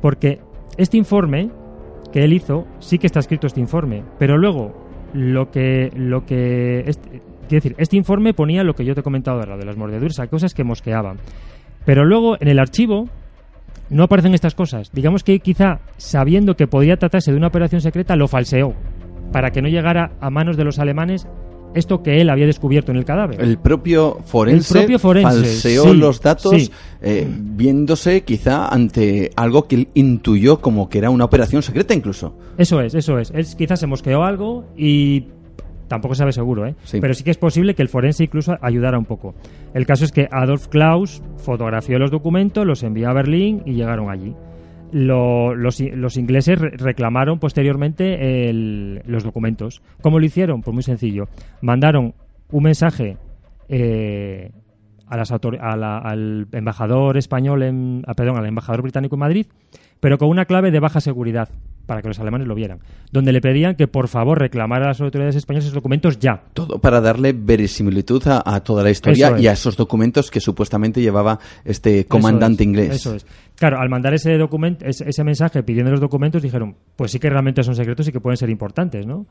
Porque este informe que él hizo, sí que está escrito este informe, pero luego lo que lo que este, quiero decir, este informe ponía lo que yo te he comentado de las mordeduras, a cosas que mosqueaban. Pero luego en el archivo no aparecen estas cosas. Digamos que quizá sabiendo que podía tratarse de una operación secreta, lo falseó para que no llegara a manos de los alemanes esto que él había descubierto en el cadáver. El propio forense, El propio forense, falseó sí, los datos sí. eh, viéndose quizá ante algo que él intuyó como que era una operación secreta incluso. Eso es, eso es. Él quizás se mosqueó algo y tampoco sabe seguro, ¿eh? Sí. Pero sí que es posible que el forense incluso ayudara un poco. El caso es que Adolf Klaus fotografió los documentos, los envió a Berlín y llegaron allí. Lo- los, los ingleses re- reclamaron posteriormente el- los documentos. ¿Cómo lo hicieron? Pues muy sencillo. Mandaron un mensaje eh, a las autor- a la- al embajador español, en, ah, perdón, al embajador británico en Madrid, pero con una clave de baja seguridad para que los alemanes lo vieran, donde le pedían que por favor reclamara a las autoridades españolas esos documentos ya. Todo para darle verisimilitud a, a toda la historia es. y a esos documentos que supuestamente llevaba este comandante Eso es, inglés. Eso es. Claro, al mandar ese documento, ese, ese mensaje pidiendo los documentos, dijeron, pues sí que realmente son secretos y que pueden ser importantes, ¿no?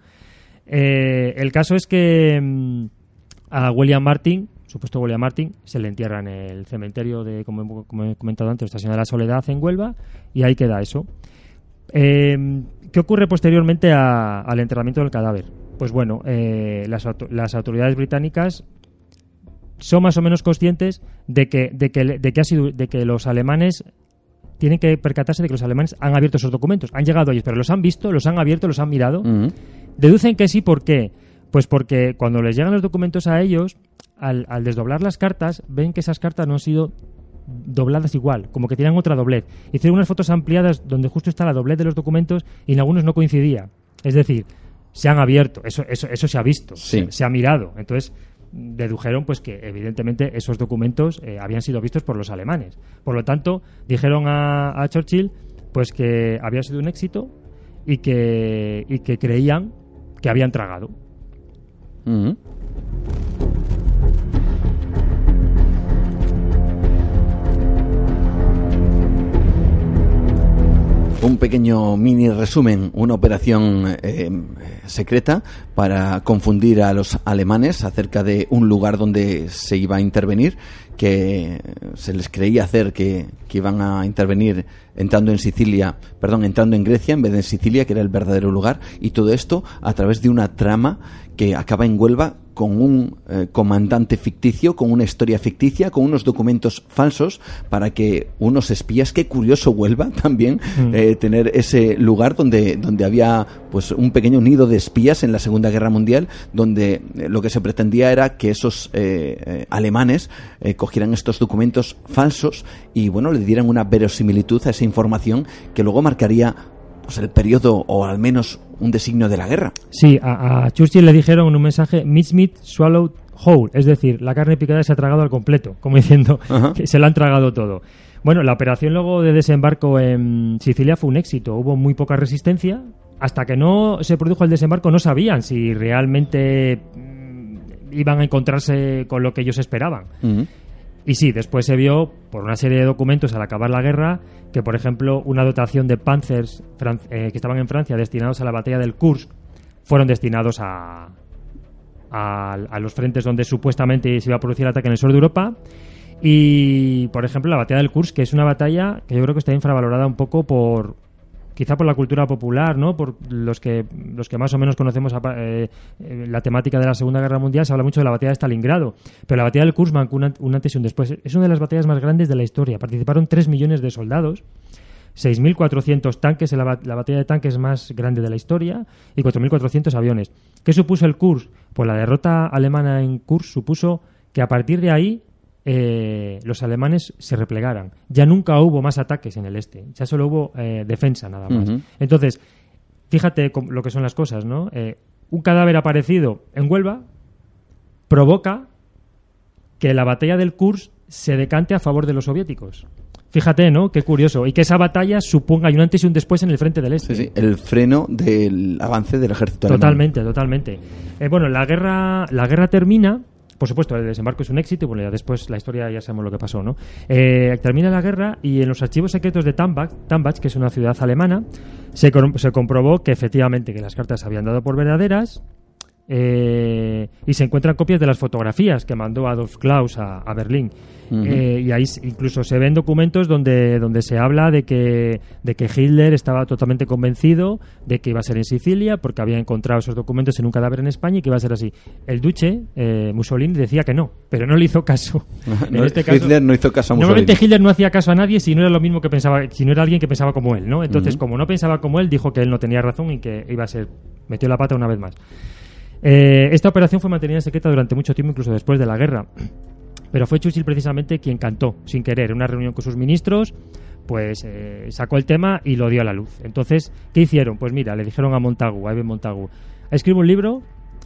Eh, el caso es que mm, a William Martin, supuesto William Martin, se le entierra en el cementerio de, como, como he comentado antes, Estación de la Soledad en Huelva, y ahí queda eso. Eh, ¿Qué ocurre posteriormente a- al enterramiento del cadáver? Pues bueno, eh, las, auto- las autoridades británicas son más o menos conscientes de que, de que, de que, ha sido, de que los alemanes tienen que percatarse de que los alemanes han abierto esos documentos. Han llegado a ellos, pero los han visto, los han abierto, los han mirado. Deducen que sí, ¿por qué? Pues porque cuando les llegan los documentos a ellos, al, al desdoblar las cartas, ven que esas cartas no han sido dobladas igual, como que tienen otra doblez. Hicieron unas fotos ampliadas donde justo está la doblez de los documentos y en algunos no coincidía. Es decir, se han abierto, eso, eso, eso se ha visto, Sí. se, se ha mirado. Entonces, dedujeron pues que evidentemente esos documentos eh, habían sido vistos por los alemanes. Por lo tanto, dijeron a, a Churchill pues que había sido un éxito y que, y que creían que habían tragado. Un pequeño mini resumen, una operación eh, secreta para confundir a los alemanes acerca de un lugar donde se iba a intervenir, que se les creía hacer que, que iban a intervenir entrando en Sicilia, perdón, entrando en Grecia en vez de en Sicilia, que era el verdadero lugar, y todo esto a través de una trama que acaba en Huelva con un eh, comandante ficticio, con una historia ficticia, con unos documentos falsos para que unos espías, qué curioso Huelva también, eh, tener ese lugar donde, donde había pues un pequeño nido de espías en la Segunda Guerra Mundial, donde eh, lo que se pretendía era que esos alemanes cogieran estos documentos falsos y bueno, le dieran una verosimilitud a esa información que luego marcaría pues el periodo o al menos un designio de la guerra. Sí, a, a Churchill le dijeron en un mensaje, meat meat swallowed whole, es decir, la carne picada se ha tragado al completo, como diciendo Ajá. que se la han tragado todo. Bueno, la operación luego de desembarco en Sicilia fue un éxito, hubo muy poca resistencia, hasta que no se produjo el desembarco no sabían si realmente mm, iban a encontrarse con lo que ellos esperaban. Ujú. Y sí, después se vio por una serie de documentos al acabar la guerra que, por ejemplo, una dotación de panzers eh, que estaban en Francia destinados a la batalla del Kursk fueron destinados a, a, a los frentes donde supuestamente se iba a producir ataque en el sur de Europa. Y, por ejemplo, la batalla del Kursk, que es una batalla que yo creo que está infravalorada un poco por quizá por la cultura popular, ¿no? Por los que los que más o menos conocemos apa- eh, eh, la temática de la Segunda Guerra Mundial, se habla mucho de la batalla de Stalingrado, pero la batalla del Kursk marcó un, un antes y un después. Es una de las batallas más grandes de la historia. Participaron 3 millones de soldados. 6.400 tanques, la, la batalla de tanques más grande de la historia, y 4.400 aviones. ¿Qué supuso el Kursk? Pues la derrota alemana en Kursk supuso que a partir de ahí eh, los alemanes se replegaran. Ya nunca hubo más ataques en el este, ya solo hubo eh, defensa nada más. Entonces, fíjate lo que son las cosas, ¿no? Eh, un cadáver aparecido en Huelva provoca que la batalla del Kursk se decante a favor de los soviéticos. Fíjate, ¿no? Qué curioso. Y que esa batalla suponga y un antes y un después en el frente del este. Sí, sí, el freno del avance del ejército alemán. Totalmente, totalmente. Eh, bueno, la guerra, la guerra termina. Por supuesto, el desembarco es un éxito y bueno, ya después la historia ya sabemos lo que pasó, ¿no? Eh, termina la guerra y en los archivos secretos de Tambach, Tambach que es una ciudad alemana, se, se comprobó que efectivamente que las cartas habían dado por verdaderas, eh, y se encuentran copias de las fotografías que mandó Adolf Klaus a, a Berlín. Eh, y ahí incluso se ven documentos donde, donde se habla de que, de que Hitler estaba totalmente convencido de que iba a ser en Sicilia porque había encontrado esos documentos en un cadáver en España y que iba a ser así. El Duce, eh, Mussolini, decía que no, pero no le hizo caso. No, Hitler no hizo caso a Mussolini. Normalmente Hitler no hacía caso a nadie si no era lo mismo que pensaba, si no era alguien que pensaba como él, ¿no? Entonces, como no pensaba como él, dijo que él no tenía razón y que iba a ser, metió la pata una vez más. Eh, esta operación fue mantenida secreta durante mucho tiempo, incluso después de la guerra. Pero fue Churchill precisamente quien cantó, sin querer, en una reunión con sus ministros, pues eh, sacó el tema y lo dio a la luz. Entonces, ¿qué hicieron? Pues mira, le dijeron a Montagu, a Eben Montagu, escribe un libro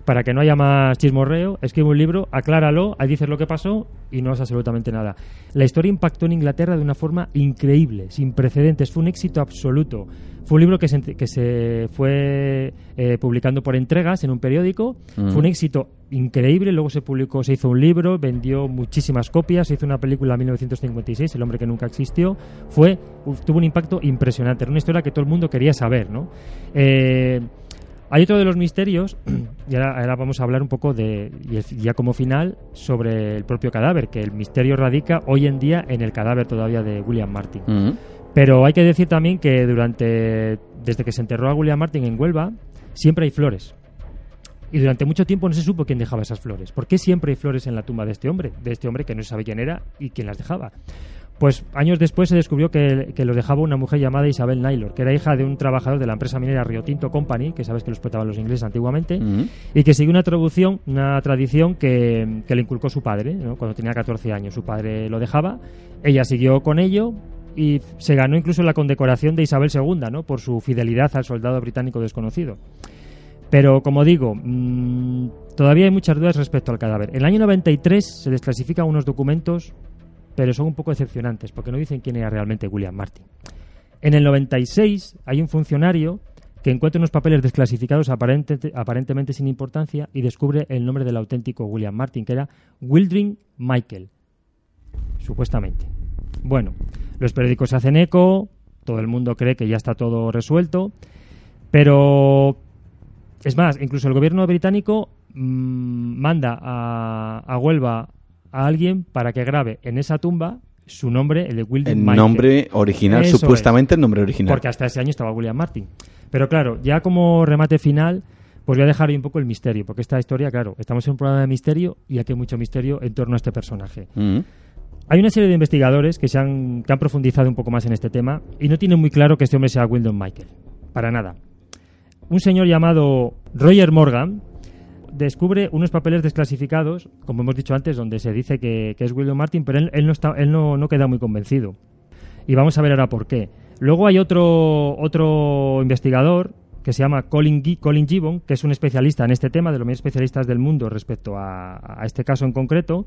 para que no haya más chismorreo, escribe un libro, acláralo, ahí dices lo que pasó y no es absolutamente nada. La historia impactó en Inglaterra de una forma increíble, sin precedentes, fue un éxito absoluto. Fue un libro que se, que se fue eh, publicando por entregas en un periódico, fue un éxito increíble, luego se publicó, se hizo un libro, vendió muchísimas copias, se hizo una película en 1956, El hombre que nunca existió, fue, tuvo un impacto impresionante, era una historia que todo el mundo quería saber, ¿no? Eh, hay otro de los misterios, y ahora, vamos a hablar un poco de, ya como final, sobre el propio cadáver, que el misterio radica hoy en día en el cadáver todavía de William Martin. Pero hay que decir también que durante, desde que se enterró a William Martin en Huelva, siempre hay flores. Y durante mucho tiempo no se supo quién dejaba esas flores. ¿Por qué siempre hay flores en la tumba de este hombre? De este hombre que no se sabe quién era y quién las dejaba. Pues años después se descubrió que, que, los dejaba una mujer llamada Isabel Naylor, que era hija de un trabajador de la empresa minera Rio Tinto Company, que sabes que los explotaban los ingleses antiguamente, y que siguió una traducción, una tradición que, que le inculcó su padre, cuando tenía 14 años. Su padre lo dejaba, ella siguió con ello y se ganó incluso la condecoración de Isabel II, ¿no? por su fidelidad al soldado británico desconocido. Pero, como digo, mmm, todavía hay muchas dudas respecto al cadáver. En el año 93 se desclasifican unos documentos pero son un poco decepcionantes porque no dicen quién era realmente William Martin. En el 96 hay un funcionario que encuentra unos papeles desclasificados aparentemente sin importancia y descubre el nombre del auténtico William Martin, que era Wildring Michael, supuestamente. Bueno, los periódicos hacen eco, todo el mundo cree que ya está todo resuelto, pero es más, incluso el gobierno británico mmm, manda a, a Huelva a alguien para que grabe en esa tumba su nombre, el de William El nombre original, supuestamente el nombre original. Porque hasta ese año estaba William Martin. Pero claro, ya como remate final, pues voy a dejar ahí un poco el misterio, porque esta historia, claro, estamos en un programa de misterio y aquí hay mucho misterio en torno a este personaje. Mm. Hay una serie de investigadores que, se han, que han profundizado un poco más en este tema y no tienen muy claro que este hombre sea William Michael. Para nada. Un señor llamado Roger Morgan, descubre unos papeles desclasificados, como hemos dicho antes, donde se dice que, es William Martin, pero él, no, está, él no, no, queda muy convencido. Y vamos a ver ahora por qué. Luego hay otro, otro investigador que se llama Colin, Colin Gibbon, que es un especialista en este tema, de los más especialistas del mundo respecto a, este caso en concreto,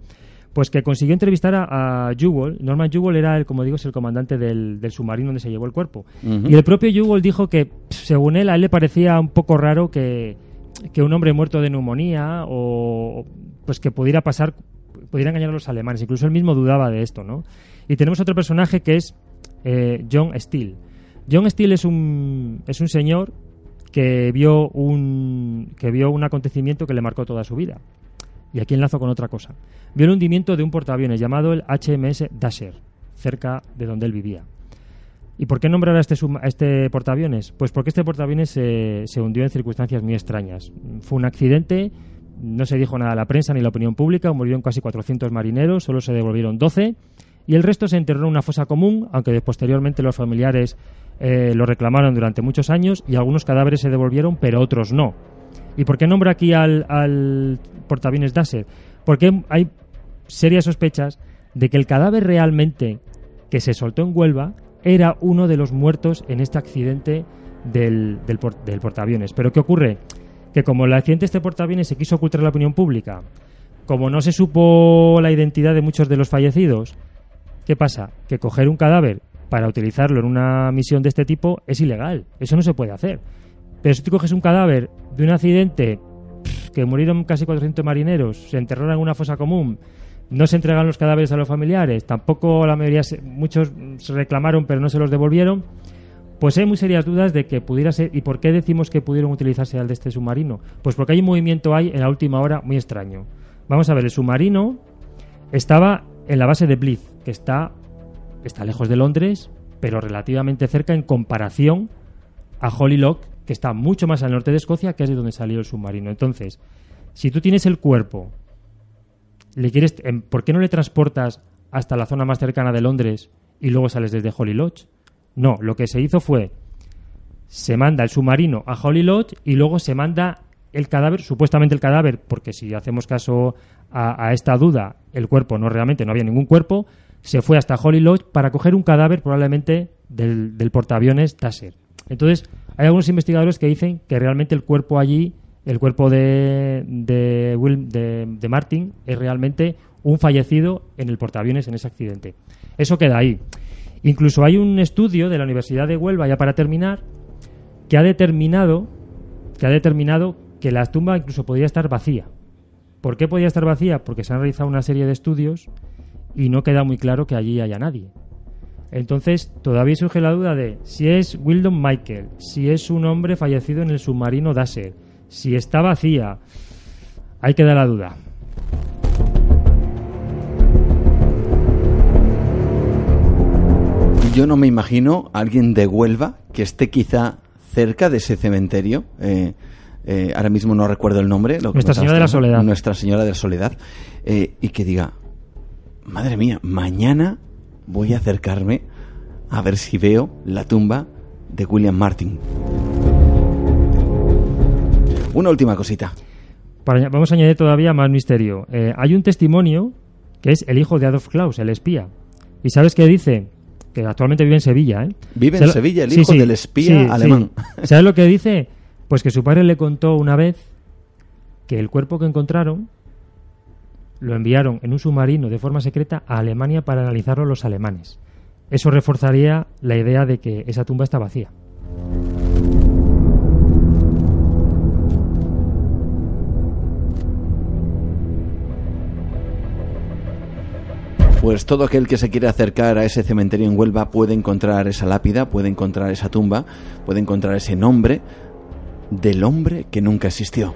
pues que consiguió entrevistar a, a Jewell. Norman Jewell era, el, como digo, es el comandante del, submarino donde se llevó el cuerpo. Y el propio Jewell dijo que, según él, a él le parecía un poco raro que, que un hombre muerto de neumonía o pues que pudiera pasar, pudiera engañar a los alemanes. Incluso él mismo dudaba de esto, ¿no? Y tenemos otro personaje que es eh, John Steele. John Steele es un, es un señor que vio un, que vio un acontecimiento que le marcó toda su vida. Y aquí enlazo con otra cosa. Vio el hundimiento de un portaaviones llamado el HMS Dasher, cerca de donde él vivía. ¿Y por qué nombrar a este, este portaaviones? Pues porque este portaaviones se, hundió en circunstancias muy extrañas. Fue un accidente, no se dijo nada a la prensa ni a la opinión pública, murieron casi 400 marineros, solo se devolvieron 12 y el resto se enterró en una fosa común, aunque posteriormente los familiares eh, lo reclamaron durante muchos años y algunos cadáveres se devolvieron, pero otros no. ¿Y por qué nombra aquí al, al portaaviones Dasser? Porque hay serias sospechas de que el cadáver realmente que se soltó en Huelva era uno de los muertos en este accidente del, del, portaaviones. Pero ¿qué ocurre? Que como el accidente de este portaaviones se quiso ocultar a la opinión pública, como no se supo la identidad de muchos de los fallecidos, ¿qué pasa? Que coger un cadáver para utilizarlo en una misión de este tipo es ilegal. Eso no se puede hacer. Pero si tú coges un cadáver de un accidente que murieron casi 400 marineros, se enterraron en una fosa común, no se entregan los cadáveres a los familiares, tampoco la mayoría, muchos se reclamaron pero no se los devolvieron, Pues hay muy serias dudas de que pudiera ser. ¿Y por qué decimos que pudieron utilizarse al de este submarino? Pues porque hay un movimiento ahí en la última hora muy extraño. Vamos a ver, el submarino estaba en la base de Blyth, que está, está lejos de Londres, pero relativamente cerca en comparación a Holylock, que está mucho más al norte de Escocia, que es de donde salió el submarino. Entonces, si tú tienes el cuerpo, le quieres, em, ¿por qué no le transportas hasta la zona más cercana de Londres y luego sales desde Holylock? No, lo que se hizo fue se manda el submarino a Holy Lodge y luego se manda el cadáver, supuestamente el cadáver, porque si hacemos caso a, esta duda, el cuerpo no realmente no había ningún cuerpo, se fue hasta Holy Lodge para coger un cadáver probablemente del, del portaaviones Tasser. Entonces, hay algunos investigadores que dicen que realmente el cuerpo allí, el cuerpo de, de, de, de Martin, es realmente un fallecido en el portaaviones en ese accidente. Eso queda ahí. Incluso hay un estudio de la Universidad de Huelva, ya para terminar, que ha determinado que ha determinado que la tumba incluso podría estar vacía. ¿Por qué podría estar vacía? Porque se han realizado una serie de estudios y no queda muy claro que allí haya nadie. Entonces, todavía surge la duda de si es Wildon Michael, si es un hombre fallecido en el submarino Dasser, si está vacía. Hay que dar la duda. yo no me imagino a alguien de Huelva que esté quizá cerca de ese cementerio. Eh, eh, ahora mismo no recuerdo el nombre. Nuestra Señora de la Soledad. Nuestra Señora de la Soledad. Eh, y que diga, madre mía, mañana voy a acercarme a ver si veo la tumba de William Martin. Una última cosita. vamos a añadir todavía más misterio. hay un testimonio que es el hijo de Adolf Klaus, el espía. ¿Y sabes qué dice? que actualmente vive en Sevilla. ¿eh? Vive en Sevilla, el hijo del espía alemán. ¿Sabes lo que dice? Pues que su padre le contó una vez que el cuerpo que encontraron lo enviaron en un submarino de forma secreta a Alemania para analizarlo los alemanes. Eso reforzaría la idea de que esa tumba está vacía. Pues todo aquel que se quiere acercar a ese cementerio en Huelva puede encontrar esa lápida, puede encontrar esa tumba, puede encontrar ese nombre del hombre que nunca existió.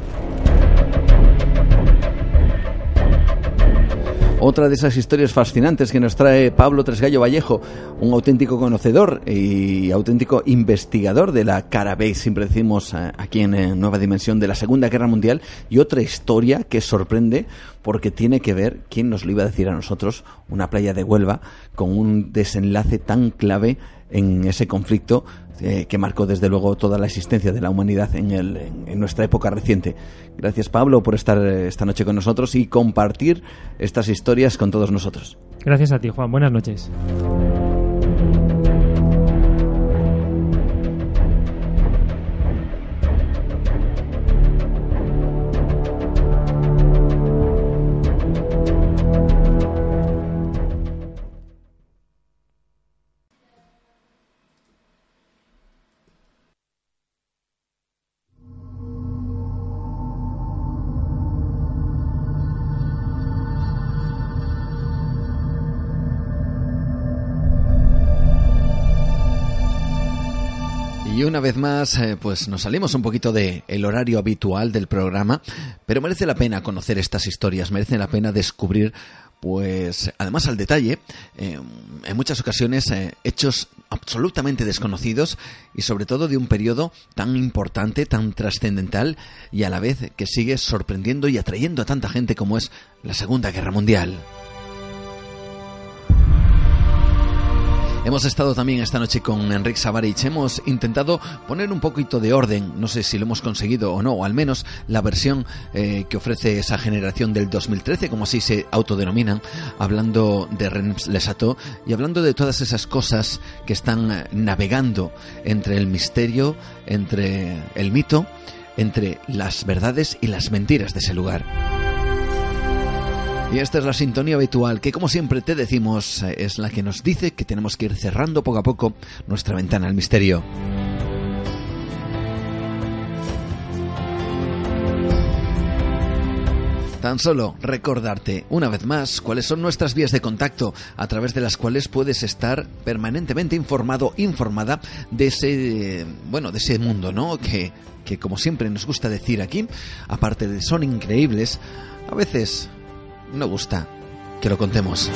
Otra de esas historias fascinantes que nos trae Pablo Tresgallo Vallejo, un auténtico conocedor y auténtico investigador de la cara B, siempre decimos eh, aquí en eh, Nueva Dimensión, de la Segunda Guerra Mundial, y otra historia que sorprende porque tiene que ver, ¿quién nos lo iba a decir a nosotros? Una playa de Huelva con un desenlace tan clave en ese conflicto eh, que marcó desde luego toda la existencia de la humanidad en, el, en, nuestra época reciente. Gracias Pablo por estar eh, esta noche con nosotros y compartir estas historias con todos nosotros. Gracias a ti Juan, buenas noches. Una vez más, eh, pues nos salimos un poquito del el horario habitual del programa, pero merece la pena conocer estas historias, merece la pena descubrir, pues, además al detalle, eh, en muchas ocasiones eh, hechos absolutamente desconocidos y sobre todo de un periodo tan importante, tan trascendental y a la vez que sigue sorprendiendo y atrayendo a tanta gente como es la Segunda Guerra Mundial. Hemos estado también esta noche con Enrique Savarich. Hemos intentado poner un poquito de orden, no sé si lo hemos conseguido o no, o al menos la versión eh, que ofrece esa generación del 2013, como así se autodenominan, hablando de Rennes Lesato y hablando de todas esas cosas que están navegando entre el misterio, entre el mito, entre las verdades y las mentiras de ese lugar. Y esta es la sintonía habitual que, como siempre te decimos, es la que nos dice que tenemos que ir cerrando poco a poco nuestra ventana al misterio. Tan solo recordarte una vez más cuáles son nuestras vías de contacto a través de las cuales puedes estar permanentemente informado, informada de ese, bueno, de ese mundo, ¿no? Que, que como siempre nos gusta decir aquí, aparte de son increíbles, a veces no gusta que lo contemos.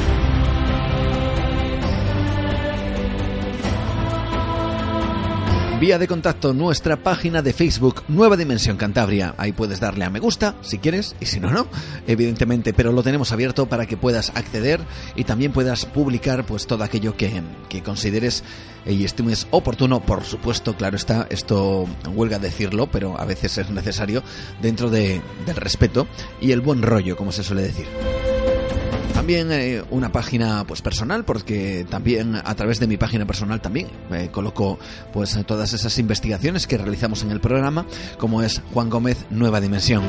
Vía de contacto nuestra página de Facebook Nueva Dimensión Cantabria. Ahí puedes darle a me gusta si quieres y si no, no, evidentemente, pero lo tenemos abierto para que puedas acceder y también puedas publicar pues todo aquello que, que consideres y estimes oportuno. Por supuesto, claro está, esto huelga decirlo, pero a veces es necesario dentro de, del respeto y el buen rollo, como se suele decir. También eh, una página pues personal, porque también a través de mi página personal también eh, coloco pues todas esas investigaciones que realizamos en el programa, como es Juan Gómez Nueva Dimensión.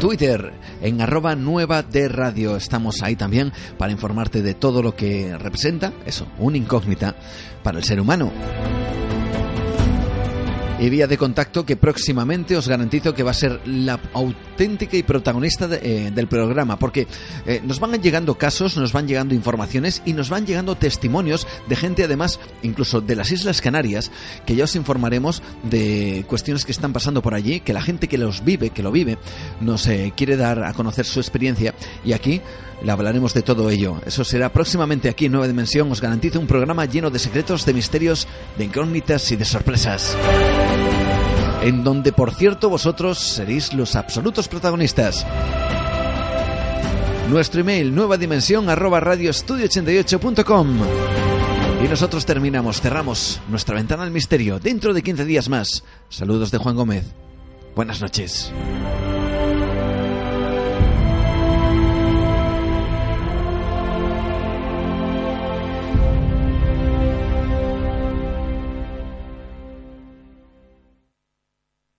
Twitter en arroba nueva de radio. Estamos ahí también para informarte de todo lo que representa, eso, una incógnita para el ser humano y vía de contacto que próximamente os garantizo que va a ser la auténtica y protagonista eh, del programa, porque eh, nos van llegando casos, nos van llegando informaciones y nos van llegando testimonios de gente además incluso de las Islas Canarias, que ya os informaremos de cuestiones que están pasando por allí, que la gente que los vive, que lo vive, nos eh, quiere dar a conocer su experiencia. Y aquí le hablaremos de todo ello. Eso será próximamente aquí en Nueva Dimensión. Os garantizo un programa lleno de secretos, de misterios, de incógnitas y de sorpresas. En donde, por cierto, vosotros seréis los absolutos protagonistas. Nuestro email nueva dimensión arroba radioestudio88.com. Y nosotros terminamos, cerramos nuestra ventana al misterio dentro de 15 días más. Saludos de Juan Gómez. Buenas noches.